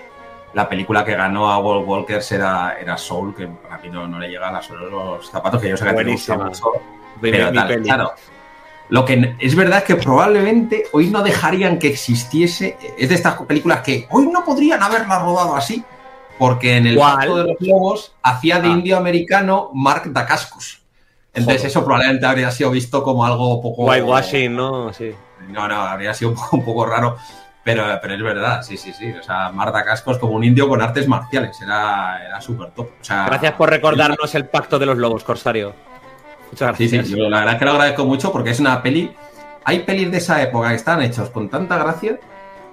la película que ganó a World Walkers era, era Soul, que para mí no, no le llega a los zapatos, que yo sé que te gusta mucho. Pero tal, claro, lo que es verdad es que probablemente hoy no dejarían que existiese. Es de estas películas que hoy no podrían haberla rodado así. Porque en el Pacto de los Lobos hacía de ah. indio americano Mark Dacascos. Entonces, eso probablemente habría sido visto como algo poco. Whitewashing, ¿no? Sí. No, no, habría sido un poco, raro. Pero, pero es verdad, sí, sí, sí. O sea, Mark Dacascos como un indio con artes marciales. Era, era súper top. Gracias por recordarnos el Pacto de los Lobos, Corsario. Muchas gracias. Sí, sí, la verdad es que lo agradezco mucho porque es una peli. Hay pelis de esa época que están hechos con tanta gracia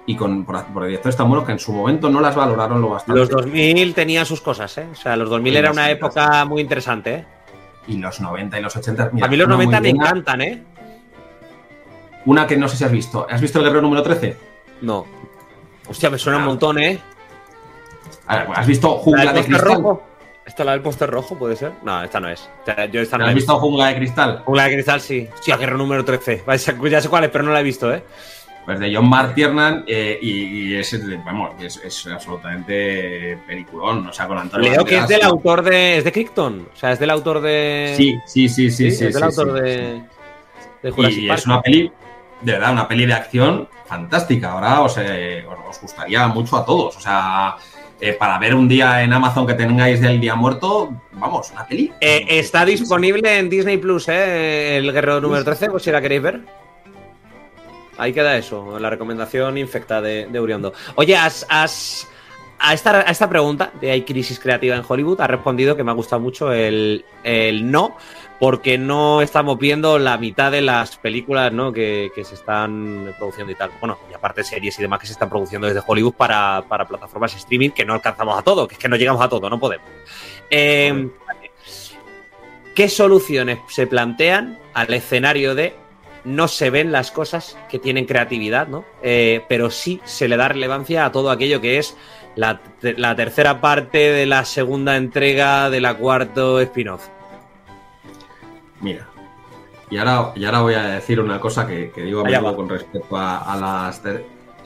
y con por, por directores tan buenos que en su momento no las valoraron lo bastante. Los 2000 tenían sus cosas, ¿eh? O sea, los 2000 era una época muy interesante, ¿eh? Y los 90 y los 80. a mí los 90 me encantan, ¿eh? Una que no sé si has visto. ¿Has visto el guerrero número 13? No. Hostia, me suena un ah. montón, ¿eh? ¿Has visto Jungla de Cristal? ¿Esta la del póster rojo puede ser? No, esta no es. Yo esta no ¿Has visto Jungla de Cristal? Jungla de Cristal, sí. Sí, guerra número 13. Ya sé cuál es, pero no la he visto, ¿eh? pues de John McTiernan eh, y, es, vamos, es, absolutamente peliculón, o sea, con Antonio Leo que es del autor de, es de Crichton, o sea, es del autor de... Sí, sí, sí, sí, sí, es del autor de, de Jurassic y es una peli, de verdad, una peli de acción fantástica, ahora os, eh, os gustaría mucho a todos, o sea... Eh, para ver un día en Amazon que tengáis del Día Muerto, vamos, una peli. está disponible en Disney Plus, ¿eh? El Guerrero número 13, pues si la queréis ver. Ahí queda eso, la recomendación infecta de, de Uriondo. Oye, has, a, esta, a, esta, pregunta de ¿hay crisis creativa en Hollywood? Ha respondido que me ha gustado mucho el, no, porque no estamos viendo la mitad de las películas ¿no? que, se están produciendo y tal. Bueno, y aparte series y demás que se están produciendo desde Hollywood para, para plataformas streaming, que no alcanzamos a todo, que es que no llegamos a todo, no podemos. Eh, ¿Qué soluciones se plantean al escenario de no se ven las cosas que tienen creatividad, ¿no? Eh, pero sí se le da relevancia a todo aquello que es la, tercera parte de la segunda entrega de la cuarto spin-off. Mira, y ahora, y ahora voy a decir una cosa que, digo a con respecto a, las...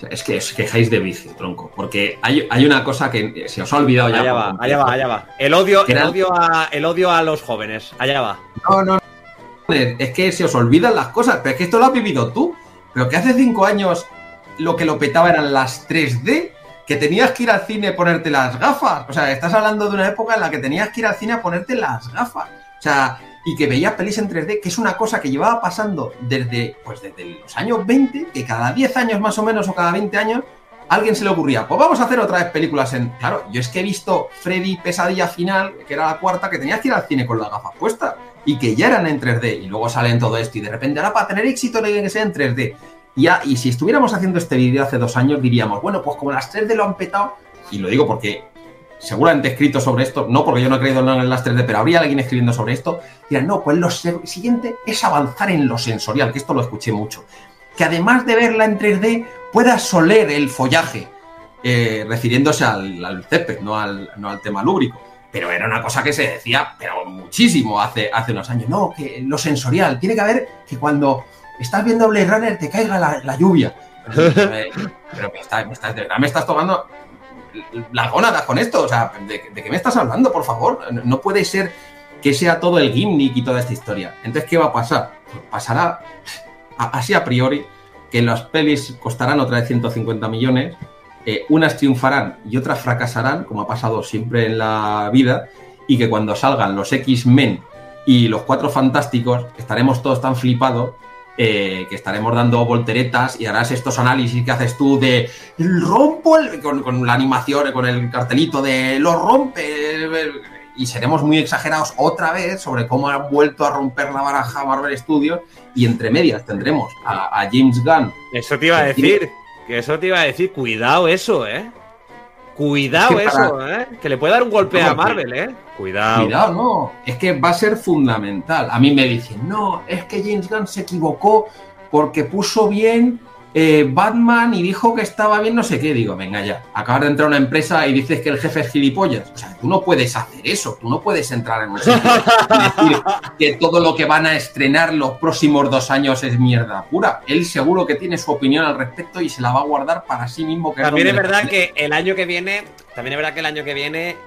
Es que os quejáis de bici, tronco. Porque hay, una cosa que se os ha olvidado ya. Allá va, allá va, allá va. El odio, el, odio a, el odio a los jóvenes. Allá va. No, no, es que se os olvidan las cosas, pero es que esto lo has vivido tú. Pero que hace cinco años lo que lo petaba eran las 3D, que tenías que ir al cine a ponerte las gafas. O sea, estás hablando de una época en la que tenías que ir al cine a ponerte las gafas. O sea, y que veías pelis en 3D, que es una cosa que llevaba pasando desde, pues desde los años 20, que cada 10 años más o menos o cada 20 años alguien se le ocurría, pues vamos a hacer otra vez películas en... Claro, yo es que he visto Freddy Pesadilla Final, que era la cuarta, que tenías que ir al cine con las gafas puestas y que ya eran en 3D y luego salen todo esto y de repente ahora para tener éxito le que sea en 3D. Y, y si estuviéramos haciendo este vídeo hace dos años diríamos, bueno, pues como las 3D lo han petado, y lo digo porque seguramente he escrito sobre esto, no porque yo no he creído en las 3D, pero habría alguien escribiendo sobre esto, dirán, no, pues lo siguiente es avanzar en lo sensorial, que esto lo escuché mucho. Que además de verla en 3D, puedas oler el follaje, eh, refiriéndose al, al césped, no al, no al tema lúbrico pero era una cosa que se decía, pero muchísimo hace, hace unos años. No, que lo sensorial, tiene que haber que cuando estás viendo Blade Runner te caiga la, lluvia. pero me estás, me, estás, me estás tomando las gónadas con esto. O sea, ¿de, qué me estás hablando, por favor? No puede ser que sea todo el gimmick y toda esta historia. Entonces, ¿qué va a pasar? Pues pasará así a priori que las pelis costarán otra vez 150 millones eh, unas triunfarán y otras fracasarán, como ha pasado siempre en la vida, y que cuando salgan los X-Men y los Cuatro Fantásticos estaremos todos tan flipados eh, que estaremos dando volteretas y harás estos análisis que haces tú de rompo con, la animación, con el cartelito de lo rompe y seremos muy exagerados otra vez sobre cómo han vuelto a romper la baraja Marvel Studios y entre medias tendremos a, James Gunn. Eso te iba a decir. Que eso te iba a decir, cuidado eso, ¿eh? Cuidado eso, ¿eh? Que le puede dar un golpe a Marvel, ¿eh? Cuidado. Cuidado, no. Es que va a ser fundamental. A mí me dicen, no, es que James Gunn se equivocó porque puso bien eh, Batman y dijo que estaba bien no sé qué. Digo, venga ya, acabas de entrar a una empresa y dices que el jefe es gilipollas. O sea, tú no puedes hacer eso, tú no puedes entrar en un sitio y decir que todo lo que van a estrenar los próximos dos años es mierda pura. Él seguro que tiene su opinión al respecto y se la va a guardar para sí mismo. Que también es, verdad que el año que viene, también es verdad que el año que viene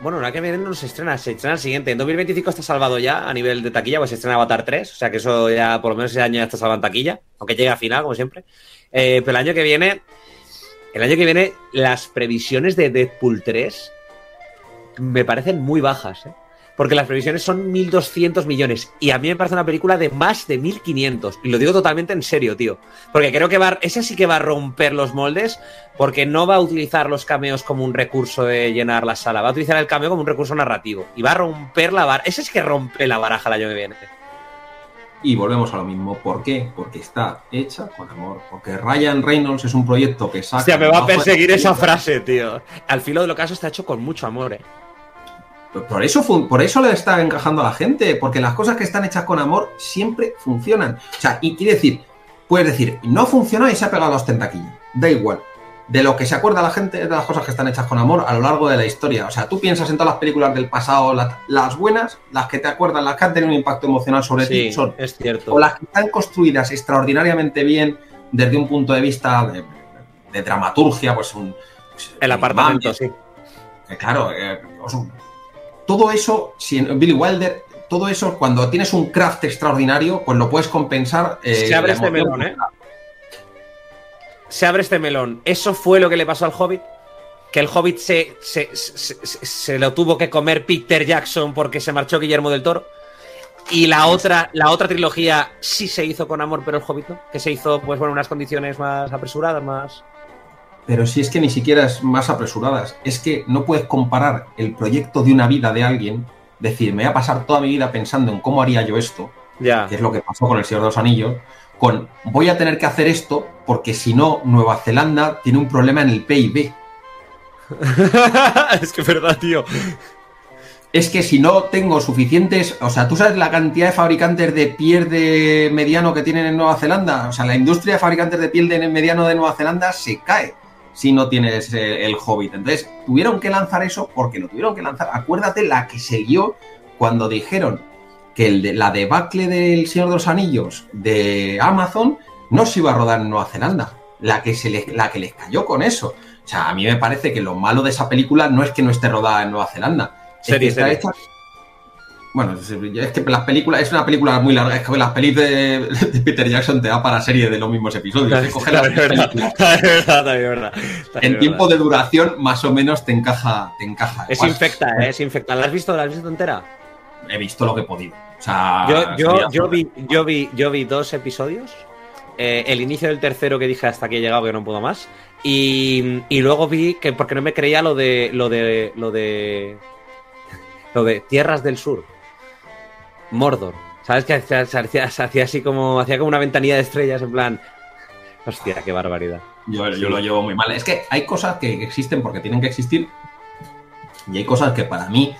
bueno, año que viene no se estrena, se estrena el siguiente. En 2025 está salvado ya a nivel de taquilla, pues se estrena Avatar 3, o sea que eso ya, por lo menos ese año ya está salvado en taquilla, aunque llegue a final, como siempre. Eh, pero el año que viene, el año que viene, las previsiones de Deadpool 3 me parecen muy bajas, ¿eh? Porque las previsiones son 1.200 millones. Y a mí me parece una película de más de 1.500. Y lo digo totalmente en serio, tío. Porque creo que va, esa sí que va a romper los moldes. Porque no va a utilizar los cameos como un recurso de llenar la sala. Va a utilizar el cameo como un recurso narrativo. Y va a romper la baraja. Esa es que rompe la baraja el año que viene. Y volvemos a lo mismo. ¿Por qué? Porque está hecha con amor. Porque Ryan Reynolds es un proyecto que saca. Hostia, me va a perseguir esa frase, tío. Al filo de lo caso está hecho con mucho amor, eh. Por eso, por eso le está encajando a la gente, porque las cosas que están hechas con amor siempre funcionan. O sea, y quiere decir, puedes decir, no funciona y se ha pegado los tentaquillos. Da igual de lo que se acuerda la gente de las cosas que están hechas con amor a lo largo de la historia. O sea, tú piensas en todas las películas del pasado, las buenas, las que te acuerdan, las que han tenido un impacto emocional sobre ti, son. Es cierto. O las que están construidas extraordinariamente bien desde un punto de vista de, dramaturgia, pues un... Pues, el apartamento, sí. claro, eh, todo eso, si Billy Wilder, todo eso, cuando tienes un craft extraordinario, pues lo puedes compensar. Eh, se abre este melón, ¿eh? Se abre este melón. ¿Eso fue lo que le pasó al Hobbit? que el Hobbit se, se, lo tuvo que comer Peter Jackson porque se marchó Guillermo del Toro. Y la otra, la otra trilogía sí se hizo con amor, pero el Hobbit no. Que se hizo, pues bueno, unas condiciones más apresuradas, más. Pero si es que ni siquiera es más apresuradas. Es que no puedes comparar el proyecto de una vida de alguien, decir, me voy a pasar toda mi vida pensando en cómo haría yo esto, que es lo que pasó con el Señor de los Anillos, con voy a tener que hacer esto porque si no, Nueva Zelanda tiene un problema en el PIB. es que es verdad, tío. Es que si no tengo suficientes, o sea, tú sabes la cantidad de fabricantes de piel de mediano que tienen en Nueva Zelanda, o sea, la industria de fabricantes de piel de mediano de Nueva Zelanda se cae si no tienes eh, el Hobbit. Entonces, tuvieron que lanzar eso porque lo tuvieron que lanzar. Acuérdate la que se cuando dijeron que el de, la debacle del Señor de los Anillos de Amazon no se iba a rodar en Nueva Zelanda. La que, se la que les cayó con eso. O sea, a mí me parece que lo malo de esa película no es que no esté rodada en Nueva Zelanda. es que está hecha. Bueno, es que las películas, es una película muy larga, es que las pelis de, Peter Jackson te da para serie de los mismos episodios. Es verdad, verdad, En tiempo de duración, más o menos te encaja. Te encaja es infecta, ¿eh? es infecta. ¿La has visto? ¿La has visto entera? He visto lo que he podido. O sea, yo, yo, vi, yo, vi, yo vi dos episodios. Eh, el inicio del tercero que dije hasta que he llegado que no puedo más. Y, luego vi que porque no me creía lo de lo de lo de lo de Tierras del Sur. Mordor. ¿Sabes que se, hacía así como hacía como una ventanilla de estrellas en plan Hostia, qué barbaridad. Yo, yo lo llevo muy mal. Es que hay cosas que existen porque tienen que existir y hay cosas que para mí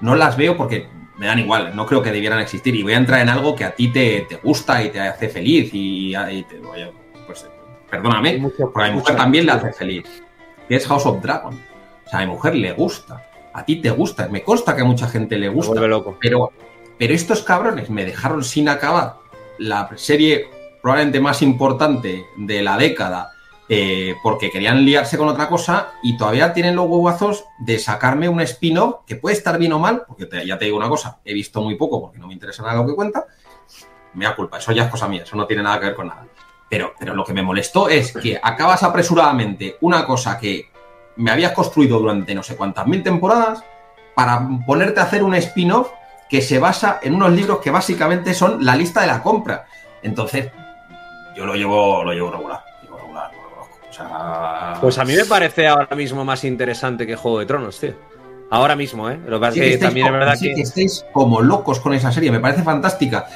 no las veo porque me dan igual, no creo que debieran existir. Y voy a entrar en algo que a ti te, gusta y te hace feliz y, y te, pues perdóname, porque a mi mujer también le hace feliz, que es House of Dragon. O sea, a mi mujer le gusta, a ti te gusta, me consta que a mucha gente le gusta, pero pero estos cabrones me dejaron sin acabar la serie probablemente más importante de la década eh, porque querían liarse con otra cosa y todavía tienen los huevazos de sacarme un spin-off que puede estar bien o mal, porque ya te digo una cosa, he visto muy poco porque no me interesa nada lo que cuenta, me da culpa, eso ya es cosa mía, eso no tiene nada que ver con nada. Pero, lo que me molestó es que acabas apresuradamente una cosa que me habías construido durante no sé cuántas mil temporadas para ponerte a hacer un spin-off que se basa en unos libros que básicamente son la lista de la compra. Entonces, yo lo llevo, lo llevo regular. pues a mí me parece ahora mismo más interesante que Juego de Tronos, tío. Ahora mismo, ¿eh? Lo que pasa es que también es verdad que... que estéis como locos con esa serie, me parece fantástica.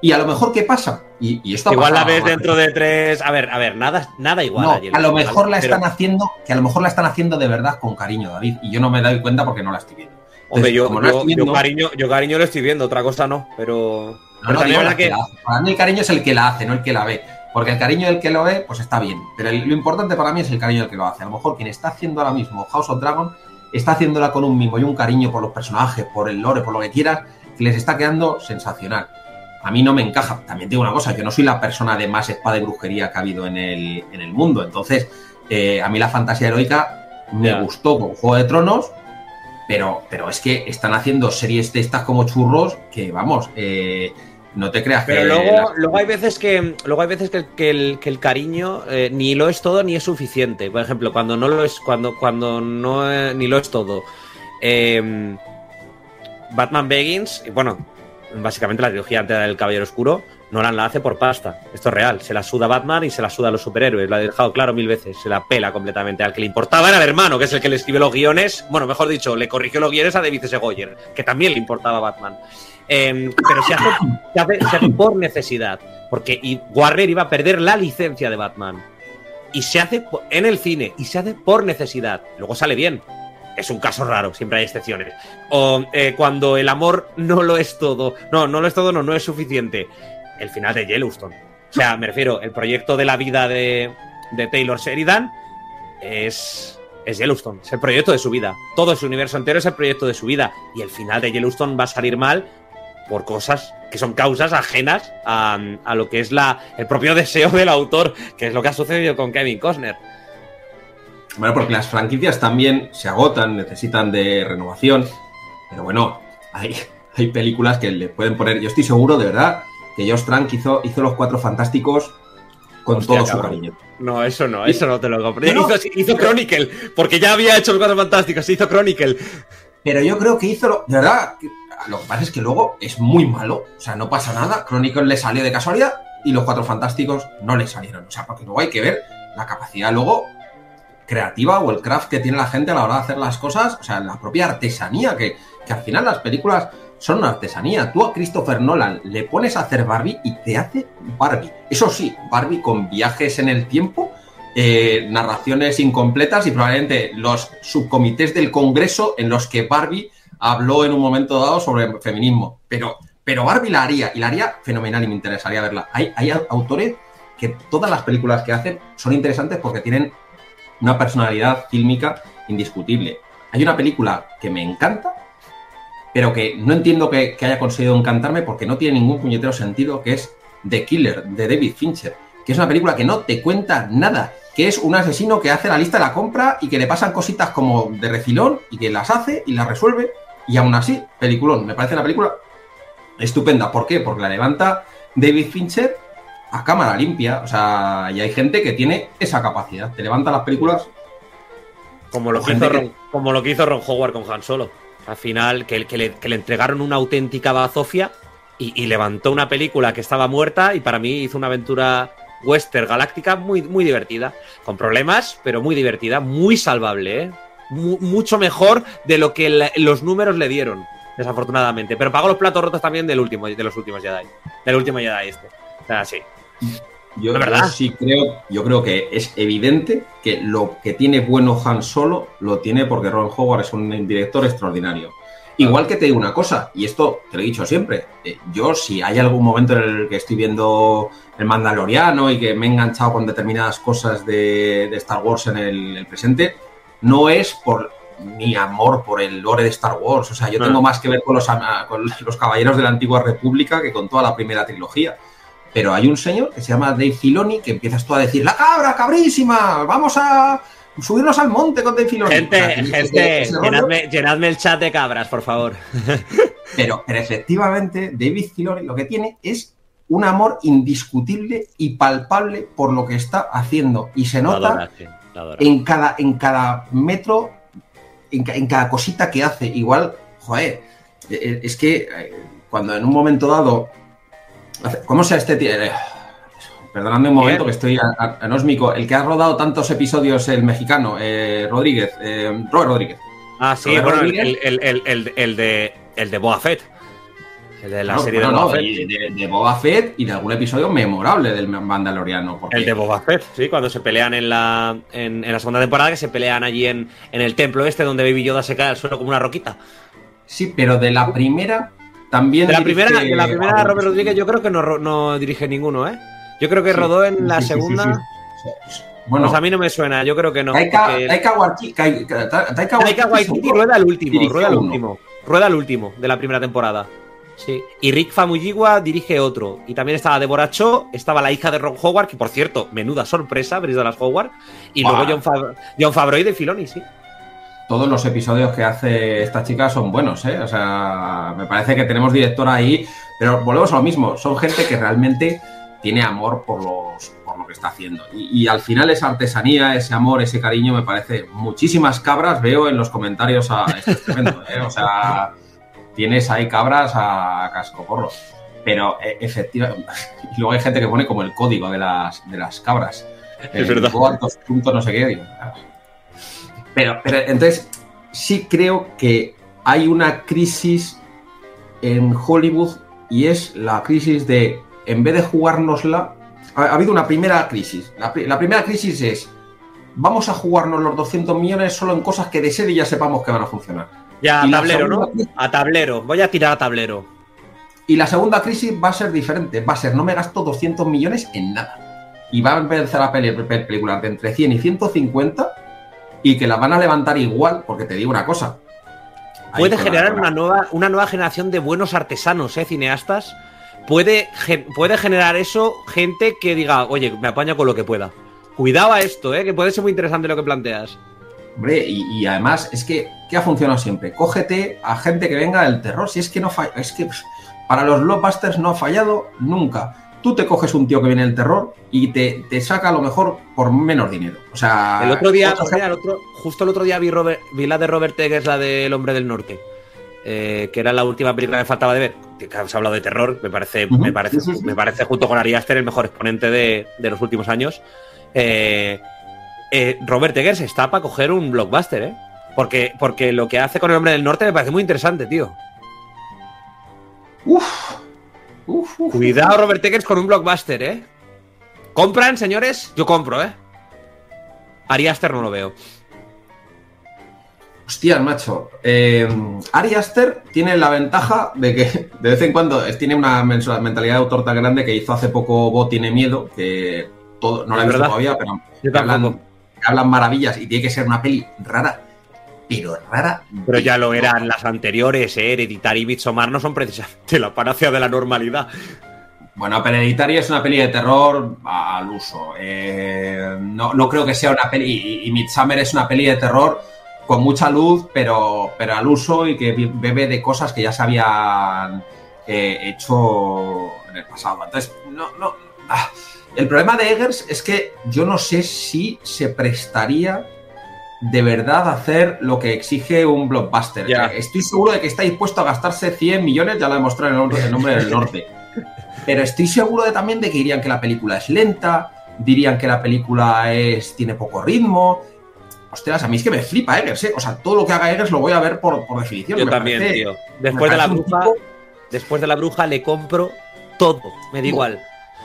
Y a lo mejor, ¿qué pasa? Y, esto igual la ves dentro de tres. A ver, a ver, nada, nada igual. a lo mejor la están haciendo, que a lo mejor la están haciendo de verdad con cariño, David. Y yo no me doy cuenta porque no la estoy viendo. Hombre, yo, cariño, yo cariño lo estoy viendo, otra cosa no, pero. Para mí el cariño es el que la hace, no el que la ve. Porque el cariño del que lo ve, pues está bien. Pero lo importante para mí es el cariño del que lo hace. A lo mejor quien está haciendo ahora mismo House of Dragon está haciéndola con un mimo y un cariño por los personajes, por el lore, por lo que quieras, que les está quedando sensacional a mí no me encaja. También digo una cosa, yo no soy la persona de más espada y brujería que ha habido en el, en el mundo. Entonces, eh, a mí la fantasía heroica me gustó con Juego de Tronos, pero, pero es que están haciendo series de estas como churros que, vamos, eh, no te creas pero que... luego, luego hay veces que luego hay veces que, el, cariño eh, ni lo es todo ni es suficiente. Por ejemplo, cuando no lo es, cuando, cuando no ni lo es todo. Em, Batman Begins, bueno, básicamente la trilogía antes del Caballero Oscuro, Nolan la hace por pasta. Esto es real. Se la suda Batman y se la suda a los superhéroes. Lo ha dejado claro mil veces. Se la pela completamente. Al que le importaba era el hermano, que es el que le escribe los guiones. Bueno, mejor dicho, le corrigió los guiones a David S. Que también le importaba a Batman. Em, pero se hace, por necesidad. Porque Warner iba a perder la licencia de Batman. Y se hace en el cine. Y se hace por necesidad. Luego sale bien es un caso raro, siempre hay excepciones. O eh, cuando el amor no lo es todo. No, no lo es todo, no, no es suficiente. El final de Yellowstone. O sea, me refiero, el proyecto de la vida de, Taylor Sheridan es, es Yellowstone, es el proyecto de su vida. Todo su universo entero es el proyecto de su vida. Y el final de Yellowstone va a salir mal por cosas que son causas ajenas a, lo que es la, el propio deseo del autor, que es lo que ha sucedido con Kevin Costner. Bueno, porque las franquicias también se agotan, necesitan de renovación, pero bueno, hay, hay películas que le pueden poner. Yo estoy seguro, de verdad, que Josh Trank hizo, hizo Los Cuatro Fantásticos con todo su cariño. No, eso no, eso no te lo compro. Hizo, Chronicle, porque ya había hecho Los Cuatro Fantásticos, hizo Chronicle. Pero yo creo que hizo, de verdad, lo que pasa es que luego es muy malo, o sea, no pasa nada. Chronicle le salió de casualidad y Los Cuatro Fantásticos no le salieron. O sea, porque luego hay que ver la capacidad luego creativa o el craft que tiene la gente a la hora de hacer las cosas, o sea, la propia artesanía, que, que al final las películas son una artesanía. Tú a Christopher Nolan le pones a hacer Barbie y te hace Barbie. Eso sí, Barbie con viajes en el tiempo, eh, narraciones incompletas y probablemente los subcomités del Congreso en los que Barbie habló en un momento dado sobre feminismo. Pero, pero Barbie la haría y la haría fenomenal y me interesaría verla. Hay, hay autores que todas las películas que hacen son interesantes porque tienen una personalidad fílmica indiscutible. Hay una película que me encanta, pero que no entiendo que, haya conseguido encantarme porque no tiene ningún puñetero sentido, que es The Killer, de David Fincher, que es una película que no te cuenta nada, que es un asesino que hace la lista de la compra y que le pasan cositas como de refilón y que las hace y las resuelve, y aún así, peliculón, me parece una película estupenda. ¿Por qué? Porque la levanta David Fincher a cámara limpia, o sea, y hay gente que tiene esa capacidad, te levanta las películas. Como lo, que hizo, Ron, como lo que hizo Ron Howard con Han Solo. Al final, que, le, entregaron una auténtica bazofia y, levantó una película que estaba muerta y para mí hizo una aventura western galáctica muy, muy divertida. Con problemas, pero muy divertida, muy salvable, ¿eh? mucho mejor de lo que los números le dieron, desafortunadamente. Pero pagó los platos rotos también del último, de los últimos Jedi. Del último Jedi este. O sea, sí. Yo, sí creo, yo creo que es evidente que lo que tiene bueno Han Solo lo tiene porque Ron Howard es un director extraordinario. Igual que te digo una cosa, y esto te lo he dicho siempre, eh, yo si hay algún momento en el que estoy viendo el Mandaloriano y que me he enganchado con determinadas cosas de, Star Wars en el, presente, no es por mi amor por el lore de Star Wars, o sea, yo tengo más que ver con los, con los Caballeros de la Antigua República que con toda la primera trilogía. Pero hay un señor que se llama Dave Filoni que empiezas tú a decir, la cabra, cabrísima, vamos a subirnos al monte con Dave Filoni. Gente, gente, llenadme, el chat de cabras, por favor. Pero, efectivamente, David Filoni lo que tiene es un amor indiscutible y palpable por lo que está haciendo. Y se nota en, cada, en cada metro, en, en, cada cosita que hace. Igual, joder, e, e, es que eh, cuando en un momento dado ¿Cómo sea este tío? Eh, perdonadme un momento que estoy anósmico. El que ha rodado tantos episodios, el mexicano, eh, Rodríguez, eh, Robert Rodríguez. Ah, sí, bueno, el, de, el de Fett. El de la serie de Boba Fett. De, Boba Fett y de algún episodio memorable del Mandaloriano. El de Boba Fett, sí, cuando se pelean en la, en, la segunda temporada, que se pelean allí en, en el templo este donde Baby Yoda se cae al suelo como una roquita. Sí, pero de la primera también de la primera, de la primera Robert Rodríguez yo creo que no, no dirige ninguno, ¿eh? Yo creo que rodó en la segunda. bueno, pues a mí no me suena, yo creo que no. Taika, Waititi, rueda el último, rueda el último. Rueda el último de la primera temporada. Sí. Y Rick Famuyiwa dirige otro. Y también estaba Deborah Cho, estaba la hija de Ron Howard, que por cierto, menuda sorpresa, Brice las Howard. Y luego John, John Favreau de Filoni, sí todos los episodios que hace esta chica son buenos, ¿eh? O sea, me parece que tenemos directora ahí, pero volvemos a lo mismo, son gente que realmente tiene amor por, los, por lo que está haciendo. Y, al final esa artesanía, ese amor, ese cariño, me parece muchísimas cabras, veo en los comentarios a este tremendo, ¿eh? O sea, tienes ahí cabras a casco porro. Pero e, efectivamente, y luego hay gente que pone como el código de las, de las cabras. Es verdad. puntos, no sé qué, digo, pero, pero entonces sí creo que hay una crisis en Hollywood y es la crisis de, en vez de jugárnosla, ha, habido una primera crisis. La, primera crisis es, vamos a jugarnos los 200 millones solo en cosas que de serie ya sepamos que van a funcionar. Ya, a tablero, ¿no? A tablero, voy a tirar a tablero. Y la segunda crisis va a ser diferente, va a ser, no me gasto 200 millones en nada. Y va a empezar a pelear películas de entre 100 y 150 y que la van a levantar igual, porque te digo una cosa. Puede generar una nueva, una nueva generación de buenos artesanos, ¿eh? Cineastas puede, puede generar eso gente que diga, oye, me apaño con lo que pueda. Cuidado a esto, ¿eh? que puede ser muy interesante lo que planteas. Hombre, y, además es que, ¿qué ha funcionado siempre? Cógete a gente que venga del terror. Si es que no falla, es que para los blockbusters no ha fallado nunca. Tú te coges un tío que viene del terror y te, te saca lo mejor por menos dinero. O sea. El otro día, justo el otro día vi, vi la de Robert Eggers, la del Hombre del Norte. Eh, que era la última película que faltaba de ver, que has hablado de terror, me parece, me parece, me parece junto con Ari Aster el mejor exponente de, de los últimos años. Eh, eh, Robert Eggers está para coger un blockbuster, ¿eh? Porque, porque lo que hace con el hombre del norte me parece muy interesante, tío. Uf. Cuidado, Robert Eggers, con un blockbuster, ¿eh? ¿Compran, señores? Yo compro, ¿eh? Ari Aster no lo veo. Hostia, macho. Eh, Ari Aster tiene la ventaja de que de vez en cuando tiene una mentalidad de autor tan grande que hizo hace poco Bo tiene miedo, que todo, no la he visto todavía, pero hablan, maravillas y tiene que ser una peli rara, pero rara. Pero ya lo eran las anteriores, ¿eh? Hereditary y Midsommar no son precisamente la panacea de la normalidad. Bueno, pero Hereditary es una peli de terror al uso. Eh, no, creo que sea una peli. Y, y Midsommar es una peli de terror con mucha luz, pero, pero al uso y que bebe de cosas que ya se habían eh, hecho en el pasado. Entonces, no, no. Ah, el problema de Eggers es que yo no sé si se prestaría de verdad hacer lo que exige un blockbuster. Estoy seguro de que está dispuesto a gastarse 100 millones, ya lo ha demostrado en el nombre del norte. Pero estoy seguro de, también de que dirían que la película es lenta, dirían que la película es, tiene poco ritmo. Ostras, a mí es que me flipa Eggers, ¿eh? O sea, todo lo que haga Eggers lo voy a ver por, definición. Yo también, tío. Después de la bruja, después de la bruja le compro todo, me da igual.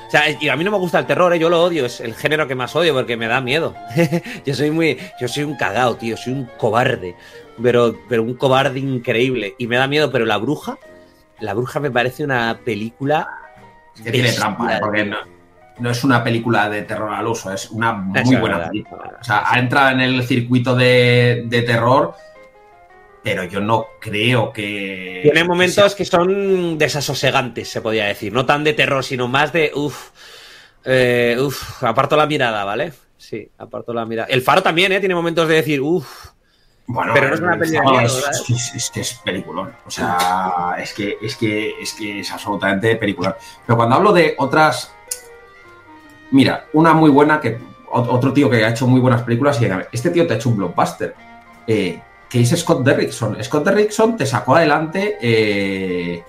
O sea, y a mí no me gusta el terror, ¿eh? yo lo odio, es el género que más odio porque me da miedo. yo soy muy, yo soy un cagao, tío, soy un cobarde, pero, pero un cobarde increíble y me da miedo, pero la bruja, la bruja me parece una película que tiene trampa, ¿eh? porque no, es una película de terror al uso, es una muy buena película. O sea, ha entrado en el circuito de, de terror pero yo no creo que. Tiene momentos que, son desasosegantes, se podría decir. No tan de terror, sino más de. Uf. Eh, uf, aparto la mirada, ¿vale? Sí, aparto la mirada. El faro también, ¿eh? Tiene momentos de decir, uf. Bueno, pero no es una película es, es, que es peliculón. O sea, es que, es que es que es absolutamente peliculón. Pero cuando hablo de otras. Mira, una muy buena que. Otro tío que ha hecho muy buenas películas y este tío te ha hecho un blockbuster. Eh, que es Scott Derrickson. Scott Derrickson te sacó adelante. Eh,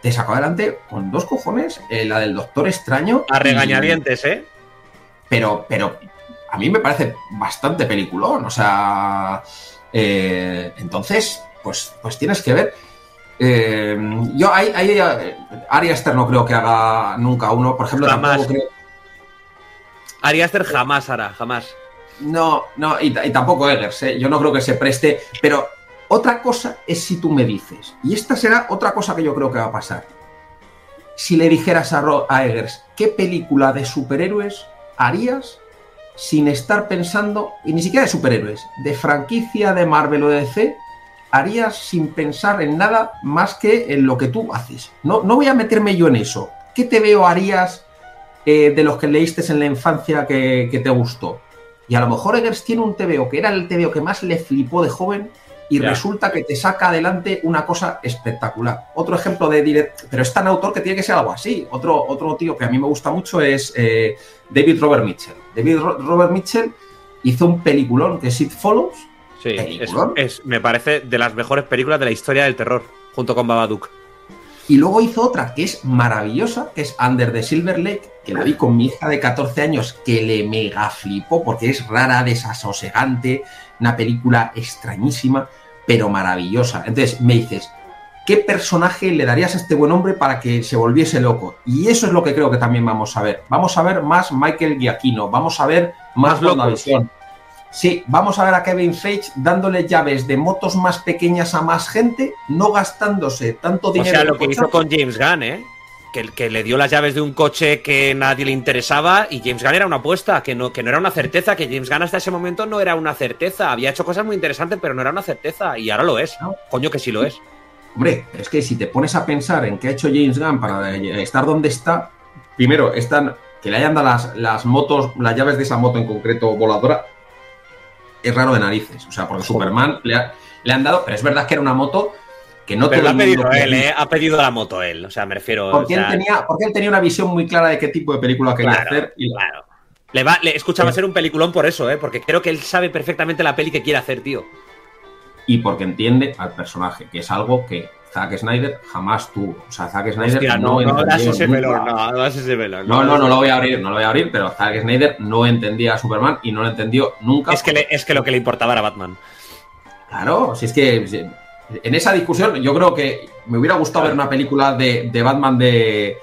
te sacó adelante con dos cojones eh, la del Doctor Extraño. A regañadientes, ¿eh? Pero, pero a mí me parece bastante peliculón. O sea. Eh, entonces, pues, pues tienes que ver. yo hay, hay Ari Aster no creo que haga nunca uno. Por ejemplo, jamás. Ari Aster jamás hará, jamás. No, no, y, tampoco Eggers, ¿eh? yo no creo que se preste, pero otra cosa es si tú me dices, y esta será otra cosa que yo creo que va a pasar. Si le dijeras a, Eggers, ¿qué película de superhéroes harías sin estar pensando, y ni siquiera de superhéroes, de franquicia de Marvel o de DC, harías sin pensar en nada más que en lo que tú haces? No, no voy a meterme yo en eso. ¿Qué te veo harías eh, de los que leíste en la infancia que te gustó? Y a lo mejor Eggers tiene un TVO que era el TVO que más le flipó de joven y resulta que te saca adelante una cosa espectacular. Otro ejemplo de direct, pero es tan autor que tiene que ser algo así. Otro, otro tío que a mí me gusta mucho es eh, David Robert Mitchell. David Robert Mitchell hizo un peliculón que es It Follows. Sí, es, me parece de las mejores películas de la historia del terror, junto con Babadook. Y luego hizo otra que es maravillosa, que es Under the Silver Lake, que la vi con mi hija de 14 años, que le mega flipó porque es rara, desasosegante, una película extrañísima, pero maravillosa. Entonces me dices, ¿qué personaje le darías a este buen hombre para que se volviese loco? Y eso es lo que creo que también vamos a ver. Vamos a ver más Michael Giacchino, vamos a ver más, más. Sí, vamos a ver a Kevin Feige dándole llaves de motos más pequeñas a más gente, no gastándose tanto dinero. O sea, lo que hizo con James Gunn, ¿eh? Que, que, le dio las llaves de un coche que nadie le interesaba y James Gunn era una apuesta, que no, que no era una certeza, que James Gunn hasta ese momento no era una certeza. Había hecho cosas muy interesantes, pero no era una certeza y ahora lo es. Coño que sí lo es. Hombre, es que si te pones a pensar en qué ha hecho James Gunn para estar donde está, primero, están, que le hayan dado las, las motos, las llaves de esa moto en concreto voladora, es raro de narices. O sea, porque Superman le, le han dado, pero es verdad que era una moto que no pero ha pedido él, ¿eh? ha pedido la moto él, o sea, me refiero. Porque, él, tenía, porque él tenía una visión muy clara de qué tipo de película quería hacer. Y... Claro. Le va, le, escucha, va a ser un peliculón por eso, ¿eh? porque creo que él sabe perfectamente la peli que quiere hacer, tío. Y porque entiende al personaje, que es algo que Zack Snyder jamás tuvo. O sea, Zack Snyder no, no, no ese no, no ese. No, no, no, lo voy a abrir, no lo voy a abrir, pero Zack Snyder no entendía a Superman y no lo entendió nunca. Es que, es que lo que le importaba era Batman. Claro, si es que en esa discusión yo creo que me hubiera gustado ver una película de, Batman de,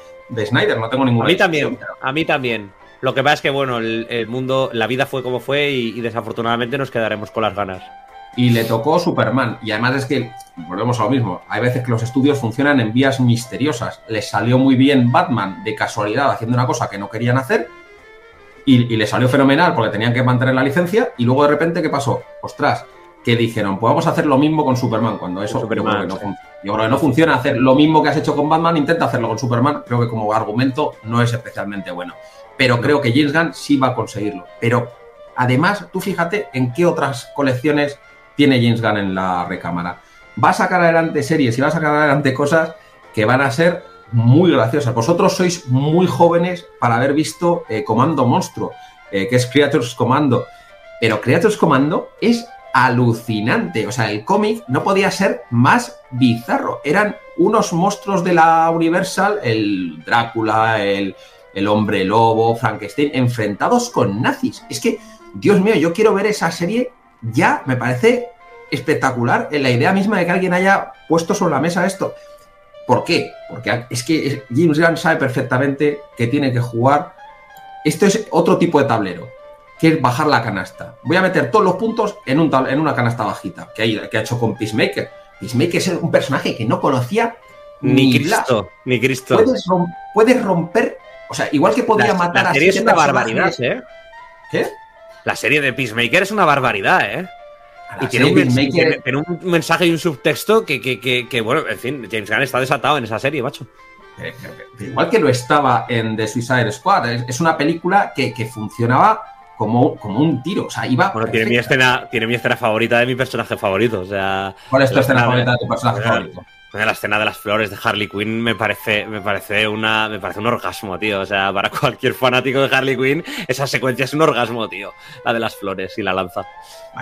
Snyder, no tengo ninguna. A mí también, a mí también. Lo que pasa es que, bueno, el, mundo, la vida fue como fue y, desafortunadamente nos quedaremos con las ganas. Y le tocó Superman. Y además es que, volvemos a lo mismo, hay veces que los estudios funcionan en vías misteriosas. Les salió muy bien Batman de casualidad haciendo una cosa que no querían hacer y, y le salió fenomenal porque tenían que mantener la licencia y luego de repente, ¿qué pasó? Ostras, que dijeron, pues vamos a hacer lo mismo con Superman, cuando eso yo, creo que no, no funciona hacer lo mismo que has hecho con Batman, intenta hacerlo con Superman, creo que como argumento no es especialmente bueno. Pero creo que James Gunn sí va a conseguirlo. Pero además, tú fíjate en qué otras colecciones tiene James Gunn en la recámara. Va a sacar adelante series y va a sacar adelante cosas que van a ser muy graciosas. Vosotros sois muy jóvenes para haber visto eh, Comando Monstruo, eh, que es Creatures Commando. Pero Creatures Commando es alucinante. O sea, el cómic no podía ser más bizarro. Eran unos monstruos de la Universal, el Drácula, el, hombre lobo, Frankenstein, enfrentados con nazis. Es que, Dios mío, yo quiero ver esa serie ya, me parece espectacular en la idea misma de que alguien haya puesto sobre la mesa esto. ¿Por qué? Porque es que James Gunn sabe perfectamente que tiene que jugar. Esto es otro tipo de tablero que es bajar la canasta. Voy a meter todos los puntos en, un, en una canasta bajita, que, hay, que ha hecho con Peacemaker. Peacemaker es un personaje que no conocía ni, Cristo. Ni Cristo. Puedes, romper, o sea, igual que podía matar la serie es una barbaridad, ¿eh? ¿Qué? La serie de Peacemaker es una barbaridad, ¿eh? Y tiene un, mensaje y un subtexto que, que, bueno, en fin, James Gunn está desatado en esa serie, macho. Eh, eh, igual que lo estaba en The Suicide Squad, es, una película que, que funcionaba como, como un tiro. O sea, iba. Bueno, tiene mi, escena, tiene mi escena favorita de mi personaje favorito. O sea, ¿Cuál es tu escena favorita de tu personaje favorito? La escena de las flores de Harley Quinn me parece, me parece una, me parece un orgasmo, tío. O sea, para cualquier fanático de Harley Quinn, esa secuencia es un orgasmo, tío. La de las flores y la lanza.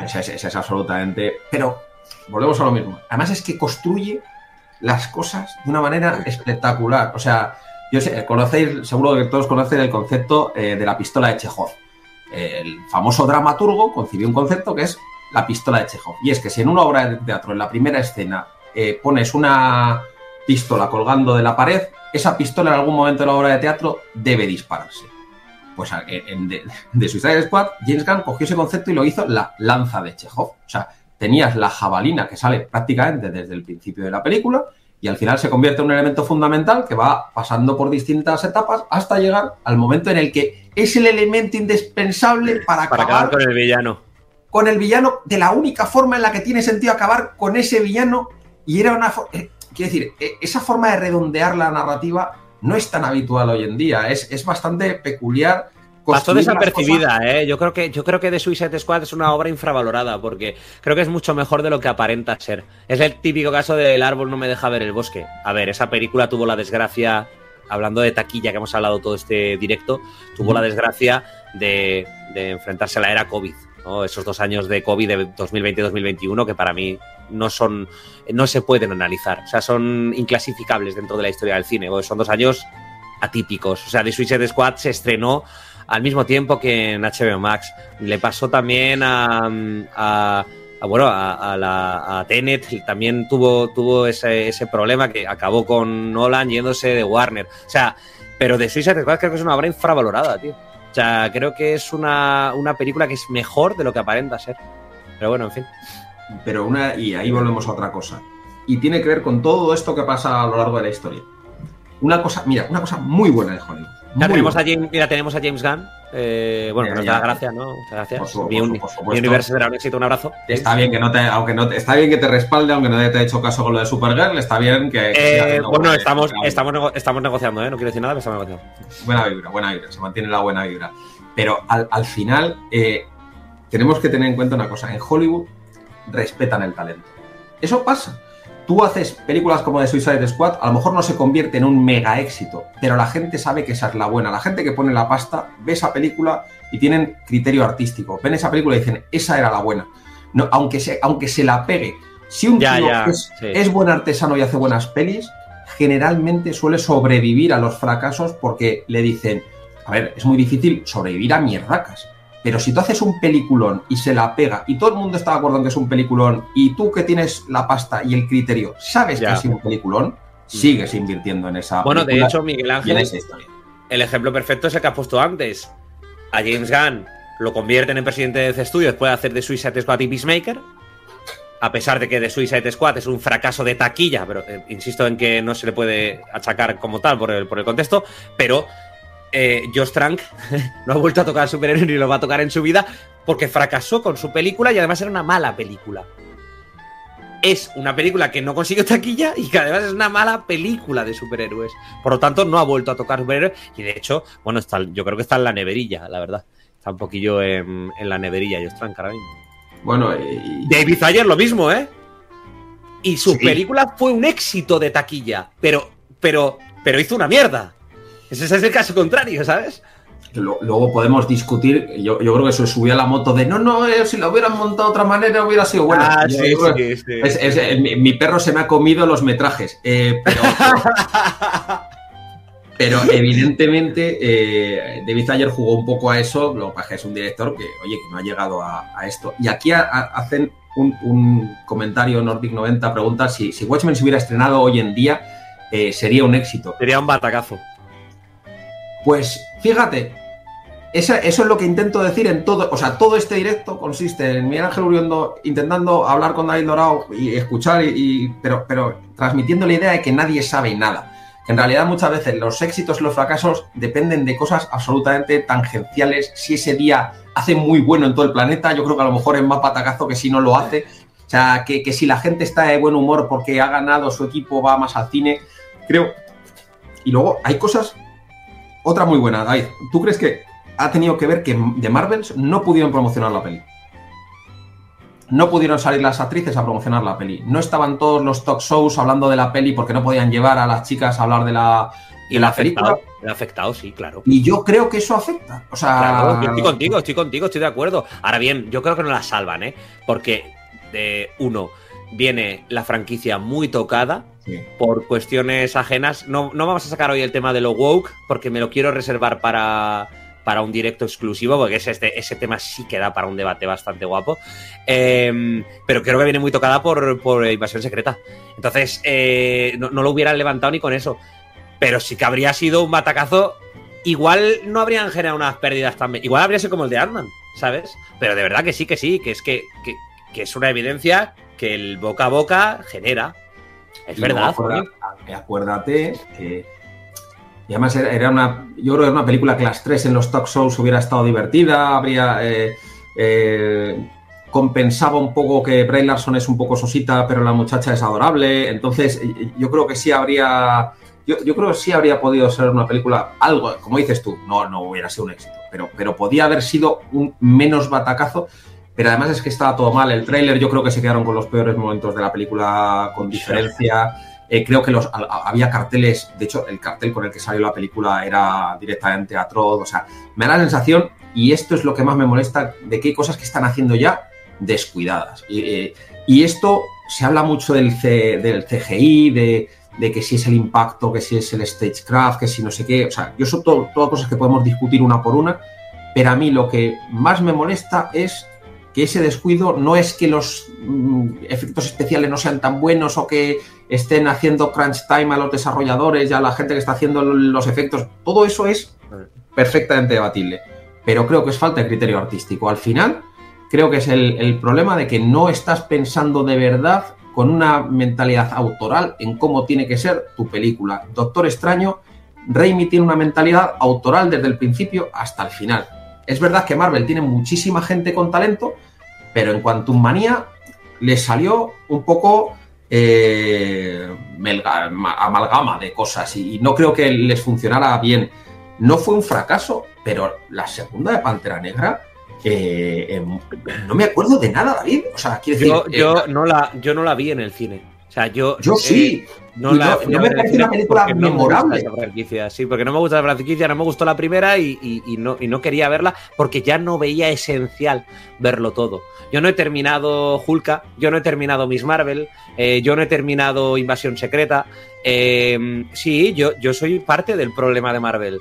Esa es, es absolutamente. Pero volvemos a lo mismo. Además es que construye las cosas de una manera espectacular. O sea, yo sé, conocéis, seguro que todos conocen el concepto eh, de la pistola de Chekhov el famoso dramaturgo concibió un concepto que es la pistola de Chekhov. Y es que si en una obra de teatro, en la primera escena, eh, pones una pistola colgando de la pared, esa pistola en algún momento de la obra de teatro debe dispararse. Pues en de, de Suicide Squad, James Gunn cogió ese concepto y lo hizo la lanza de Chekhov. O sea, tenías la jabalina que sale prácticamente desde el principio de la película y al final se convierte en un elemento fundamental que va pasando por distintas etapas hasta llegar al momento en el que es el elemento indispensable para, acabar, con el villano. Con el villano de la única forma en la que tiene sentido acabar con ese villano y era una... Eh, quiero decir, eh, esa forma de redondear la narrativa no es tan habitual hoy en día, es, es bastante peculiar Pasó desapercibida, ¿eh? Yo creo, que, yo creo que The Suicide Squad es una obra infravalorada porque creo que es mucho mejor de lo que aparenta ser. Es el típico caso del árbol no me deja ver el bosque. A ver, esa película tuvo la desgracia, hablando de taquilla que hemos hablado todo este directo, tuvo la desgracia de, enfrentarse a la era COVID. Esos dos años de COVID de 2020-2021 que para mí no son, no se pueden analizar. O sea, son inclasificables dentro de la historia del cine. Son dos años atípicos. O sea, The Suicide Squad se estrenó al mismo tiempo que en HBO Max. Le pasó también a, bueno, a, la, a Tenet, también tuvo, tuvo ese, ese, problema que acabó con Nolan yéndose de Warner. O sea, pero de Suicide Squad creo que es una obra infravalorada, tío. O sea, creo que es una, una película que es mejor de lo que aparenta ser. Pero bueno, en fin. Pero una, y ahí volvemos a otra cosa. Y tiene que ver con todo esto que pasa a lo largo de la historia. Una cosa, mira, una cosa muy buena de Hollywood Ya tenemos, a James, mira, tenemos a James Gunn. Eh, bueno, nos da gracias, ¿no? Muchas gracias. mi, universo será un éxito, un abrazo. Está bien que no te, aunque no te, está bien que te respalde, aunque no te haya hecho caso con lo de Supergirl, está bien que. eh, bueno, estamos, estamos, estamos negociando, ¿eh? No quiero decir nada, pero estamos negociando. Buena vibra, buena vibra, se mantiene la buena vibra. Pero al, al final, eh, tenemos que tener en cuenta una cosa: en Hollywood respetan el talento. Eso pasa tú haces películas como de Suicide Squad, a lo mejor no se convierte en un mega éxito, pero la gente sabe que esa es la buena. La gente que pone la pasta ve esa película y tienen criterio artístico. Ven esa película y dicen, esa era la buena. No, aunque, se, aunque se la pegue. Si un tío es, buen artesano y hace buenas pelis, generalmente suele sobrevivir a los fracasos porque le dicen, a ver, es muy difícil sobrevivir a mierdacas. Pero si tú haces un peliculón y se la pega y todo el mundo está de acuerdo en que es un peliculón y tú que tienes la pasta y el criterio sabes que ha sido un peliculón, mm. sigues invirtiendo en esa. Bueno, de hecho, Miguel Ángel, el ejemplo perfecto es el que has puesto antes. A James Gunn lo convierten en presidente de ese estudio después de hacer de Suicide Squad y Peacemaker. A pesar de que The Suicide Squad es un fracaso de taquilla, pero eh, insisto en que no se le puede achacar como tal por el, por el contexto, pero eh, Josh Trank no ha vuelto a tocar superhéroe ni lo va a tocar en su vida porque fracasó con su película y además era una mala película. Es una película que no consiguió taquilla y que además es una mala película de superhéroes. Por lo tanto, no ha vuelto a tocar superhéroes y de hecho, bueno, está, yo creo que está en la neverilla, la verdad. Está un poquillo en, la neverilla Josh Trank ahora mismo. Bueno, y... David Ayer lo mismo, ¿eh? Y su película fue un éxito de taquilla, pero, pero, pero hizo una mierda. Ese es el caso contrario, ¿sabes? Luego podemos discutir, yo, creo que eso subía la moto de no, no, eh, si lo hubieran montado de otra manera hubiera sido bueno. Ah, sí, sí, sí. mi, perro se me ha comido los metrajes, eh, pero, evidentemente eh, David Ayer jugó un poco a eso, lo que es un director que, oye, que no ha llegado a, esto. Y aquí hacen un, comentario, Nordic 90 pregunta si, si Watchmen se hubiera estrenado hoy en día, sería un éxito. Sería un batacazo. Pues fíjate, eso es lo que intento decir en todo, o sea, todo este directo consiste en Miguel Ángel Uriondo intentando hablar con David Dorado y escuchar, y, pero, pero transmitiendo la idea de que nadie sabe nada. En realidad muchas veces los éxitos y los fracasos dependen de cosas absolutamente tangenciales. Si ese día hace muy bueno en todo el planeta, yo creo que a lo mejor es más patacazo que si no lo hace. O sea, que, que si la gente está de buen humor porque ha ganado su equipo, va más al cine, creo. Y luego hay cosas otra muy buena, David. ¿Tú crees que ha tenido que ver que de Marvels no pudieron promocionar la peli? No pudieron salir las actrices a promocionar la peli. No estaban todos los talk shows hablando de la peli porque no podían llevar a las chicas a hablar de la, y la película. ha afectado, sí, claro. Y yo creo que eso afecta. O sea. estoy contigo, estoy contigo, estoy de acuerdo. Ahora bien, yo creo que no la salvan, ¿eh? Porque, de uno, viene la franquicia muy tocada por cuestiones ajenas. No, no vamos a sacar hoy el tema de lo woke, porque me lo quiero reservar para, para un directo exclusivo, porque ese, este, ese tema sí que da para un debate bastante guapo. Em, pero creo que viene muy tocada por, por invasión secreta. Entonces, eh, no, lo hubieran levantado ni con eso. Pero sí que habría sido un batacazo. Igual no habrían generado unas pérdidas también. Igual habría sido como el de Ant-Man, ¿sabes? Pero de verdad que sí, que sí, que es que, que es una evidencia que el boca a boca genera. Es verdad. acuérdate, que. Y además era una. Yo creo que era una película que las tres en los talk shows hubiera estado divertida, habría. Eh, eh, compensaba un poco que Bray Larson es un poco sosita, pero la muchacha es adorable. Entonces, yo creo que sí habría. Yo, creo que sí habría podido ser una película, algo, como dices tú, no, no hubiera sido un éxito, pero, pero podía haber sido un menos batacazo pero además es que estaba todo mal. El tráiler yo creo que se quedaron con los peores momentos de la película con diferencia. Eh, creo que los, había carteles, de hecho el cartel con el que salió la película era directamente atroz, o sea, me da la sensación, y esto es lo que más me molesta, de que hay cosas que están haciendo ya descuidadas. Y, eh, esto se habla mucho del, del CGI, de, de, que si es el impacto, que si es el stagecraft, que si no sé qué, o sea, yo son todo, todas cosas que podemos discutir una por una, pero a mí lo que más me molesta es que ese descuido no es que los mm, efectos especiales no sean tan buenos o que estén haciendo crunch time a los desarrolladores y a la gente que está haciendo los efectos. Todo eso es perfectamente debatible. Pero creo que es falta de criterio artístico. Al final, creo que es el, el problema de que no estás pensando de verdad con una mentalidad autoral en cómo tiene que ser tu película. Doctor Extraño Raimi tiene una mentalidad autoral desde el principio hasta el final. Es verdad que Marvel tiene muchísima gente con talento, pero en Quantum Manía le salió un poco eh, amalgama de cosas y, no creo que les funcionara bien. No fue un fracaso, pero la segunda de Pantera Negra eh, em, no me acuerdo de nada, David. O sea, yo, yo, eh, no la, yo no la vi en el cine. O sea, yo. Yo sí. No, la, no, me parece una película memorable. sí, porque no me gusta la franquicia, no me gustó la primera y, no, y no quería verla porque ya no veía esencial verlo todo. Yo no he terminado Hulka, yo no he terminado Miss Marvel, eh, yo no he terminado Invasión Secreta. Eh, sí, yo, yo soy parte del problema de Marvel.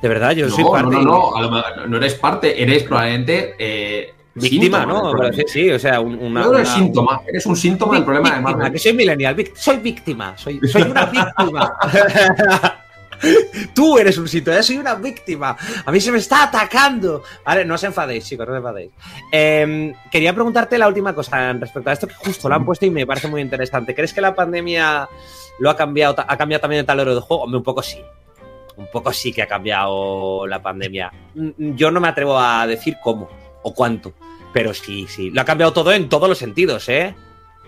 De verdad, yo soy parte. No, no, no, no eres parte, eres probablemente eh, Víctima, ¿no? Sí, o sea, una. No eres síntoma, eres un síntoma del problema de Marvel. Que soy millennial, soy víctima, soy, soy una víctima. Tú eres un síntoma, yo soy una víctima. A mí se me está atacando. Vale, no os enfadéis, chicos, no os enfadéis. Em, quería preguntarte la última cosa respecto a esto que justo lo han puesto y me parece muy interesante. ¿Crees que la pandemia lo ha cambiado, ha cambiado también el tablero de juego? Hombre, un poco sí. Un poco sí que ha cambiado la pandemia. Mm, yo no me atrevo a decir cómo o cuánto. Pero sí, sí. Lo ha cambiado todo en todos los sentidos, ¿eh?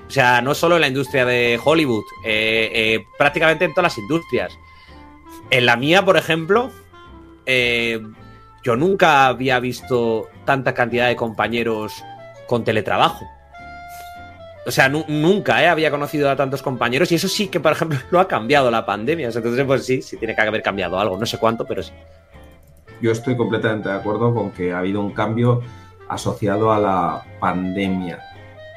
O sea, no solo en la industria de Hollywood, eh, eh, prácticamente en todas las industrias. En la mía, por ejemplo, eh, yo nunca había visto tanta cantidad de compañeros con teletrabajo. O sea, nunca había conocido a tantos compañeros y eso sí que, por ejemplo, lo ha cambiado la pandemia. Entonces, pues sí, sí tiene que haber cambiado algo. No sé cuánto, pero sí. Yo estoy completamente de acuerdo con que ha habido un cambio asociado a la pandemia.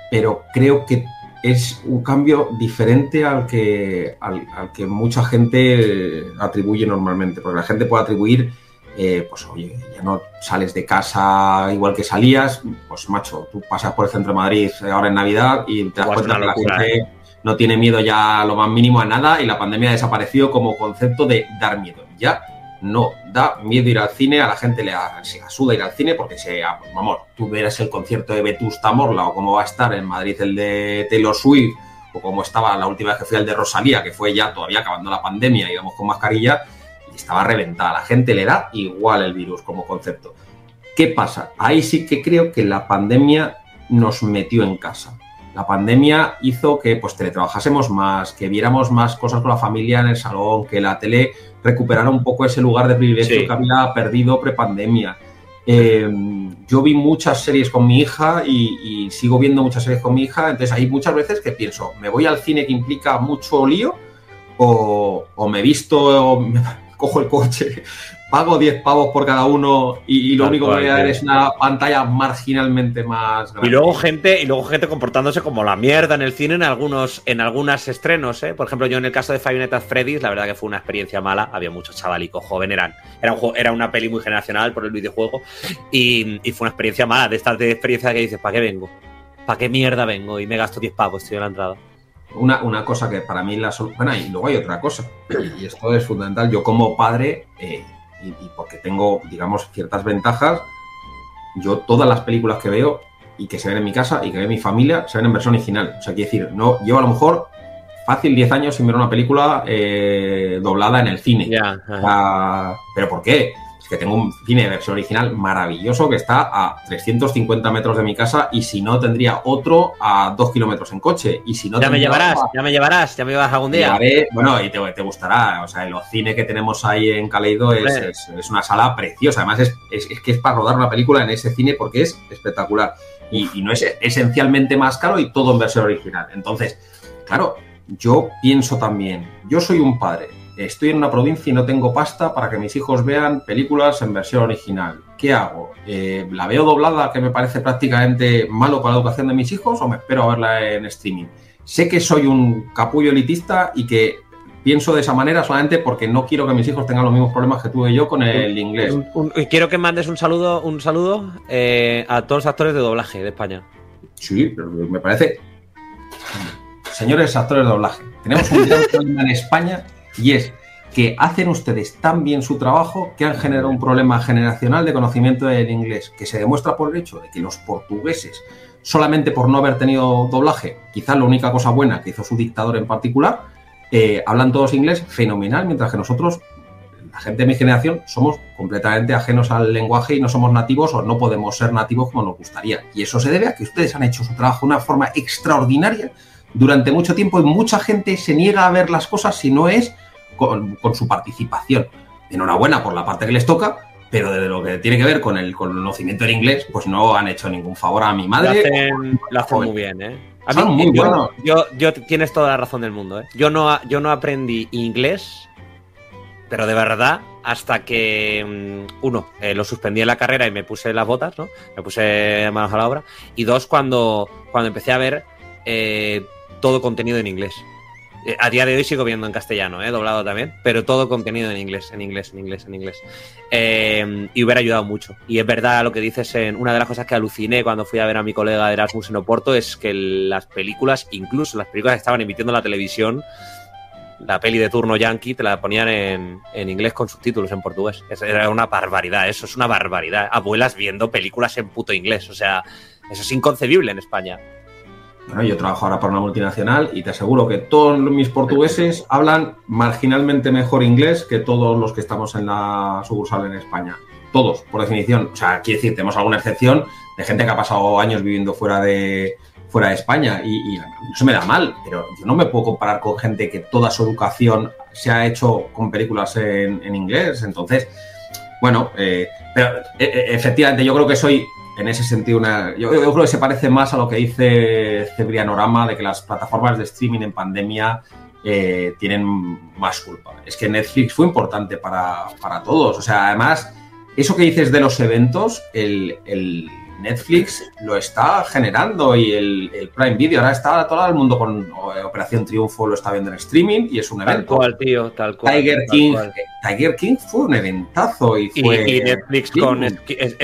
Pero creo que es un cambio diferente al que, al, que mucha gente atribuye normalmente, porque la gente puede atribuir, eh, pues oye, ya no sales de casa igual que salías, pues macho, tú pasas por el centro de Madrid ahora en Navidad y te das cuenta que la gente ¿eh? no tiene miedo ya lo más mínimo a nada y la pandemia ha desaparecido como concepto de dar miedo. Ya no da miedo ir al cine, a la gente le asuda ir al cine porque se, vamos, tú verás el concierto de Vetusta Morla o cómo va a estar en Madrid el de Taylor Swift o cómo estaba la última vez que fui el de Rosalía, que fue ya todavía acabando la pandemia, íbamos con mascarilla y estaba reventada. La gente le da igual el virus como concepto. ¿Qué pasa? Ahí sí que creo que la pandemia nos metió en casa. La pandemia hizo que pues teletrabajásemos más, que viéramos más cosas con la familia en el salón, que la tele recuperar un poco ese lugar de privilegio que había perdido prepandemia. Eh, yo vi muchas series con mi hija y, sigo viendo muchas series con mi hija, entonces hay muchas veces que pienso, ¿me voy al cine que implica mucho lío? O, o me visto, o me cojo el coche, pago 10 pavos por cada uno y, lo único que voy a ver es una pantalla marginalmente más grande. Y luego gente, y luego gente comportándose como la mierda en el cine en algunos, en algunos estrenos, ¿eh? Por ejemplo, yo en el caso de Five Nights at Freddy's, la verdad que fue una experiencia mala, había muchos chavalicos joven, eran, era, un, era una peli muy generacional por el videojuego, y, fue una experiencia mala, de estas de experiencia que dices, ¿para qué vengo? ¿Para qué mierda vengo? Y me gasto 10 pavos, estoy en la entrada. Una, una, cosa que para mí la bueno, y luego hay otra cosa, y esto es fundamental. Yo como padre, eh, y, porque tengo, digamos, ciertas ventajas, yo todas las películas que veo y que se ven en mi casa y que ve mi familia se ven en versión original. O sea, quiero decir, no, llevo a lo mejor fácil 10 años sin ver una película eh, doblada en el cine. ¿Pero por qué? Que tengo un cine de versión original maravilloso que está a 350 metros de mi casa y si no tendría otro a 2 kilómetros en coche. Y si no ya me llevarás, ya me llevarás, ya me llevarás algún día. bueno, y te, gustará. O sea, el cine que tenemos ahí en Caleido es, una sala preciosa. Además, es, que es para rodar una película en ese cine porque es espectacular. Y, y no es esencialmente más caro y todo en versión original. Entonces, claro, yo pienso también, yo soy un padre estoy en una provincia y no tengo pasta para que mis hijos vean películas en versión original. ¿Qué hago? Eh, ¿La veo doblada, que me parece prácticamente malo para la educación de mis hijos, o me espero a verla en streaming? Sé que soy un capullo elitista y que pienso de esa manera solamente porque no quiero que mis hijos tengan los mismos problemas que tuve yo con el inglés. Y quiero que mandes un saludo, un saludo eh, a todos los actores de doblaje de España. Sí, pero me parece. Señores actores de doblaje, tenemos un gran problema en España y es que hacen ustedes tan bien su trabajo que han generado un problema generacional de conocimiento del inglés, que se demuestra por el hecho de que los portugueses, solamente por no haber tenido doblaje, quizás la única cosa buena que hizo su dictador en particular, eh, hablan todos inglés fenomenal, mientras que nosotros la gente de mi generación somos completamente ajenos al lenguaje y no somos nativos o no podemos ser nativos como nos gustaría. Y eso se debe a que ustedes han hecho su trabajo de una forma extraordinaria durante mucho tiempo y mucha gente se niega a ver las cosas si no es con, su participación. Enhorabuena por la parte que les toca, pero desde lo que tiene que ver con el conocimiento del inglés, pues no han hecho ningún favor a mi madre. Lo hacen, muy bien, ¿eh? muy yo, yo, yo, tienes toda la razón del mundo, ¿eh? Yo no, yo no aprendí inglés pero de verdad, hasta que, mm, uno, eh, lo suspendí en la carrera y me puse las botas, ¿no? Me puse manos a la obra. Y dos, cuando, cuando empecé a ver eh, todo contenido en inglés. Eh, a día de hoy sigo viendo en castellano, ¿eh? doblado también, pero todo contenido en inglés, en inglés, en inglés, en inglés. y hubiera ayudado mucho. Y es verdad lo que dices en una de las cosas que aluciné cuando fui a ver a mi colega de Erasmus en Oporto es que las películas, incluso las películas que estaban emitiendo en la televisión, la peli de turno yankee te la ponían en, inglés con subtítulos en portugués. Era una barbaridad, eso es una barbaridad. Abuelas viendo películas en puto inglés, o sea, eso es inconcebible en España. Bueno, yo trabajo ahora para una multinacional y te aseguro que todos mis portugueses hablan marginalmente mejor inglés que todos los que estamos en la sucursal en España. Todos, por definición. O sea, quiero decir, tenemos alguna excepción de gente que ha pasado años viviendo fuera de, fuera de España y, eso me da mal, pero yo no me puedo comparar con gente que toda su educación se ha hecho con películas en, inglés. Entonces, bueno, eh, pero e, e, efectivamente yo creo que soy en ese sentido una... Yo, creo que se parece más a lo que dice Cebrianorama de que las plataformas de streaming en pandemia eh, tienen más culpa. Es que Netflix fue importante para, para todos. O sea, además, eso que dices de los eventos, el Netflix lo está generando y el, Prime Video ahora está todo el mundo con eh, Operación Triunfo lo está viendo en streaming y es un evento. Tal cual, tío, tal cual. Tiger King, Tiger King fue un eventazo y fue y, Netflix con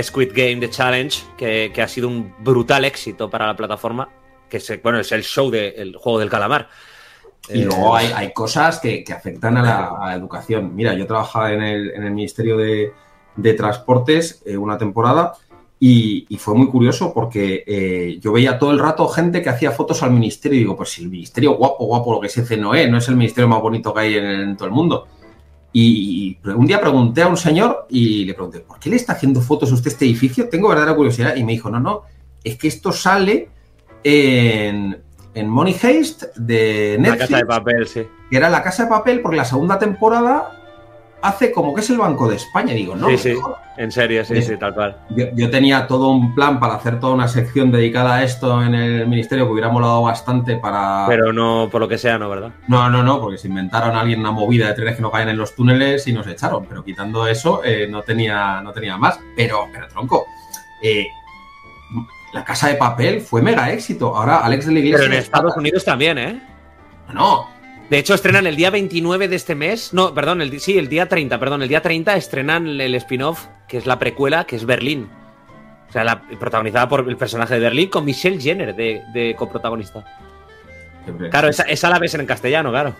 Squid Game The Challenge que, ha sido un brutal éxito para la plataforma que se, bueno es el show del juego del calamar. Y luego eh, hay, cosas que, afectan a la, educación. Mira, yo trabajaba en el, en el Ministerio de, Transportes eh, una temporada y, fue muy curioso porque eh, yo veía todo el rato gente que hacía fotos al ministerio y digo, pues si el ministerio guapo, guapo, lo que se hace no es, no es el ministerio más bonito que hay en, todo el mundo. Y, un día pregunté a un señor y le pregunté, ¿por qué le está haciendo fotos a usted este edificio? Tengo verdadera curiosidad. Y me dijo, no, no, es que esto sale en, en Money Heist de Netflix. La casa de papel, sí. Que era la casa de papel porque la segunda temporada hace como que es el Banco de España. Digo, no. Sí, sí, en serio, sí, sí, tal cual. Yo, tenía todo un plan para hacer toda una sección dedicada a esto en el ministerio que hubiera molado bastante para. Pero no, por lo que sea, no, ¿verdad? No, no, no, porque se inventaron a alguien una movida de trenes que no caen en los túneles y nos echaron. Pero quitando eso, eh, no, tenía, no tenía más. Pero, pero tronco. Eh, la casa de papel fue mega éxito. Ahora Alex de la Iglesia. Pero en Estados Unidos también, ¿eh? No, de hecho, estrenan el día 29 de este mes. No, perdón, el, sí, el día 30, perdón. El día 30 estrenan el spin-off, que es la precuela, que es Berlín. O sea, la, protagonizada por el personaje de Berlín con Michelle Jenner de, coprotagonista. Claro, esa, la ves en castellano, claro.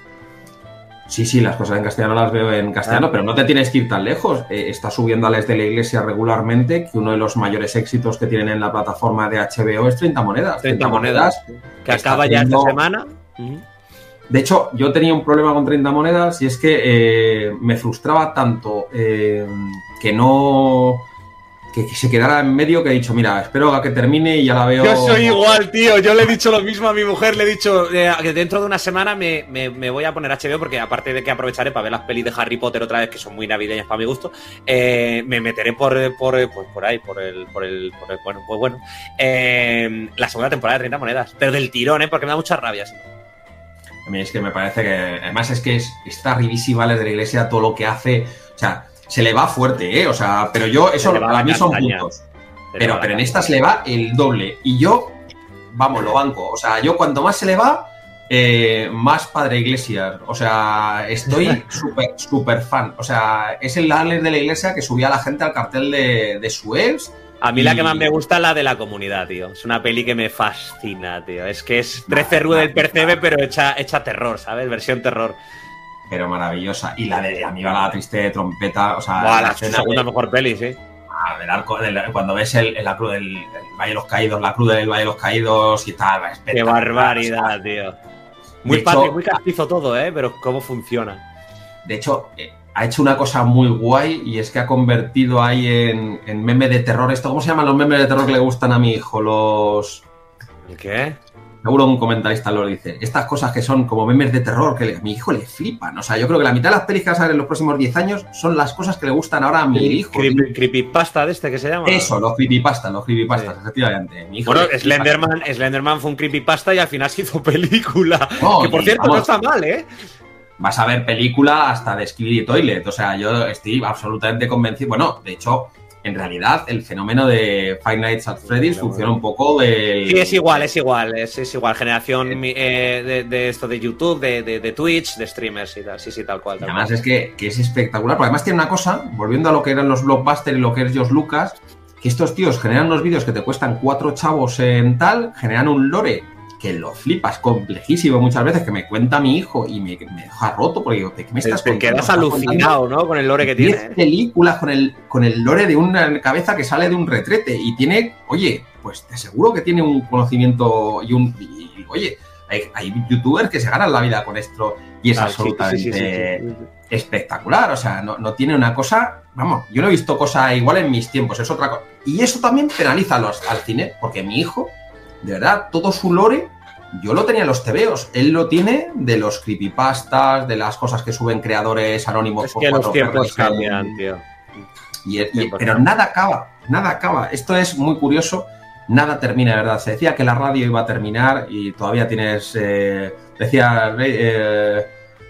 Sí, sí, las cosas en castellano las veo en castellano, pero no te tienes que ir tan lejos. Eh, está subiendo a Les de la Iglesia regularmente, que uno de los mayores éxitos que tienen en la plataforma de HBO es 30 monedas. 30, monedas, que acaba ya esta semana. De hecho, yo tenía un problema con 30 monedas y es que eh, me frustraba tanto eh, que no. Que, se quedara en medio que he dicho, mira, espero que termine y ya la veo. Yo soy igual, tío. Yo le he dicho lo mismo a mi mujer. Le he dicho eh, que dentro de una semana me, voy a poner HBO porque, aparte de que aprovecharé para ver las pelis de Harry Potter otra vez, que son muy navideñas para mi gusto, me meteré por, por, pues por ahí, por el, por el, Bueno, pues bueno. la segunda temporada de 30 monedas. Pero del tirón, ¿eh? Porque me da mucha rabia. A mí es que me parece que, además es que es, está arribísima de la iglesia todo lo que hace, o sea, se le va fuerte, ¿eh? O sea, pero yo, eso a mí son puntos. Pero, pero en estas le va el doble. Y yo, vamos, lo banco. O sea, yo cuanto más se le va, eh, más Padre Iglesias. O sea, estoy súper, súper fan. O sea, es el Alex de la iglesia que subía a la gente al cartel de, de su ex a mí la que más me gusta es la de la comunidad, tío. Es una peli que me fascina, tío. Es que es 13 Rue del Percebe, pero hecha, hecha terror, ¿sabes? Versión terror. Pero maravillosa. Y la de Amiga la triste de trompeta, o sea... la, segunda mejor peli, sí. Ah, del arco, cuando ves el, la cruz del Valle de los Caídos, la cruz del Valle de los Caídos y tal. Qué barbaridad, tío. Muy padre, muy castizo todo, ¿eh? Pero cómo funciona. De hecho, eh, ha hecho una cosa muy guay y es que ha convertido ahí en, en meme de terror. Esto, ¿Cómo se llaman los memes de terror que le gustan a mi hijo? Los... ¿El qué? Seguro un comentarista lo dice. Estas cosas que son como memes de terror que a mi hijo le flipan. O sea, yo creo que la mitad de las pelis que van a salir en los próximos 10 años son las cosas que le gustan ahora a mi hijo. Creepy, creepypasta de este que se llama. Eso, los creepypastas, los creepypastas, sí. efectivamente. Mi hijo bueno, Slenderman, Slenderman fue un creepypasta y al final se hizo película. No, que por cierto, vamos, no está mal, ¿eh? Vas a ver película hasta de Skibidi Toilet. O sea, yo estoy absolutamente convencido. Bueno, de hecho, en realidad el fenómeno de Five Nights at Freddy's funciona un poco de... Sí, es igual, es igual, es, es igual. Generación eh, de, de, esto de YouTube, de, de, de, Twitch, de streamers y tal, sí, sí, tal cual. Tal además cual. es que, que, es espectacular, porque además tiene una cosa, volviendo a lo que eran los blockbusters y lo que es Josh Lucas, que estos tíos generan unos vídeos que te cuestan cuatro chavos en tal, generan un lore que lo flipas complejísimo muchas veces, que me cuenta mi hijo y me, me deja roto porque digo, ¿qué me estás Te quedas alucinado, ¿no? Con el lore que tiene. películas con el, con el lore de una cabeza que sale de un retrete y tiene, oye, pues te aseguro que tiene un conocimiento y un... Y, oye, hay, hay, youtubers que se ganan la vida con esto y es ah, absolutamente sí, sí, sí, espectacular. O sea, no, no, tiene una cosa... Vamos, yo no he visto cosa igual en mis tiempos, es otra cosa. Y eso también penaliza los, al cine, porque mi hijo de verdad, todo su lore, yo lo tenía en los tebeos. Él lo tiene de los creepypastas, de las cosas que suben creadores anónimos. Es que los tiempos cambian, tío. Y, y, pero nada acaba, nada acaba. Esto es muy curioso. Nada termina, verdad. Se decía que la radio iba a terminar y todavía tienes. Eh, decía. Eh,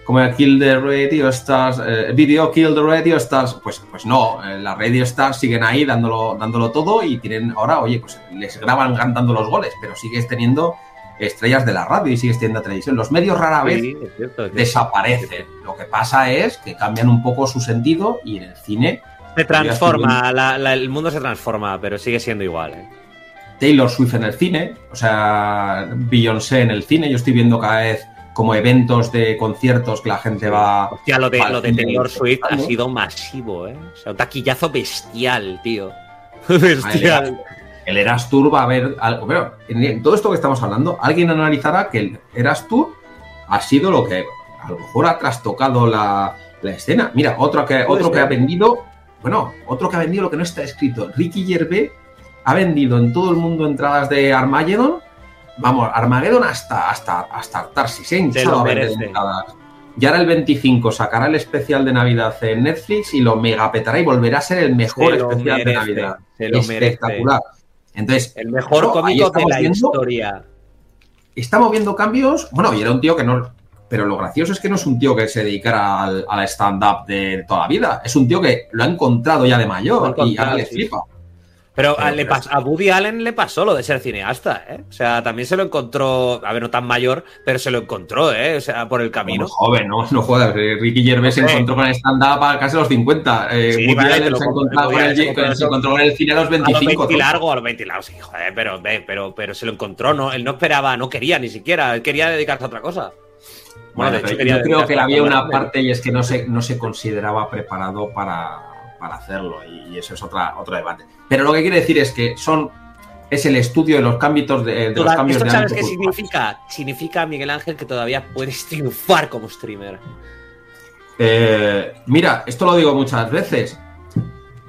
como Kill the Radio Stars, eh, Video Kill the Radio Stars, pues, pues no, eh, las Radio Stars siguen ahí dándolo, dándolo todo y tienen ahora, oye, pues les graban cantando los goles, pero sigues teniendo estrellas de la radio y sigues teniendo televisión. Los medios rara vez sí, es cierto, es desaparecen. Cierto. Lo que pasa es que cambian un poco su sentido y en el cine... Se transforma, la, la, el mundo se transforma, pero sigue siendo igual. ¿eh? Taylor Swift en el cine, o sea, Beyoncé en el cine, yo estoy viendo cada vez como eventos de conciertos que la gente va. Hostia, lo de, lo de Taylor Swift ha sido masivo, ¿eh? O sea, un taquillazo bestial, tío. bestial. El Eras Tour va a haber algo. Pero en todo esto que estamos hablando, alguien analizará que el Eras Tour ha sido lo que a lo mejor ha trastocado la, la escena. Mira, otro que, otro que ha vendido. Bueno, otro que ha vendido lo que no está escrito. Ricky Gervais ha vendido en todo el mundo entradas de Armageddon vamos, Armageddon hasta, hasta, hasta se ha hinchado a vender entradas. Y ahora el 25 sacará el especial de Navidad en Netflix y lo megapetará y volverá a ser el mejor especial merece, de Navidad. Se lo Espectacular. Merece. Entonces, el mejor cómico de la viendo, historia. Estamos viendo cambios. Bueno, y era un tío que no. Pero lo gracioso es que no es un tío que se dedicara al, stand-up de toda la vida. Es un tío que lo ha encontrado ya de mayor y ahora le flipa. Pero, pero le pas, a Woody Allen le pasó lo de ser cineasta, ¿eh? O sea, también se lo encontró, a ver, no tan mayor, pero se lo encontró, ¿eh? O sea, por el camino. Bueno, joven, no, no jodas. Ricky Gervais se encontró con el stand-up a casi los 50. Eh, sí, Woody vale, Allen se, encontró con el, con cine a los 25. A los 20 largo, a los 20 largos, sí, joder, pero, pero, pero se lo encontró, ¿no? Él no esperaba, no quería ni siquiera, él quería dedicarse a otra cosa. Bueno, bueno de hecho, yo creo que había una parte y es que no se, no se consideraba preparado para para hacerlo y, y eso es otra, otro debate. Pero lo que quiere decir es que son es el estudio de los cambios de, de los cambios ¿Esto de sabes qué significa? Significa, Miguel Ángel, que todavía puedes triunfar como streamer. Eh, mira, esto lo digo muchas veces,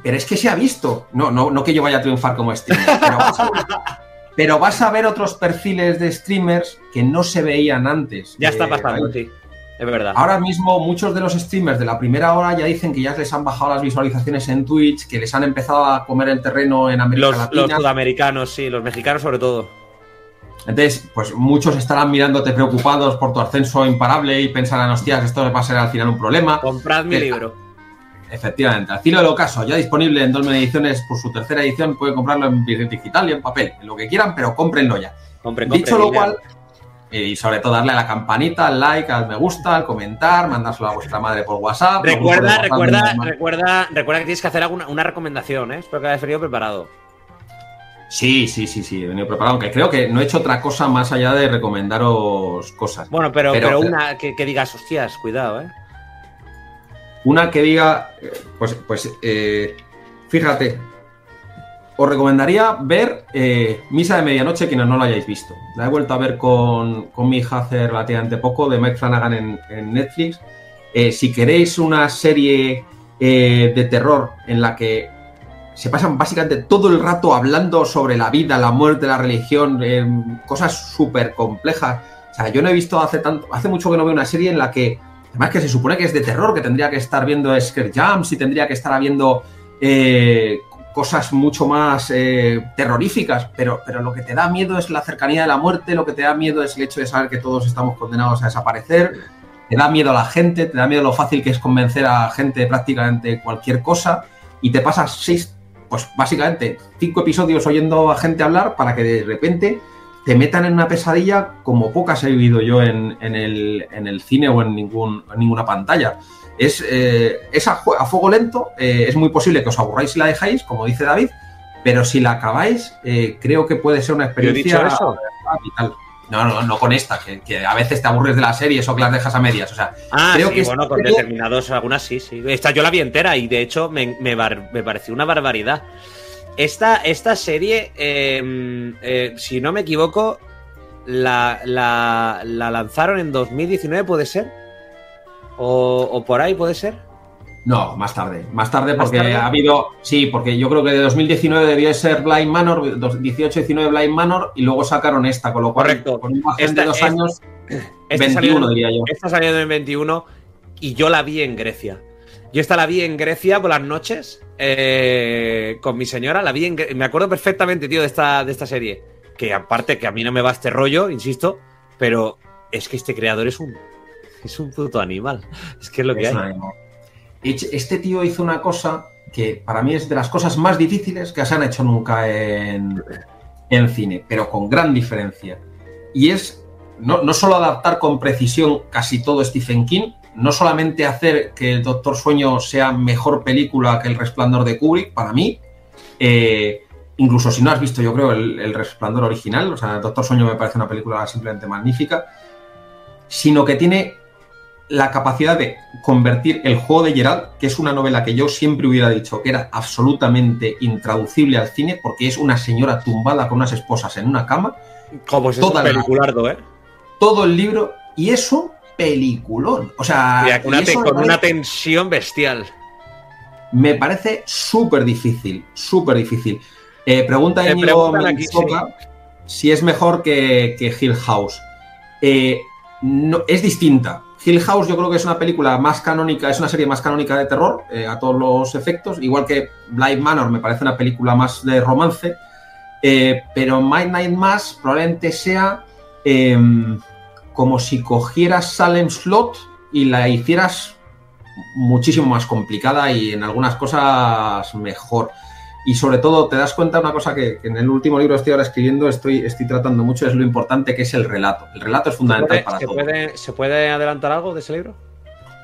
pero es que se ha visto. No, no, no que yo vaya a triunfar como streamer, pero vas, a ver, pero vas a ver otros perfiles de streamers que no se veían antes. Ya está pasando, sí. Es verdad. Ahora mismo muchos de los streamers de la primera hora ya dicen que ya les han bajado las visualizaciones en Twitch, que les han empezado a comer el terreno en América los, Latina. Los sudamericanos, sí, los mexicanos sobre todo. Entonces, pues muchos estarán mirándote preocupados por tu ascenso imparable y pensarán, hostias, esto va a ser al final un problema. Comprad mi libro. Efectivamente, al filo del ocaso, ya disponible en Dolmen Ediciones por su tercera edición, pueden comprarlo en digital y en papel, en lo que quieran, pero cómprenlo ya. Compren, Dicho compren, lo cual, y sobre todo darle a la campanita, al like, al me gusta, al comentar, mandárselo a vuestra madre por WhatsApp. Recuerda, recuerda, WhatsApp, recuerda, recuerda que tienes que hacer alguna, una recomendación, ¿eh? Espero que hayas venido preparado. Sí, sí, sí, sí, he venido preparado, aunque creo que no he hecho otra cosa más allá de recomendaros cosas. Bueno, pero, pero, pero una que, que, digas, hostias, cuidado, ¿eh? Una que diga, pues, pues eh, fíjate, os recomendaría ver eh, Misa de Medianoche, quienes no lo hayáis visto. La he vuelto a ver con, con mi hija hace relativamente poco, de Mike Flanagan en, en, Netflix. Eh, si queréis una serie eh, de terror en la que se pasan básicamente todo el rato hablando sobre la vida, la muerte, la religión, eh, cosas súper complejas. O sea, yo no he visto hace tanto, hace mucho que no veo una serie en la que, además que se supone que es de terror, que tendría que estar viendo Scare Jumps y tendría que estar viendo cosas mucho más eh, terroríficas, pero, pero lo que te da miedo es la cercanía de la muerte, lo que te da miedo es el hecho de saber que todos estamos condenados a desaparecer, te da miedo a la gente, te da miedo lo fácil que es convencer a gente de prácticamente cualquier cosa y te pasas seis pues básicamente cinco episodios oyendo a gente hablar para que de repente te metan en una pesadilla como pocas he vivido yo en, el, cine o en, ningún, ninguna pantalla. Es, eh, a, fuego lento, eh, es muy posible que os aburráis si la dejáis, como dice David, pero si la acabáis, eh, creo que puede ser una experiencia vital. No, no, no con esta, que, a veces te aburres de las series o que las dejas a medias. O sea, ah, creo que bueno, con determinados, algunas sí, sí. Esta yo la vi entera y de hecho me, pareció una barbaridad. Esta, esta serie, em, eh, si no me equivoco, la, la, lanzaron en 2019, ¿puede ser? O, o por ahí, ¿puede ser? No, más tarde. Más tarde porque ha habido. Sí, porque yo creo que de 2019 debió ser Blind Manor, 18-19 Blind Manor y luego sacaron esta, con lo cual. Correcto. Con un margen de dos años. 21, diría yo. Esta salió en 21 y yo la vi en Grecia. Yo esta la vi en Grecia por las noches eh, con mi señora. La vi en, Me acuerdo perfectamente, tío, de esta, de esta serie. Que aparte que a mí no me va este rollo, insisto, pero es que este creador es un. Es un puto animal. Es que es lo que hay. Este tío hizo una cosa que para mí es de las cosas más difíciles que se han hecho nunca en, cine, pero con gran diferencia. Y es no, no, solo adaptar con precisión casi todo Stephen King, no solamente hacer que el Doctor Sueño sea mejor película que El Resplandor de Kubrick, para mí, eh, incluso si no has visto, yo creo, el, el, Resplandor original, o sea, el Doctor Sueño me parece una película simplemente magnífica, sino que tiene la capacidad de convertir el juego de Gerald, que es una novela que yo siempre hubiera dicho que era absolutamente intraducible al cine, porque es una señora tumbada con unas esposas en una cama. Como es peliculardo, ¿eh? Todo el libro, y es un peliculón. O sea, con una tensión bestial. Me parece súper difícil, súper difícil. Eh, pregunta Íñigo si es mejor que, que Hill House. Eh, no, es distinta, Hill House yo creo que es una película más canónica, es una serie más canónica de terror eh, a todos los efectos, igual que Blind Manor me parece una película más de romance, eh, pero Midnight Mass probablemente sea em, como si cogieras Salem Slot y la hicieras muchísimo más complicada y en algunas cosas mejor. Y sobre todo te das cuenta de una cosa que, en el último libro que estoy ahora escribiendo estoy, estoy tratando mucho, es lo importante que es el relato. El relato es fundamental para todo. ¿Se puede adelantar algo de ese libro?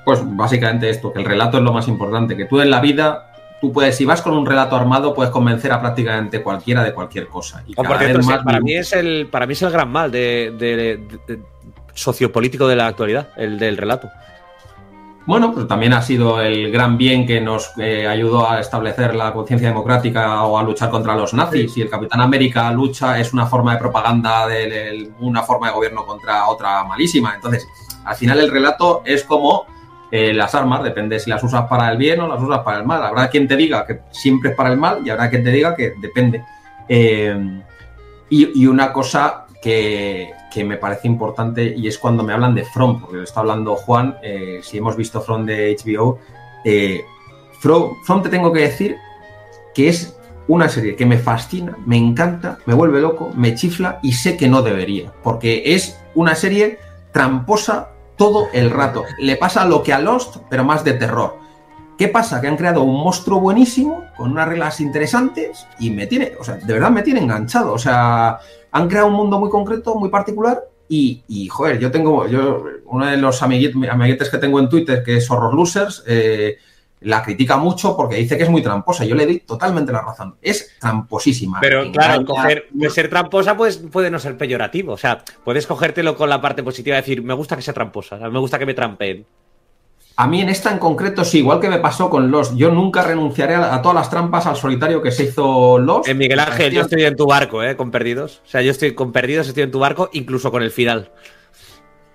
Pues básicamente esto, que el relato es lo más importante, que tú en la vida, tú puedes, si vas con un relato armado, puedes convencer a prácticamente cualquiera de cualquier cosa. Y para, mí es el, para mí es el gran mal de sociopolítico de la actualidad, el del relato. Bueno, pues también ha sido el gran bien que nos eh, ayudó a establecer la conciencia democrática o a luchar contra los nazis. Y el Capitán América lucha es una forma de propaganda, de, una forma de gobierno contra otra malísima. Entonces, al final el relato es como eh, las armas, depende si las usas para el bien o las usas para el mal. Habrá quien te diga que siempre es para el mal y habrá quien te diga que depende. Eh, y, una cosa que, me parece importante y es cuando me hablan de From, porque lo está hablando Juan, eh, si hemos visto From de HBO, eh, From, te tengo que decir que es una serie que me fascina, me encanta, me vuelve loco, me chifla y sé que no debería, porque es una serie tramposa todo el rato. Le pasa lo que a Lost, pero más de terror. ¿Qué pasa? Que han creado un monstruo buenísimo, con unas reglas interesantes, y me tiene, o sea, de verdad me tiene enganchado. O sea, han creado un mundo muy concreto, muy particular, y, joder, yo tengo, yo, uno de los amiguetes que tengo en Twitter, que es Horror Losers, eh, la critica mucho porque dice que es muy tramposa. Yo le doy totalmente la razón. Es tramposísima. Pero claro, coger, ser tramposa pues, puede no ser peyorativo. O sea, puedes cogértelo con la parte positiva y decir, me gusta que sea tramposa, me gusta que me trampeen. A mí en esta en concreto, sí, igual que me pasó con los. Yo nunca renunciaré a, todas las trampas al solitario que se hizo los. En Miguel Ángel, yo estoy en tu barco, ¿eh? Con perdidos. O sea, yo estoy con perdidos, estoy en tu barco, incluso con el final.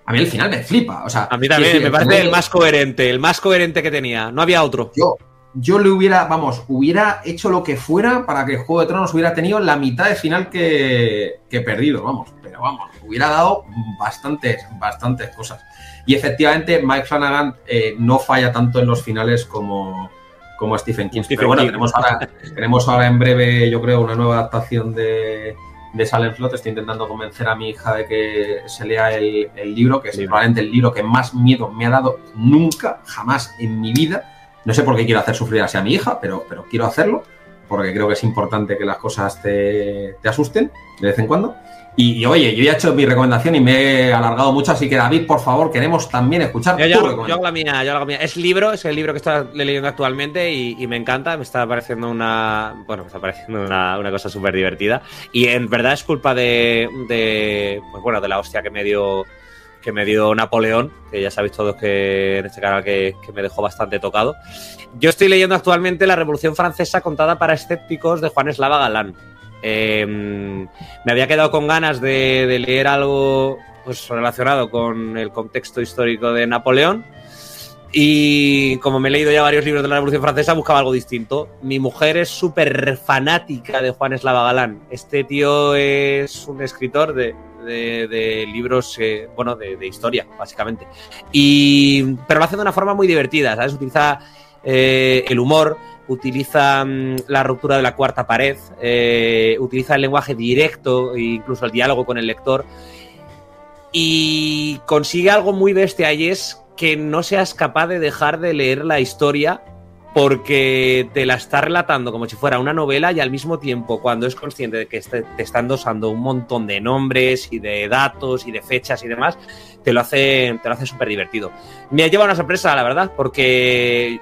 a mí el final me flipa. O sea, a mí también me parece el más coherente, el más coherente que tenía. No había otro. Yo, yo le hubiera, vamos, hubiera hecho lo que fuera para que Juego de Tronos hubiera tenido la mitad de final que, que perdido, vamos. Pero vamos, hubiera dado bastantes, bastantes cosas. Y efectivamente, Mike Flanagan eh, no falla tanto en los finales como, como Stephen King. Pero bueno, Tenemos, ahora, tenemos ahora en breve, yo creo, una nueva adaptación de, de Silent Flot. Estoy intentando convencer a mi hija de que se lea el, libro, que es probablemente el libro que más miedo me ha dado nunca, jamás en mi vida. No sé por qué quiero hacer sufrir así a mi hija, pero, pero quiero hacerlo, porque creo que es importante que las cosas te, te asusten de vez en cuando. Y, oye, yo ya he hecho mi recomendación y me he alargado mucho, así que David, por favor, queremos también escuchar yo, yo, yo hago la mía, yo hago la mía. Es libro, es el libro que estoy leyendo actualmente y, me encanta, me está pareciendo una, bueno, me está pareciendo una, cosa súper divertida y en verdad es culpa de, de, pues bueno, de la hostia que me dio que me dio Napoleón, que ya sabéis todos que en este canal que, que, me dejó bastante tocado. Yo estoy leyendo actualmente La Revolución Francesa contada para escépticos de Juan Eslava Galán. Em, me había quedado con ganas de, leer algo pues, relacionado con el contexto histórico de Napoleón. Y como me he leído ya varios libros de la Revolución Francesa, buscaba algo distinto. Mi mujer es súper fanática de Juan Eslava Galán. Este tío es un escritor de, libros, eh, bueno, de, historia, básicamente. Y, pero lo hace de una forma muy divertida, ¿sabes? Utiliza eh, el humor, utiliza mm, la ruptura de la cuarta pared, eh, utiliza el lenguaje directo e incluso el diálogo con el lector y consigue algo muy bestia y es que no seas capaz de dejar de leer la historia porque te la está relatando como si fuera una novela y al mismo tiempo cuando es consciente de que te están dosando un montón de nombres y de datos y de fechas y demás, te lo hace, hace súper divertido. Me lleva una sorpresa, la verdad, porque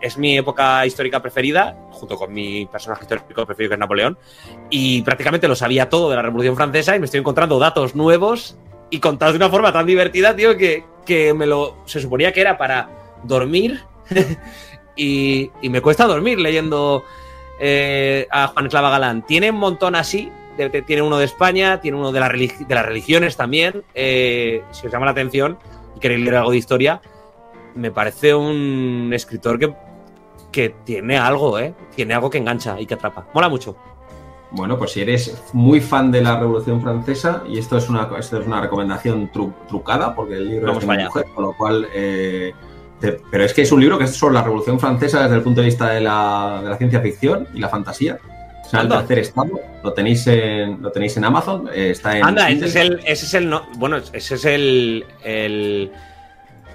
es mi época histórica preferida, junto con mi personaje histórico preferido que es Napoleón, y prácticamente lo sabía todo de la Revolución Francesa y me estoy encontrando datos nuevos y contados de una forma tan divertida, tío, que, que me lo se suponía que era para dormir y, me cuesta dormir leyendo eh, a Juan Esclava Galán. Tiene un montón así, tiene uno de España, tiene uno de, la de las religiones también, eh, si os llama la atención y queréis leer algo de historia me parece un escritor que, que tiene algo, ¿eh? Tiene algo que engancha y que atrapa. Mola mucho. Bueno, pues si eres muy fan de la Revolución Francesa, y esto es una, esto es una recomendación trucada, porque el libro es de mujer, con lo cual... Eh, pero es que es un libro que es sobre la Revolución Francesa desde el punto de vista de la, de la ciencia ficción y la fantasía. O sea, el tercer estado, lo tenéis en, lo tenéis en Amazon, eh, está en... Anda, ese es el... Ese es el no, bueno, ese es el, el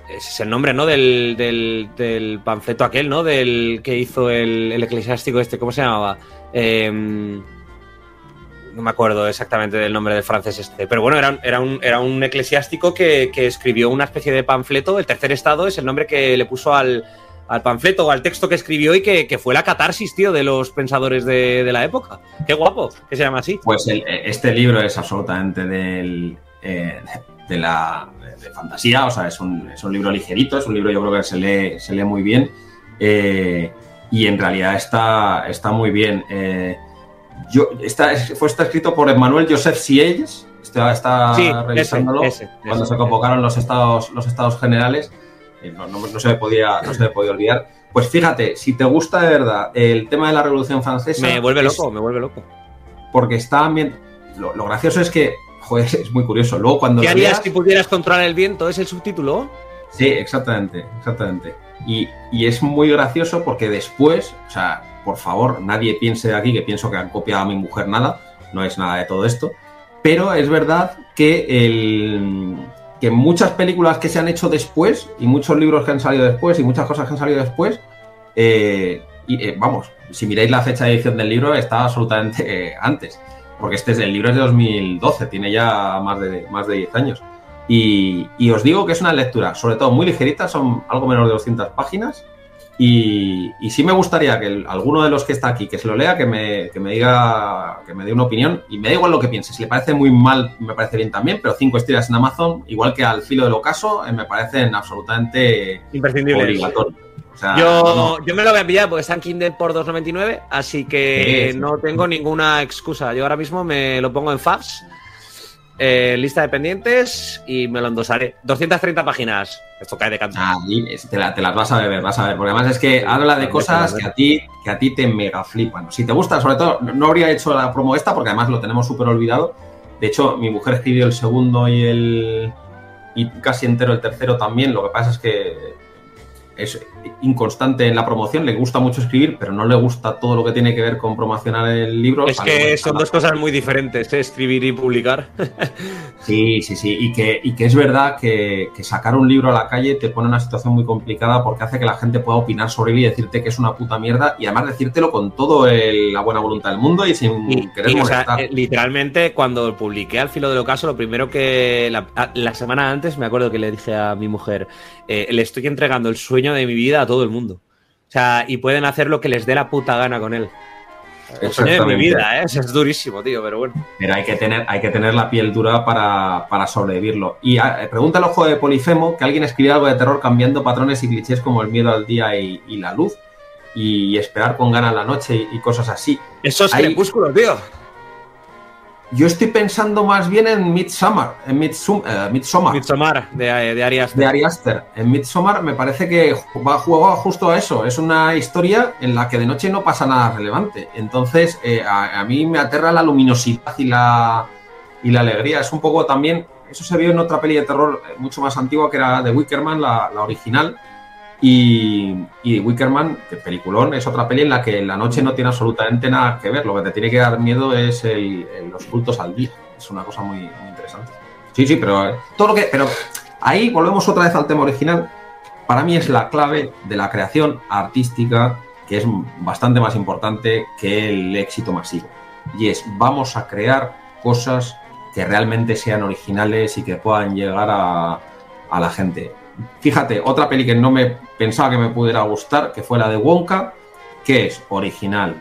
es el nombre, ¿no? Del, del, panfleto aquel, ¿no? Del que hizo el, eclesiástico este, ¿cómo se llamaba? Em, no me acuerdo exactamente del nombre del francés este, pero bueno, era, era, un, era un eclesiástico que, escribió una especie de panfleto, el tercer estado es el nombre que le puso al, panfleto o al texto que escribió y que, fue la catarsis, tío, de los pensadores de, la época. Qué guapo, que se llama así. Pues este libro es absolutamente del, eh, de la de fantasía, o sea, es un, es un, libro ligerito, es un libro yo creo que se lee, se lee muy bien eh, y en realidad está, está muy bien. Eh, yo, está, fue está escrito por Emmanuel Joseph Sieyes, está, está revisándolo cuando se convocaron los estados, los estados generales, eh, no, no, se me podía, no se me podía olvidar. Pues fíjate, si te gusta de verdad el tema de la Revolución Francesa... Me vuelve loco, me vuelve loco. Porque está bien... lo gracioso es que es muy curioso. Luego cuando ¿Qué harías si pudieras controlar el viento? ¿Es el subtítulo? Sí, exactamente, exactamente. Y, es muy gracioso porque después, o sea, por favor, nadie piense aquí que pienso que han copiado a mi mujer nada, no es nada de todo esto, pero es verdad que, el, que muchas películas que se han hecho después y muchos libros que han salido después y muchas cosas que han salido después, eh, y, eh, vamos, si miráis la fecha de edición del libro está absolutamente eh, antes porque este es el libro es de 2012, tiene ya más de, más de 10 años. Y, os digo que es una lectura, sobre todo muy ligerita, son algo menos de 200 páginas. Y, sí me gustaría que alguno de los que está aquí, que se lo lea, que me, que me diga, que me dé una opinión. Y me da igual lo que piense. Si le parece muy mal, me parece bien también, pero cinco estrellas en Amazon, igual que al filo del ocaso, eh, me parecen absolutamente obligatorios yo, yo me lo voy a enviar porque está en Kindle por 2.99, así que no tengo ninguna excusa. Yo ahora mismo me lo pongo en Fabs eh, lista de pendientes y me lo endosaré. 230 páginas. Esto cae de canto. Ah, te, las vas a ver, vas a ver. Porque además es que habla de cosas que a ti, que a ti te mega flipan. Si te gusta, sobre todo, no habría hecho la promo esta porque además lo tenemos súper olvidado. De hecho, mi mujer escribió el segundo y el. y casi entero el tercero también. Lo que pasa es que es inconstante en la promoción, le gusta mucho escribir, pero no le gusta todo lo que tiene que ver con promocionar el libro. Es que son dos cosas muy diferentes, ¿eh? escribir y publicar. Sí, sí, sí, y que, y que es verdad que, sacar un libro a la calle te pone en una situación muy complicada porque hace que la gente pueda opinar sobre él y decirte que es una puta mierda y además decírtelo con toda la buena voluntad del mundo y sin querer molestar. Eh, literalmente, cuando publiqué al filo del ocaso, lo primero que la, semana antes me acuerdo que le dije a mi mujer, eh, le estoy entregando el sueño de mi vida a todo el mundo. O sea, y pueden hacer lo que les dé la puta gana con él. El sueño de mi vida, ¿eh? Es durísimo, tío, pero bueno. Pero hay que tener, hay que tener la piel dura para, sobrevivirlo. Y ah, pregunta el ojo de Polifemo que alguien escribió algo de terror cambiando patrones y clichés como el miedo al día y, la luz. Y esperar con ganas la noche y, cosas así. Eso es crepúsculo, tío. Yo estoy pensando más bien en Midsommar, en Midsommar. Midsommar, de, de Ari Aster. De Ari Aster. En Midsommar me parece que va jugar justo a eso. Es una historia en la que de noche no pasa nada relevante. Entonces, eh, a, mí me aterra la luminosidad y la, y la alegría. Es un poco también... Eso se vio en otra peli de terror mucho más antigua que era de Wickerman, la, la original y, Wickerman, que peliculón, es otra peli en la que la noche no tiene absolutamente nada que ver. Lo que te tiene que dar miedo es los cultos al día. Es una cosa muy, interesante. Sí, sí, pero eh, todo lo que. Pero ahí volvemos otra vez al tema original. Para mí es la clave de la creación artística, que es bastante más importante que el éxito masivo. Y es, vamos a crear cosas que realmente sean originales y que puedan llegar a la gente fíjate, otra peli que no me pensaba que me pudiera gustar, que fue la de Wonka, que es original,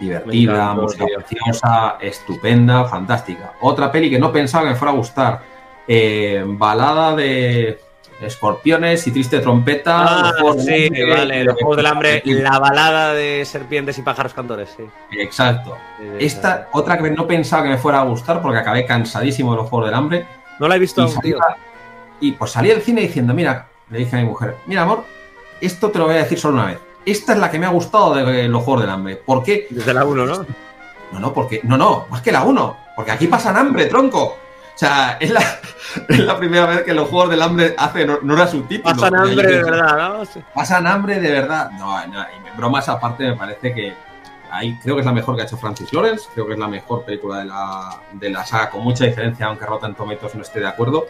divertida, música preciosa, estupenda, fantástica. Otra peli que no pensaba que me fuera a gustar, eh, balada de escorpiones y triste trompeta. Ah, sí, vale, los Juegos del Hambre, la balada de serpientes y pájaros cantores, sí. Exacto. Esta, otra que no pensaba que me fuera a gustar porque acabé cansadísimo de los Juegos del Hambre. No la he visto aún, tío. Y pues salí del cine diciendo, mira, le dije a mi mujer, mira amor, esto te lo voy a decir solo una vez. Esta es la que me ha gustado de los Juegos del Hambre. ¿Por qué? Desde la 1, ¿no? No, no, porque. No, no, más que la 1. Porque aquí pasan hambre, tronco. O sea, es la, es la primera vez que los Juegos del Hambre hacen no era subtítulo. Pasan hambre de verdad, ¿no? Pasan hambre de verdad. No, no, y bromas aparte me parece que ahí creo que es la mejor que ha hecho Francis Lawrence, creo que es la mejor película de la, de la saga, con mucha diferencia, aunque Rotten Tomatoes no esté de acuerdo.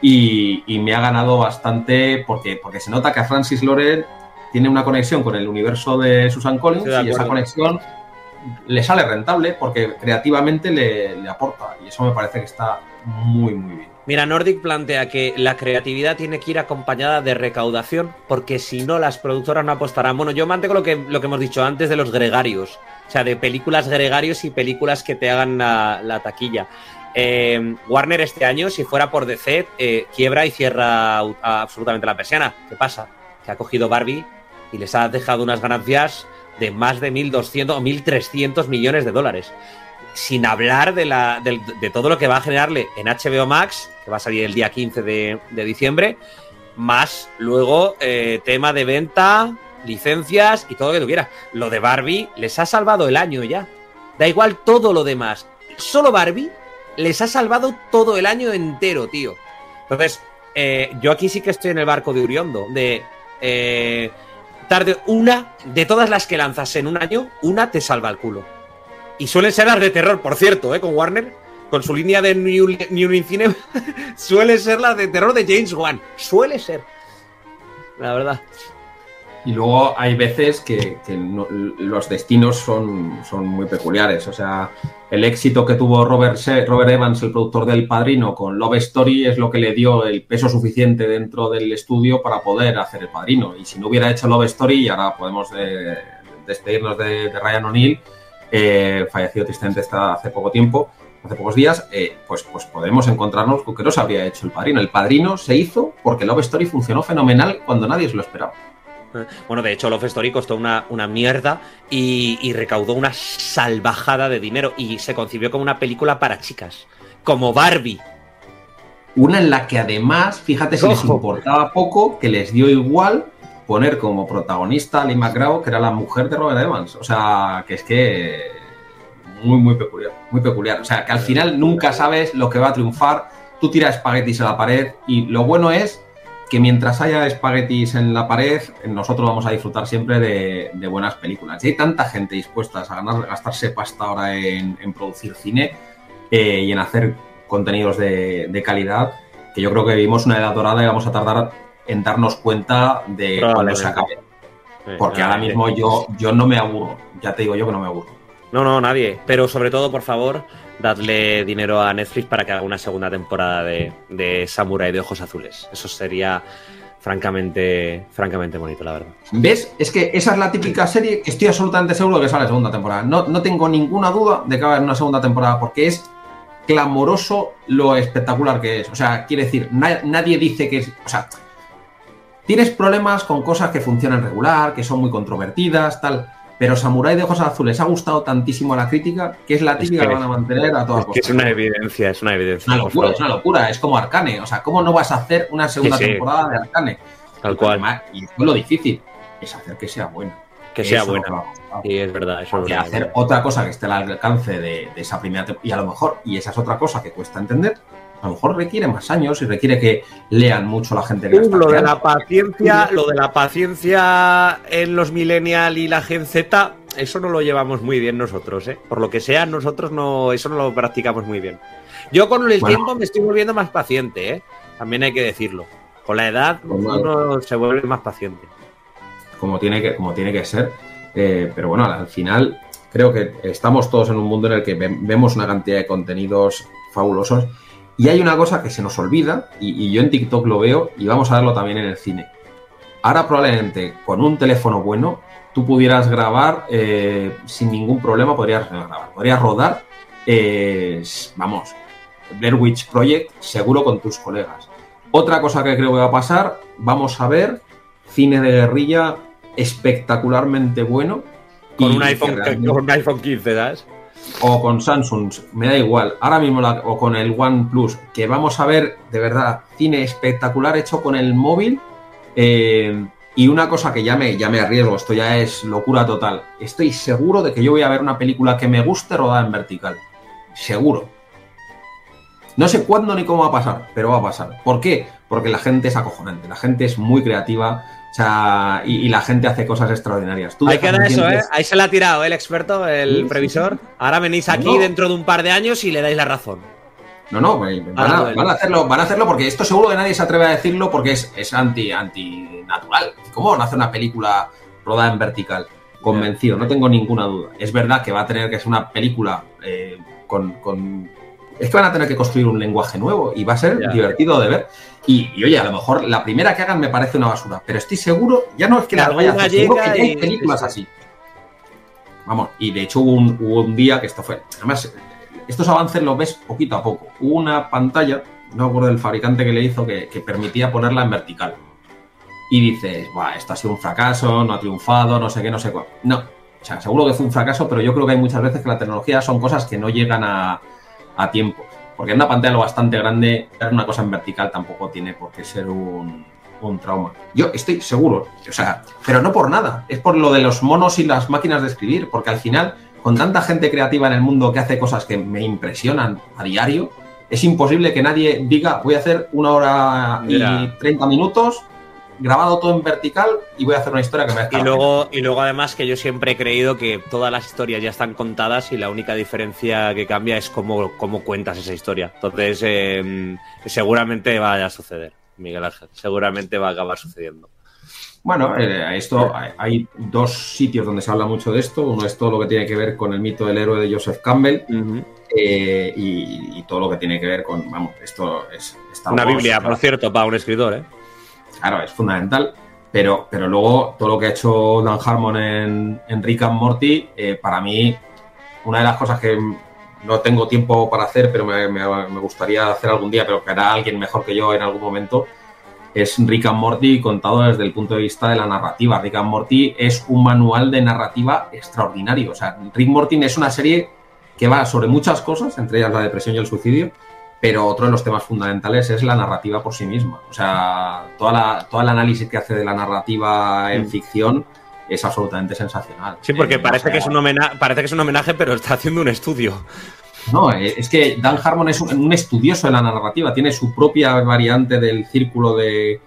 Y, me ha ganado bastante porque, porque se nota que a Francis Loren tiene una conexión con el universo de Susan Collins y esa conexión le sale rentable porque creativamente le, aporta y eso me parece que está muy muy bien. Mira, Nordic plantea que la creatividad tiene que ir acompañada de recaudación porque si no las productoras no apostarán. Bueno, yo mantengo lo que, lo que hemos dicho antes de los gregarios, o sea, de películas gregarios y películas que te hagan la taquilla. Eh, Warner este año, si fuera por DC, eh, quiebra y cierra absolutamente la persiana. ¿Qué pasa? Que ha cogido Barbie y les ha dejado unas ganancias de más de 1.200 o 1.300 millones de dólares. Sin hablar de, la, de, todo lo que va a generarle en HBO Max, que va a salir el día 15 de, diciembre, más luego eh, tema de venta, licencias y todo lo que tuviera. Lo de Barbie les ha salvado el año ya. Da igual todo lo demás. Solo Barbie les ha salvado todo el año entero, tío. Entonces, eh, yo aquí sí que estoy en el barco de Uriondo, de eh, tarde una, de todas las que lanzas en un año, una te salva el culo. Y suelen ser las de terror, por cierto, ¿eh? con Warner, con su línea de New, New Cinema, suele ser la de terror de James Wan. Suele ser. La verdad. Y luego hay veces que, los destinos son, muy peculiares. O sea, el éxito que tuvo Robert, Robert Evans, el productor del Padrino, con Love Story es lo que le dio el peso suficiente dentro del estudio para poder hacer el Padrino. Y si no hubiera hecho Love Story, y ahora podemos eh, despedirnos de, Ryan O'Neill, eh, fallecido tristemente hace poco tiempo, hace pocos días, eh, pues, pues podemos encontrarnos con que no se habría hecho el Padrino. El Padrino se hizo porque Love Story funcionó fenomenal cuando nadie se lo esperaba. Bueno, de hecho, Love Story costó una, una mierda y, recaudó una salvajada de dinero y se concibió como una película para chicas, como Barbie. una en la que además, fíjate si les importaba poco, que les dio igual poner como protagonista a Lee McGraw, que era la mujer de Robert Evans. O sea, que es que muy, muy peculiar, muy peculiar. O sea, que al final nunca sabes lo que va a triunfar. Tú tiras espaguetis a la pared y lo bueno es que mientras haya espaguetis en la pared, nosotros vamos a disfrutar siempre de, buenas películas. Y hay tanta gente dispuesta a gastarse pasta ahora en, producir cine eh, y en hacer contenidos de, calidad, que yo creo que vivimos una edad dorada y vamos a tardar en darnos cuenta de cuando se acabe. Porque ahora mismo yo, yo no me aburro, ya te digo yo que no me aburro. No, no, nadie. Pero sobre todo, por favor, dadle dinero a Netflix para que haga una segunda temporada de, de Samurai de Ojos Azules. Eso sería francamente, francamente bonito, la verdad. ¿Ves? Es que esa es la típica serie que estoy absolutamente seguro de que sale la segunda temporada. No, no tengo ninguna duda de que va a haber una segunda temporada porque es clamoroso lo espectacular que es. O sea, quiere decir, nadie dice que es. O sea, tienes problemas con cosas que funcionan regular, que son muy controvertidas, tal. Pero Samurai de Ojos Azules ha gustado tantísimo a la crítica que es la típica que, van a mantener a todas es es una evidencia, es una evidencia. Una locura, es una locura, es como Arcane. O sea, ¿cómo no vas a hacer una segunda temporada de Arcane? Tal cual. y lo difícil es hacer que sea buena. Que sea buena. Sí, es verdad. Eso es hacer otra cosa que esté al alcance de, de esa primera temporada. Y a lo mejor, y esa es otra cosa que cuesta entender, a lo mejor requiere más años y requiere que lean mucho la gente. Que lo de la paciencia, lo de la paciencia en los millennial y la Gen Z, eso no lo llevamos muy bien nosotros, ¿eh? Por lo que sea, nosotros no, eso no lo practicamos muy bien. Yo con el tiempo me estoy volviendo más paciente, ¿eh? También hay que decirlo. Con la edad uno se vuelve más paciente. Como tiene que, como tiene que ser. Eh, pero bueno, al final creo que estamos todos en un mundo en el que vemos una cantidad de contenidos fabulosos y hay una cosa que se nos olvida, y, yo en TikTok lo veo, y vamos a verlo también en el cine. Ahora probablemente con un teléfono bueno, tú pudieras grabar eh, sin ningún problema, podrías grabar, podrías rodar, eh, vamos, Blair Witch Project seguro con tus colegas. Otra cosa que creo que va a pasar, vamos a ver cine de guerrilla espectacularmente bueno. Con, un, iPhone, con un iPhone 15, ¿das? O con Samsung, me da igual, ahora mismo o con el OnePlus, que vamos a ver de verdad cine espectacular hecho con el móvil. Eh, y una cosa que ya me, ya me arriesgo, esto ya es locura total. Estoy seguro de que yo voy a ver una película que me guste rodada en vertical. Seguro. No sé cuándo ni cómo va a pasar, pero va a pasar. ¿Por qué? Porque la gente es acojonante, la gente es muy creativa sea, y, la gente hace cosas extraordinarias. Hay que dar eso, ¿eh? Ahí se la ha tirado el experto, el previsor. Ahora venís aquí dentro de un par de años y le dais la razón. No, no, van a, hacerlo, van a hacerlo porque esto seguro que nadie se atreve a decirlo porque es, es anti, antinatural. ¿Cómo van a hacer una película rodada en vertical? Convencido, no tengo ninguna duda. Es verdad que va a tener que ser una película eh, con, con, Es que van a tener que construir un lenguaje nuevo y va a ser divertido de ver. Y, oye, a lo mejor la primera que hagan me parece una basura, pero estoy seguro, ya no es que la vaya a hacer, seguro que hay películas así. Vamos, y de hecho hubo un, día que esto fue. Además, estos avances los ves poquito a poco. Hubo una pantalla, no me acuerdo del fabricante que le hizo, que, permitía ponerla en vertical. Y dices, Buah, esto ha sido un fracaso, no ha triunfado, no sé qué, no sé cuál. No, o sea, seguro que fue un fracaso, pero yo creo que hay muchas veces que la tecnología son cosas que no llegan a, a tiempo. Porque en una pantalla lo bastante grande, ver una cosa en vertical tampoco tiene por qué ser un, trauma. Yo estoy seguro, o sea, pero no por nada, es por lo de los monos y las máquinas de escribir, porque al final, con tanta gente creativa en el mundo que hace cosas que me impresionan a diario, es imposible que nadie diga, voy a hacer una hora y 30 minutos grabado todo en vertical y voy a hacer una historia que me y luego Y luego además que yo siempre he creído que todas las historias ya están contadas y la única diferencia que cambia es cómo, cómo cuentas esa historia. Entonces em, seguramente vaya a suceder, Miguel Ángel. Seguramente va a acabar sucediendo. Bueno, eh, esto hay dos sitios donde se habla mucho de esto. Uno es todo lo que tiene que ver con el mito del héroe de Joseph Campbell eh, y, todo lo que tiene que ver con, vamos, esto es... Una Biblia, por cierto, para un escritor, ¿eh? Claro, es fundamental. Pero, pero luego todo lo que ha hecho Dan Harmon en, Rick and Morty, eh, para mí, una de las cosas que no tengo tiempo para hacer, pero me, gustaría hacer algún día, pero que hará alguien mejor que yo en algún momento, es Rick and Morty contado desde el punto de vista de la narrativa. Rick and Morty es un manual de narrativa extraordinario. O sea, Rick Morty es una serie que va sobre muchas cosas, entre ellas la depresión y el suicidio, pero otro de los temas fundamentales es la narrativa por sí misma. O sea, toda la, todo el análisis que hace de la narrativa en mm. ficción es absolutamente sensacional. Sí, porque eh, parece, que es un homenaje, parece que es un homenaje, pero está haciendo un estudio. No, eh, es que Dan Harmon es un, estudioso de la narrativa, tiene su propia variante del círculo de,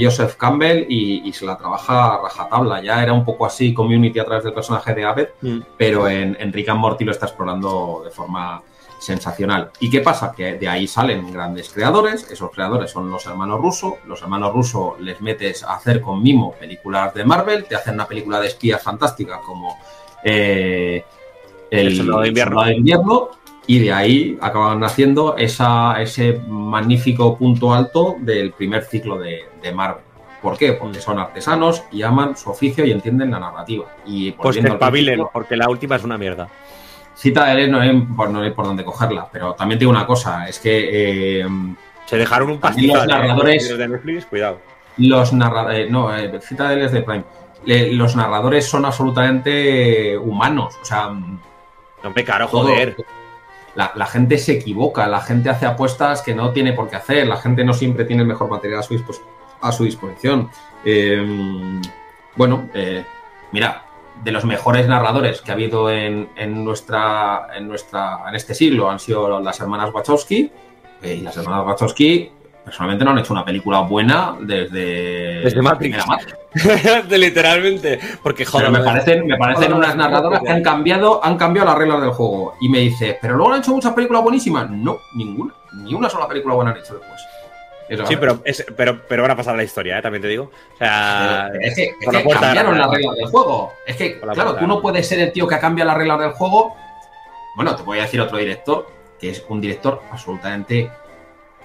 Joseph Campbell y, se la trabaja a rajatabla. Ya era un poco así community a través del personaje de Abed, mm. pero en, en Rick and Morty lo está explorando de forma sensacional. ¿Y qué pasa? Que de ahí salen grandes creadores, esos creadores son los hermanos Russo, los hermanos Russo les metes a hacer con mimo películas de Marvel, te hacen una película de espías fantástica como eh, El, Soldado de invierno. y de ahí acaban haciendo esa, ese magnífico punto alto del primer ciclo de, Marvel. ¿Por qué? Porque son artesanos y aman su oficio y entienden la narrativa. Y pues que espabilen, porque la última es una mierda. Cita de no hay, por, no por dónde cogerla, pero también tengo una cosa, es que... Eh, Se dejaron un pastizal los narradores, de Netflix, cuidado. Los narradores, eh, no, eh, Cita de de Prime. los narradores son absolutamente humanos, o sea... No me caro, joder. La, gente se equivoca, la gente hace apuestas que no tiene por qué hacer, la gente no siempre tiene el mejor material a su, a su disposición. bueno, mira, de los mejores narradores que ha habido en, nuestra, en, nuestra, en este siglo han sido las hermanas Wachowski. Eh, y las hermanas Wachowski personalmente no han hecho una película buena desde, desde Matrix. Literalmente. Porque joder. me parecen, me parecen unas narradoras que han cambiado, han cambiado las reglas del juego. Y me dice, pero luego han hecho muchas películas buenísimas. No, ninguna. Ni una sola película buena han hecho después sí, pero, pero, pero van a pasar la historia, ¿eh? también te digo. O sea, es que, cambiaron las reglas del juego. Es que, claro, tú no puedes ser el tío que ha cambiado las reglas del juego. Bueno, te voy a decir otro director, que es un director absolutamente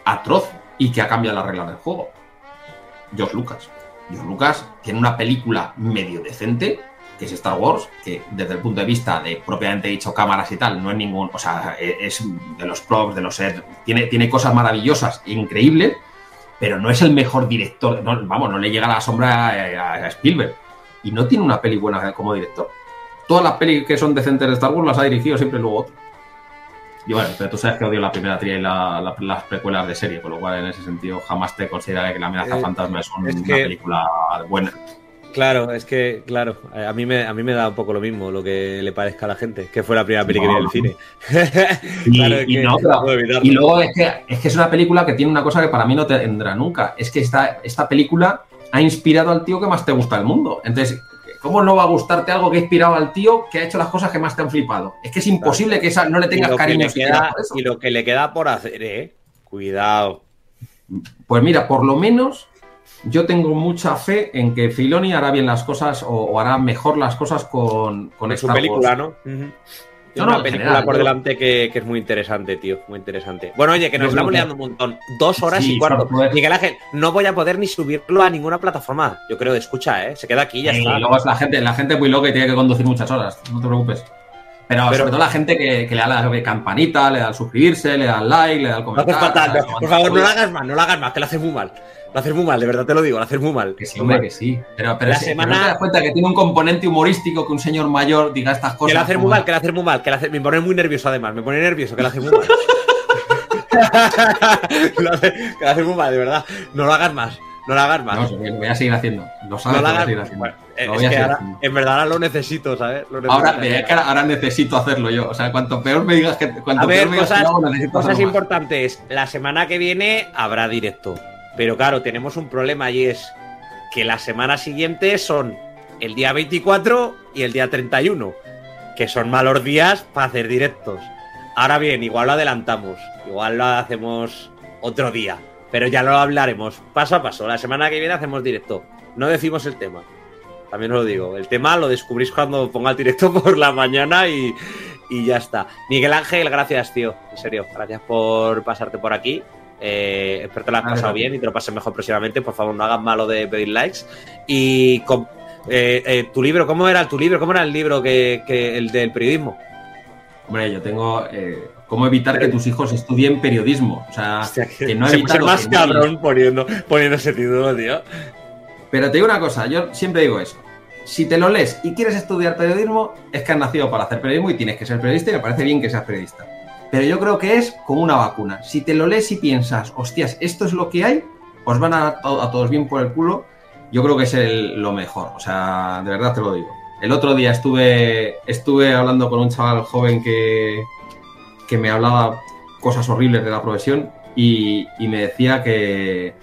atroz y que ha cambiado las reglas del juego. George Lucas. George Lucas tiene una película medio decente, que es Star Wars, que desde el punto de vista de propiamente dicho cámaras y tal, no es ningún, o sea, es de los props, de los sets, tiene, tiene cosas maravillosas, increíbles, pero no es el mejor director, vamos, no le llega a la sombra a, Spielberg. Y no tiene una peli buena como director. Todas las pelis que son decentes de Star Wars las ha dirigido siempre luego otro. Y bueno, pero tú sabes que odio la primera tría y las precuelas de serie, con lo cual en ese sentido jamás te consideraré que La amenaza eh, fantasma es, una película buena. Claro, es que, claro, a mí, me, a mí me da un poco lo mismo lo que le parezca a la gente, que fue la primera película del cine. y, luego es que, es que es una película que tiene una cosa que para mí no tendrá nunca. Es que esta, esta película ha inspirado al tío que más te gusta del mundo. Entonces, ¿cómo no va a gustarte algo que ha inspirado al tío que ha hecho las cosas que más te han flipado? Es que es imposible que esa no le tengas cariño. Y lo que le queda por hacer, ¿eh? Cuidado. Pues mira, por lo menos yo tengo mucha fe en que Filoni hará bien las cosas o, hará mejor las cosas con, con es una película, ¿no? una película por delante que, es muy interesante, tío. Muy interesante. Bueno, oye, que nos estamos liando un montón. Dos horas y cuarto. Miguel Ángel, no voy a poder ni subirlo a ninguna plataforma. Yo creo, escucha, ¿eh? Se queda aquí y ya está. Y luego es la gente, la gente muy loca y tiene que conducir muchas horas. No te preocupes. Pero, sobre todo la gente que, le da la campanita, le da al suscribirse, le da al like, le da al comentario. por favor, no lo hagas más, no lo hagas más, que lo hace muy mal. Lo haces muy mal, de verdad te lo digo, lo haces muy mal. Que sí, hombre, que sí. Pero, pero, si, semana... no te das cuenta que tiene un componente humorístico que un señor mayor diga estas cosas. Que lo hace muy mal, que lo hace muy mal, que hace... me pone muy nervioso además, me pone nervioso, que lo hace muy mal. que lo hace muy mal, de verdad. No lo hagas más. No lo hagas más. No, lo voy a seguir haciendo. Lo sabes no lo, voy a seguir haciendo. Es que ahora, en verdad ahora lo necesito, ¿sabes? ahora, ahora necesito hacerlo yo. O sea, cuanto peor me digas que. Cuanto a ver, peor me cosas, digas que necesito cosas importantes. La semana que viene habrá directo. Pero claro, tenemos un problema y es que la semana siguiente son el día 24 y el día 31, que son malos días para hacer directos. Ahora bien, igual lo adelantamos, igual lo hacemos otro día, pero ya lo hablaremos paso a paso. La semana que viene hacemos directo. No decimos el tema. También os lo digo. El tema lo descubrís cuando ponga el directo por la mañana y, y ya está. Miguel Ángel, gracias, tío. En serio, gracias por pasarte por aquí. Eh, espero que te lo has pasado bien y te lo pases mejor próximamente. Por favor, no hagas malo de pedir likes. Y con, eh, eh, tu libro, ¿cómo era tu libro? ¿Cómo era el libro que, el del periodismo? Hombre, yo tengo cómo evitar que tus hijos estudien periodismo. O sea, que, no evitar. más cabrón poniendo, poniendo ese título, tío. Pero te digo una cosa, yo siempre digo eso. Si te lo lees y quieres estudiar periodismo, es que has nacido para hacer periodismo y tienes que ser periodista y me parece bien que seas periodista. pero yo creo que es como una vacuna. Si te lo lees y piensas, hostias, esto es lo que hay, os van a, a todos bien por el culo, yo creo que es lo mejor. O sea, de verdad te lo digo. El otro día estuve, estuve hablando con un chaval joven que, que me hablaba cosas horribles de la profesión y, me decía que,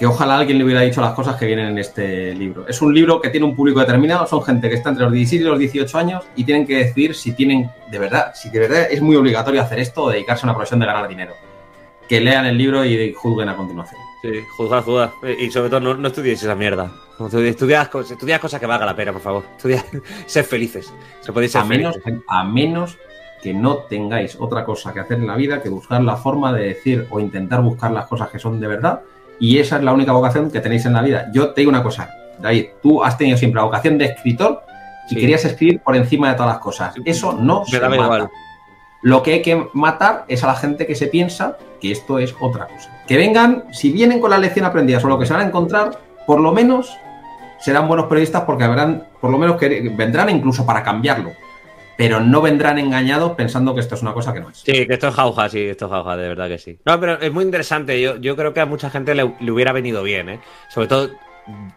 que ojalá alguien le hubiera dicho las cosas que vienen en este libro. Es un libro que tiene un público determinado, son gente que está entre los 16 y los 18 años y tienen que decidir si tienen, de verdad, si de verdad es muy obligatorio hacer esto o dedicarse a una profesión de ganar dinero. Que lean el libro y juzguen a continuación. Sí, juzgar, juzgar. Y sobre todo, no, no estudiéis esa mierda. Estudiad, cosas que valga la pena, por favor. Estudiad, sed felices. Se podéis ser a, menos, a menos que no tengáis otra cosa que hacer en la vida que buscar la forma de decir o intentar buscar las cosas que son de verdad. Y esa es la única vocación que tenéis en la vida. Yo te digo una cosa, David, tú has tenido siempre la vocación de escritor y querías escribir por encima de todas las cosas. Eso no se mata. Igual. Lo que hay que matar es a la gente que se piensa que esto es otra cosa. Que vengan, si vienen con la lección aprendida o lo que se van a encontrar, por lo menos serán buenos periodistas porque habrán, por lo menos que vendrán incluso para cambiarlo. Pero no vendrán engañados pensando que esto es una cosa que no es. Sí, que esto es jauja, sí, esto es jauja, de verdad que sí. No, pero es muy interesante. Yo, yo creo que a mucha gente le, le hubiera venido bien, ¿eh? Sobre todo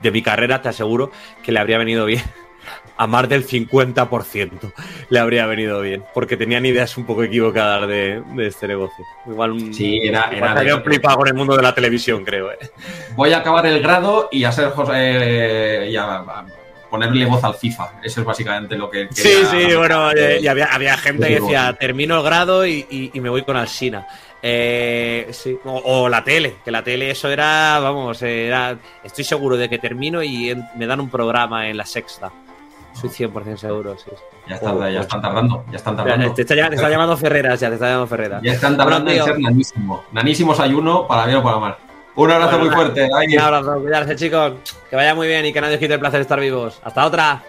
de mi carrera, te aseguro que le habría venido bien a más del 50% le habría venido bien, porque tenían ideas un poco equivocadas de, este negocio. Igual sí, era, era flipado con el mundo de la televisión, creo. ¿eh? Voy a acabar el grado y a ser José, y a, ponerle voz al FIFA. Eso es básicamente lo que. Sí, sí, bueno, eh, y había, gente que decía, termino el grado y, me voy con Alsina. Eh, sí. O, la tele, que la tele eso era, vamos, era, estoy seguro de que termino y me dan un programa en la sexta. Soy 100% seguro, sí. Ya, está, ya están tardando, ya están tardando. Te está, llamando Ferreras, ya te está llamando Ferreras. Ya están tardando en ser nanísimo. Nanísimos ayuno para bien o para mal. Un abrazo muy fuerte. Un abrazo, cuidarse chicos. Que vaya muy bien y que nadie os quite el placer de estar vivos. Hasta otra.